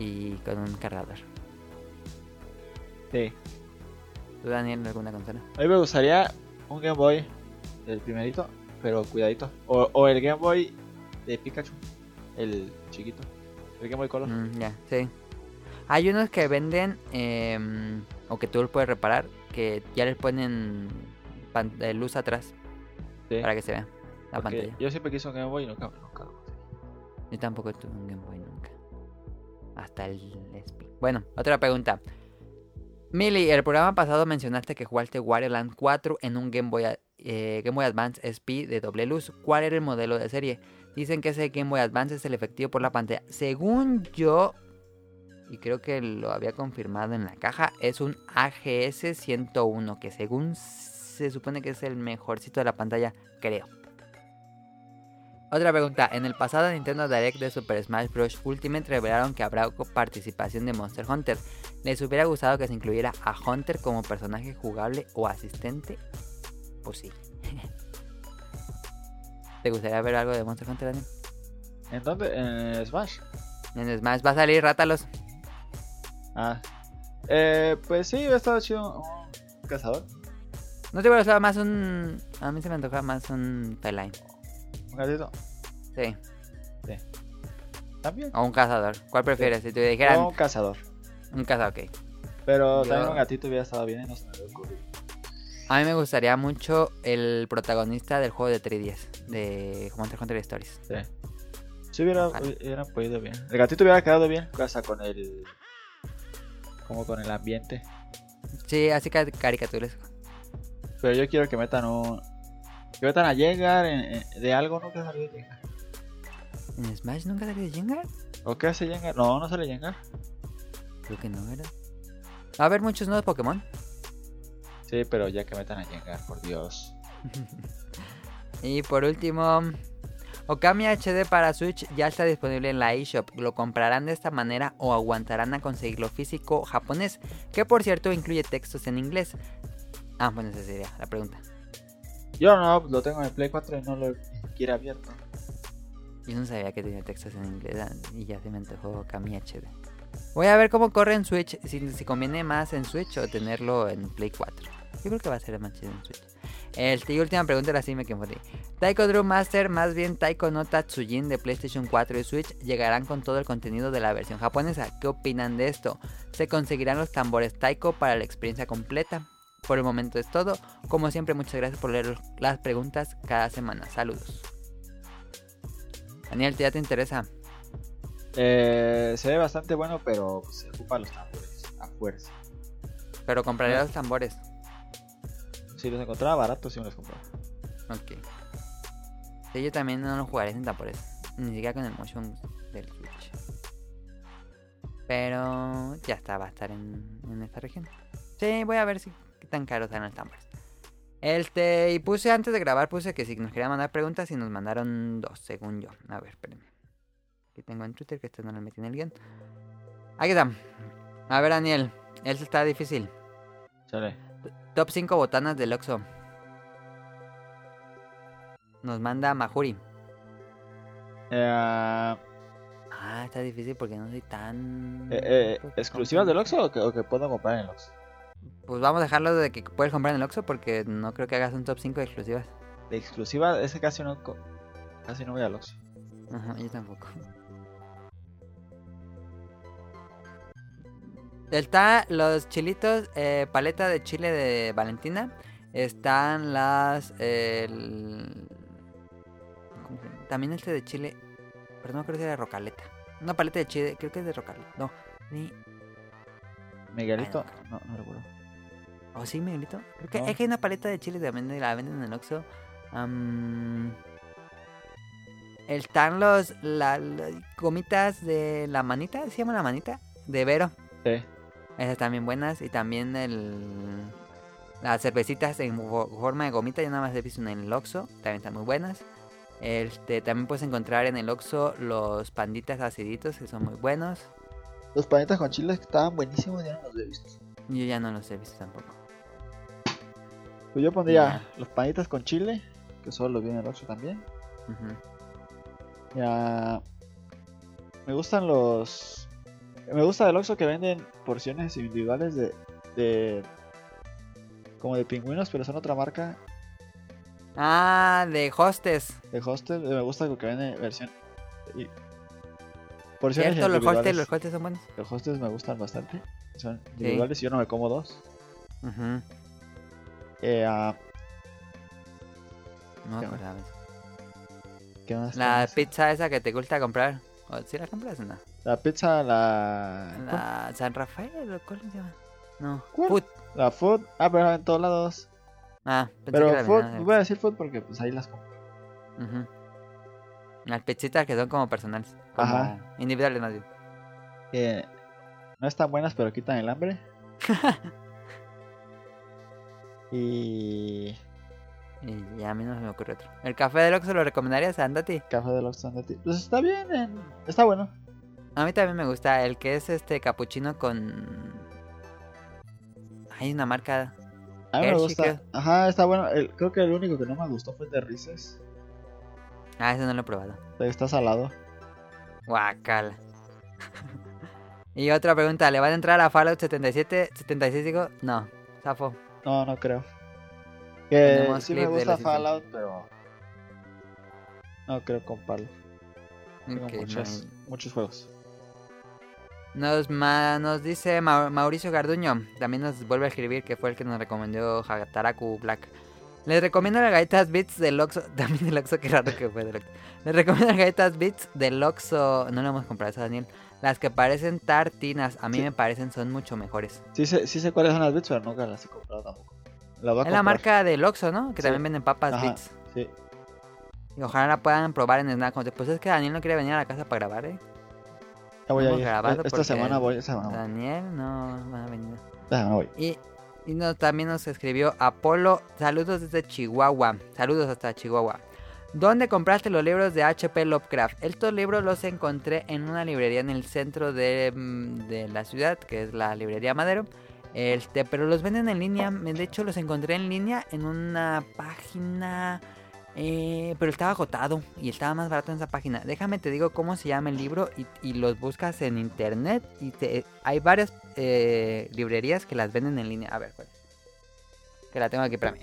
y con un cargador. Sí. ¿Tú Daniel alguna consola? A mí me gustaría un Game Boy, el primerito, pero cuidadito. O, o el Game Boy de Pikachu, el chiquito. El Game Boy Color. Mm, ya, sí. Hay unos que venden em, o que tú los puedes reparar que ya les ponen eh, luz atrás Sí. para que se vea la Porque pantalla. Yo siempre quise un Game Boy y nunca, nunca. Yo tampoco tuve un Game Boy nunca. Hasta el SP. Bueno, otra pregunta. Mili, el programa pasado mencionaste que jugaste Wario Land 4 en un Game Boy, eh, Game Boy Advance SP de doble luz. ¿Cuál era el modelo de serie? Dicen que ese Game Boy Advance es el efectivo por la pantalla. Según yo, y creo que lo había confirmado en la caja, es un AGS 101, que según se supone que es el mejorcito de la pantalla, creo. Otra pregunta. En el pasado Nintendo Direct de Super Smash Bros. Ultimate revelaron que habrá participación de Monster Hunter. ¿Les hubiera gustado que se incluyera a Hunter como personaje jugable o asistente? Pues sí. ¿Te gustaría ver algo de Monster Hunter, Daniel? ¿En dónde? En Smash. En Smash va a salir Rátalos. Ah. Eh, pues sí, hubiera estado chido un cazador. ¿No te hubiera gustado más un... A mí se me antoja más un feline. Un gatito. Sí. También. O un cazador. ¿Cuál prefieres? Si te dijeran No, un cazador. un cazador, ok. Pero Yo- también un gatito hubiera estado bien. No se me había ocurrido. A mí me gustaría mucho el protagonista del juego de 3DS. De Monster Hunter Stories. Sí. Sí hubiera, hubiera podido bien. El gatito hubiera quedado bien. Hasta con el. Como con el ambiente. Sí, así ca- caricaturesco. Pero yo quiero que metan un. Que metan a Jengar en- en- de algo. Que salió Jengar. ¿En Smash nunca salió Jengar? ¿O qué hace Jengar? No, no sale Jengar. Creo que no, ¿verdad? Va a haber muchos nuevos Pokémon. Sí, pero ya que metan a Jengar, por Dios. Y por último, Okami HD para Switch ya está disponible en la eShop. ¿Lo comprarán de esta manera o aguantarán a conseguirlo físico japonés? Que por cierto incluye textos en inglés. Ah, bueno, esa sería la pregunta. Yo no, lo tengo en el Play 4 y no lo quiere abierto. Yo no sabía que tenía textos en inglés ah, y ya se me antojó Kami HD. Voy a ver cómo corre en Switch, si, si conviene más en Switch o tenerlo en Play 4. Yo creo que va a ser más chido en Switch. El, y última pregunta, ahora sí me confundí. Taiko Drum Master, más bien Taiko no Tatsujin de PlayStation 4 y Switch, llegarán con todo el contenido de la versión japonesa. ¿Qué opinan de esto? ¿Se conseguirán los tambores Taiko para la experiencia completa? Por el momento es todo. Como siempre, muchas gracias por leer las preguntas cada semana. Saludos. Daniel, ¿ya te interesa? Eh, se ve bastante bueno, pero se ocupa los tambores a fuerza. Pero compraré los tambores. Si los encontraba baratos, sí me los compraba. Ok. Sí, yo también no lo jugaré sin tambores. Ni siquiera con el motion del Switch. Pero ya está, va a estar en, en esta región. Sí, voy a ver si qué tan caros están los tambores. Este, y puse antes de grabar, puse que si nos querían mandar preguntas y nos mandaron dos, según yo. A ver, espérenme. Aquí tengo en Twitter que este no lo metí en el guion. Aquí está. A ver, Daniel. Este está difícil. Chale. Top 5 botanas del Oxxo. Nos manda Mahuri. Eh, Ah, está difícil porque no soy tan... eh, eh, ¿Exclusivas del Oxxo o que, o que puedo comprar en el Oxxo? Pues vamos a dejarlo de que puedes comprar en el Oxxo porque no creo que hagas un top 5 de exclusivas. De exclusiva, ese casi no, casi no voy al Oxxo. Ajá, yo tampoco. Está los chilitos, eh, paleta de chile de Valentina. Están las... eh. También este de chile... Pero no creo que sea de rocaleta. Una paleta de chile, creo que es de rocaleta. No, ni... Miguelito, Ay, no, no recuerdo. ¿Oh, sí, Miguelito? Creo que No. es que hay una paleta de chile también de la venden en el Oxxo. Am, están los la, la- gomitas de la manita, ¿se llama la manita? De Vero. Sí. Esas también buenas. Y también el las cervecitas en fo- forma de gomita. Yo nada más he visto en el Oxxo. También están muy buenas. Este, también puedes encontrar en el Oxxo los panditas aciditos que son muy buenos. Los panitas con chiles que estaban buenísimos, ya no los he visto. Yo ya no los he visto tampoco. Pues yo pondría Ya. los panitas con chile, que solo los vi en el Oxxo también. Ya. Me gustan los. Me gusta del Oxxo que venden porciones individuales de. de como de pingüinos, pero son otra marca Ah, de hostes. de hostel. Me gusta que venden versión. Y, porciones Cierto, los hostes, los hostes son buenos. Los hostels me gustan bastante. Son individuales y yo no me como dos. Ujú. Eh, ah, No ¿Qué eso. ¿Qué más? ¿Qué La más? pizza esa que te gusta comprar. ¿O ¿Sí la compras o no? La pizza, la. La San Rafael, ¿o ¿cuál se llama? No. ¿Cuál? Food. La food. Ah, pero en todos lados. Ah, pensé Pero que food, vendían voy a decir food porque pues ahí las compro. Las pizzitas que son como personales. Como Ajá. Individuales más bien. Que no están buenas, pero quitan el hambre. y. Y ya a mí no se me ocurre otro. ¿El café del Oxxo lo recomendarías? Andati. Café de los Andati. Pues está bien, en- está bueno. A mí también me gusta el que es este capuchino con... Hay una marca... A mí me gusta. creo. Ajá, está bueno. El- creo que el único que no me gustó fue el de Reese's. Ah, ese no lo he probado. Está salado. Guacala. y otra pregunta, ¿le van a entrar a Fallout 77, 76? Digo, no, zafo. No, no creo. Que Tenemos sí me gusta Fallout, pero. No creo comprarlo. Tengo muchos, no. muchos juegos. Nos, ma- nos dice Mau- Mauricio Garduño, también nos vuelve a escribir que fue el que nos recomendó Hataraku Black. Les recomiendo las galletas Beats del Oxxo, también del Oxxo, qué raro que fue del Oxxo. Les recomiendo las galletas Beats del Oxxo, no lo hemos comprado eso Daniel. Las que parecen tartinas, a mí Sí. me parecen son mucho mejores. Sí sé, sí sé cuáles son las bits, pero nunca las he comprado tampoco. Las voy a Es la marca del Oxxo, ¿no? Que Sí. también venden papas Ajá, Beats. Sí. Y ojalá la puedan probar en Snack. Pues es que Daniel no quiere venir a la casa para grabar, ¿eh? Ya voy a ir. Esta semana voy, esta semana voy. Daniel no va a venir. Esta semana voy. Y, y nos, también nos escribió Apolo. Saludos desde Chihuahua. Saludos hasta Chihuahua. ¿Dónde compraste los libros de HP Lovecraft? Estos libros los encontré en una librería en el centro de, mm, de la ciudad, que es la librería Madero. Este, pero los venden en línea. De hecho, los encontré en línea en una página Eh, pero estaba agotado y estaba más barato en esa página. Déjame te digo cómo se llama el libro y, los buscas en internet. Y te- hay varias eh, librerías que las venden en línea. A ver, ¿cuál? Que la tengo aquí para mí.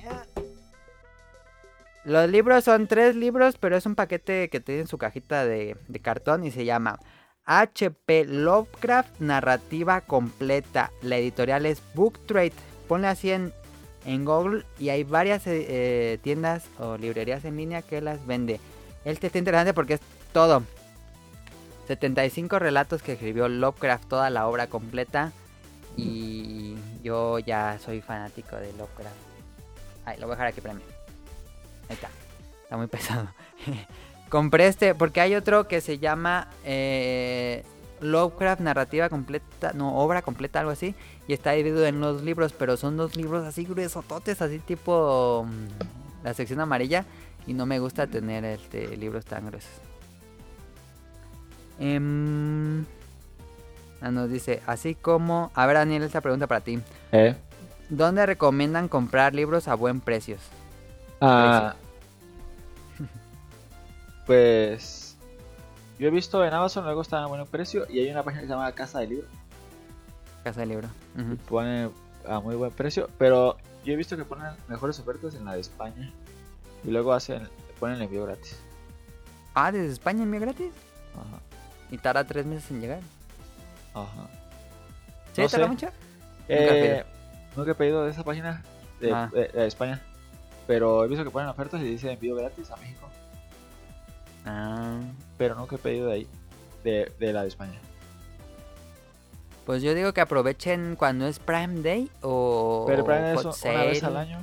Los libros son tres libros, pero es un paquete que tiene en su cajita de, de cartón y se llama HP Lovecraft Narrativa Completa. La editorial es Book Trade. Ponle así en, en Google y hay varias eh, eh, tiendas o librerías en línea que las vende. Este está interesante porque es todo. 75 relatos que escribió Lovecraft, toda la obra completa. Y yo ya soy fanático de Lovecraft. Ay, lo voy a dejar aquí para mí. Ahí está. Está muy pesado. Compré este porque hay otro que se llama eh, Lovecraft Narrativa Completa, no, obra completa, algo así. Y está dividido en los libros, pero son dos libros así gruesototes, así tipo mm, la sección amarilla. Y no me gusta tener este, libros tan gruesos. Em, ah, nos dice, así como... A ver, Daniel, esta pregunta para ti. Eh. ¿Dónde recomiendan comprar libros a buen precio? Ah, pues yo he visto en Amazon luego está a buen precio y hay una página que se llama Casa de Libro Casa de libro. pone a muy buen precio, pero yo he visto que ponen mejores ofertas en la de España y luego hacen ponen el envío gratis. Ah, desde España envío gratis. Ajá, Y tarda tres meses en llegar. ajá. ¿Sí? No ¿Tarda mucho? Eh, nunca he pedido de esa página de, Ah. de- de España, pero he visto que ponen ofertas y dice envío gratis a México, Ah, pero nunca he pedido de ahí, de, de la de España. pues yo digo que aprovechen cuando es Prime Day o Pero Prime es Hot una vez al año.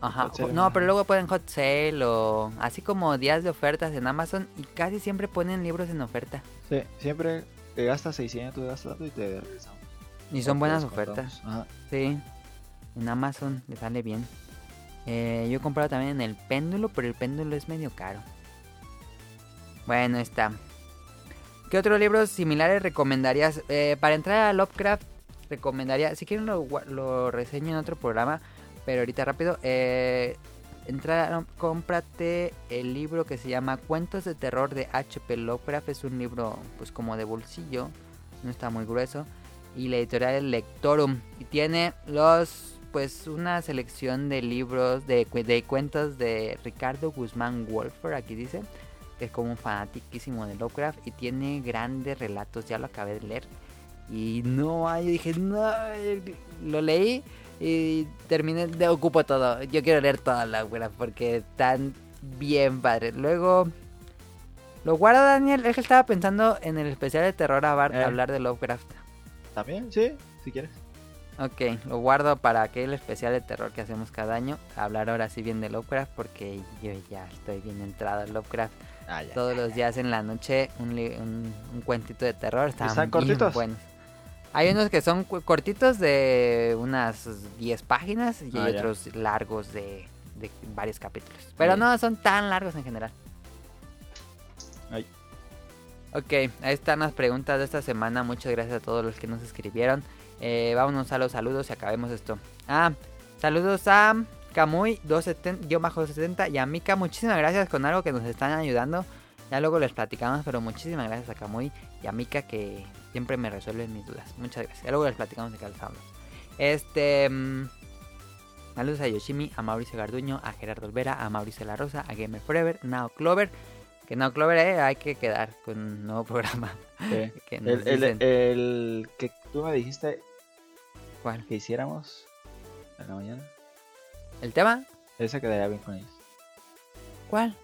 Ajá. Sale, no, pero luego ponen Hot Sale o así como días de ofertas en Amazon y casi siempre ponen libros en oferta. Sí, siempre te gastas 600, gastas tanto y te regresamos. Y son te buenas ofertas. Ajá. Sí. En Amazon le sale bien. Eh, yo he comprado también en el péndulo, pero el péndulo es medio caro. Bueno, está. ¿Qué otros libros similares recomendarías? Eh, para entrar a Lovecraft, recomendaría. Si quieren, lo, lo reseño en otro programa. Pero ahorita rápido. Eh, entra, no, cómprate el libro que se llama Cuentos de Terror de H.P. Lovecraft. Es un libro, pues, como de bolsillo. No está muy grueso y la editorial es Lectorum y tiene los pues una selección de libros de, de cuentos de Ricardo Guzmán Wolfer aquí dice es como un fanatiquísimo de Lovecraft y tiene grandes relatos ya lo acabé de leer y no ay, dije no lo leí y terminé de ocupo todo yo quiero leer toda Lovecraft porque están bien padres luego lo guardo Daniel es que estaba pensando en el especial de terror a Eh. hablar de Lovecraft También, sí, si quieres. Ok, lo guardo para aquel especial de terror que hacemos cada año. Hablar ahora sí bien de Lovecraft porque yo ya estoy bien entrado en Lovecraft. Ah, ya. Todos los días en la noche un, un, un cuentito de terror. Están, ¿Están cortitos? buenos. Hay unos que son cortitos de unas 10 páginas y Ah, hay ya. otros largos de, de varios capítulos. Pero no son tan largos en general. Ay. Ok, ahí están las preguntas de esta semana. Muchas gracias a todos los que nos escribieron. Eh, vámonos a los saludos y acabemos esto. Ah, saludos a Kamui 270 y a Mika. Muchísimas gracias con algo que nos están ayudando. Ya luego les platicamos, pero muchísimas gracias a Kamui y a Mika que siempre me resuelven mis dudas. Muchas gracias. Ya luego les platicamos de hablo. Este. mm, saludos a Yoshimi, a Mauricio Garduño, a Gerardo Olvera, a Mauricio La Rosa, a Gamer Forever, Now Clover. Que Now Clover, eh, hay que quedar con un nuevo programa. Sí. Que El, el, el que tú me dijiste ¿Cuál? que hiciéramos en la mañana, ¿El tema? ese quedaría bien con ellos. ¿Cuál?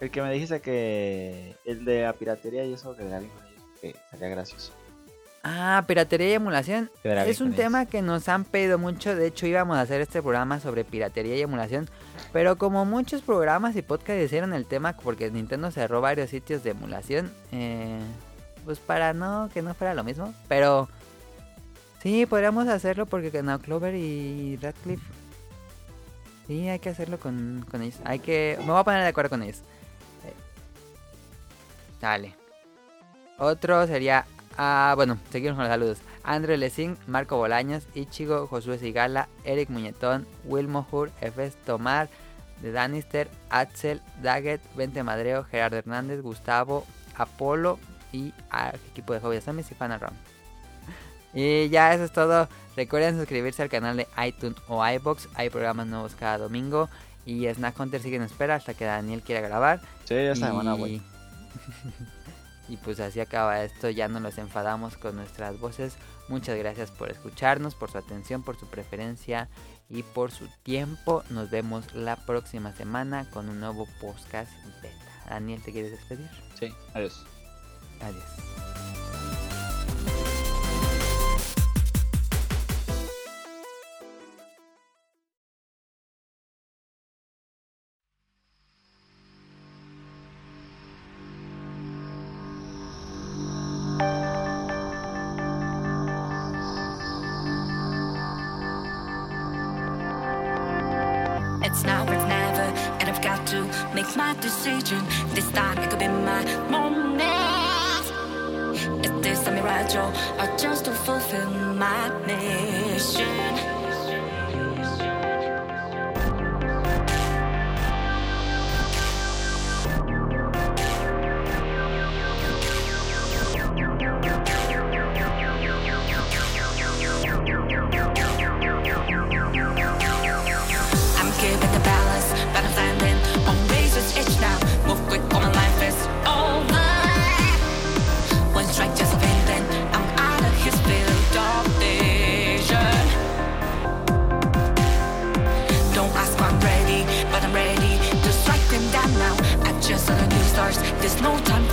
El que me dijiste que el de la piratería y eso quedaría bien con ellos, que sería gracioso. Ah, piratería y emulación. Es un tema ellos. que nos han pedido mucho. De hecho, íbamos a hacer este programa sobre piratería y emulación. Pero como muchos programas y podcasts hicieron el tema porque Nintendo cerró varios sitios de emulación. eh, pues para no que no fuera lo mismo. Pero sí, podríamos hacerlo porque Now Clover y Radcliffe. Sí, hay que hacerlo con, con ellos. Hay que. Me voy a poner de acuerdo con ellos. Eh, Dale. Otro sería. Ah, bueno, seguimos con los saludos. Andrew Lessing, Marco Bolaños, Ichigo, Josué Sigala, Eric Muñetón, Will Mohur, Efes Tomar, de Danister, Axel, Daggett, Vente Madreo, Gerardo Hernández, Gustavo, Apolo y al equipo de Hobby Zombies y Fan Round. Y ya eso es todo. Recuerden suscribirse al canal de iTunes o iBox. Hay programas nuevos cada domingo. Y Snack Hunter sigue en espera hasta que Daniel quiera grabar. Sí, esta y... semana, güey. y pues así acaba esto. Ya no nos enfadamos con nuestras voces. Muchas gracias por escucharnos, por su atención, por su preferencia y por su tiempo. Nos vemos la próxima semana con un nuevo podcast beta. Daniel, ¿te quieres despedir? Sí, adiós. Adiós. This time it could be my moment. Is this a mirage or just to fulfill my mission? There's no time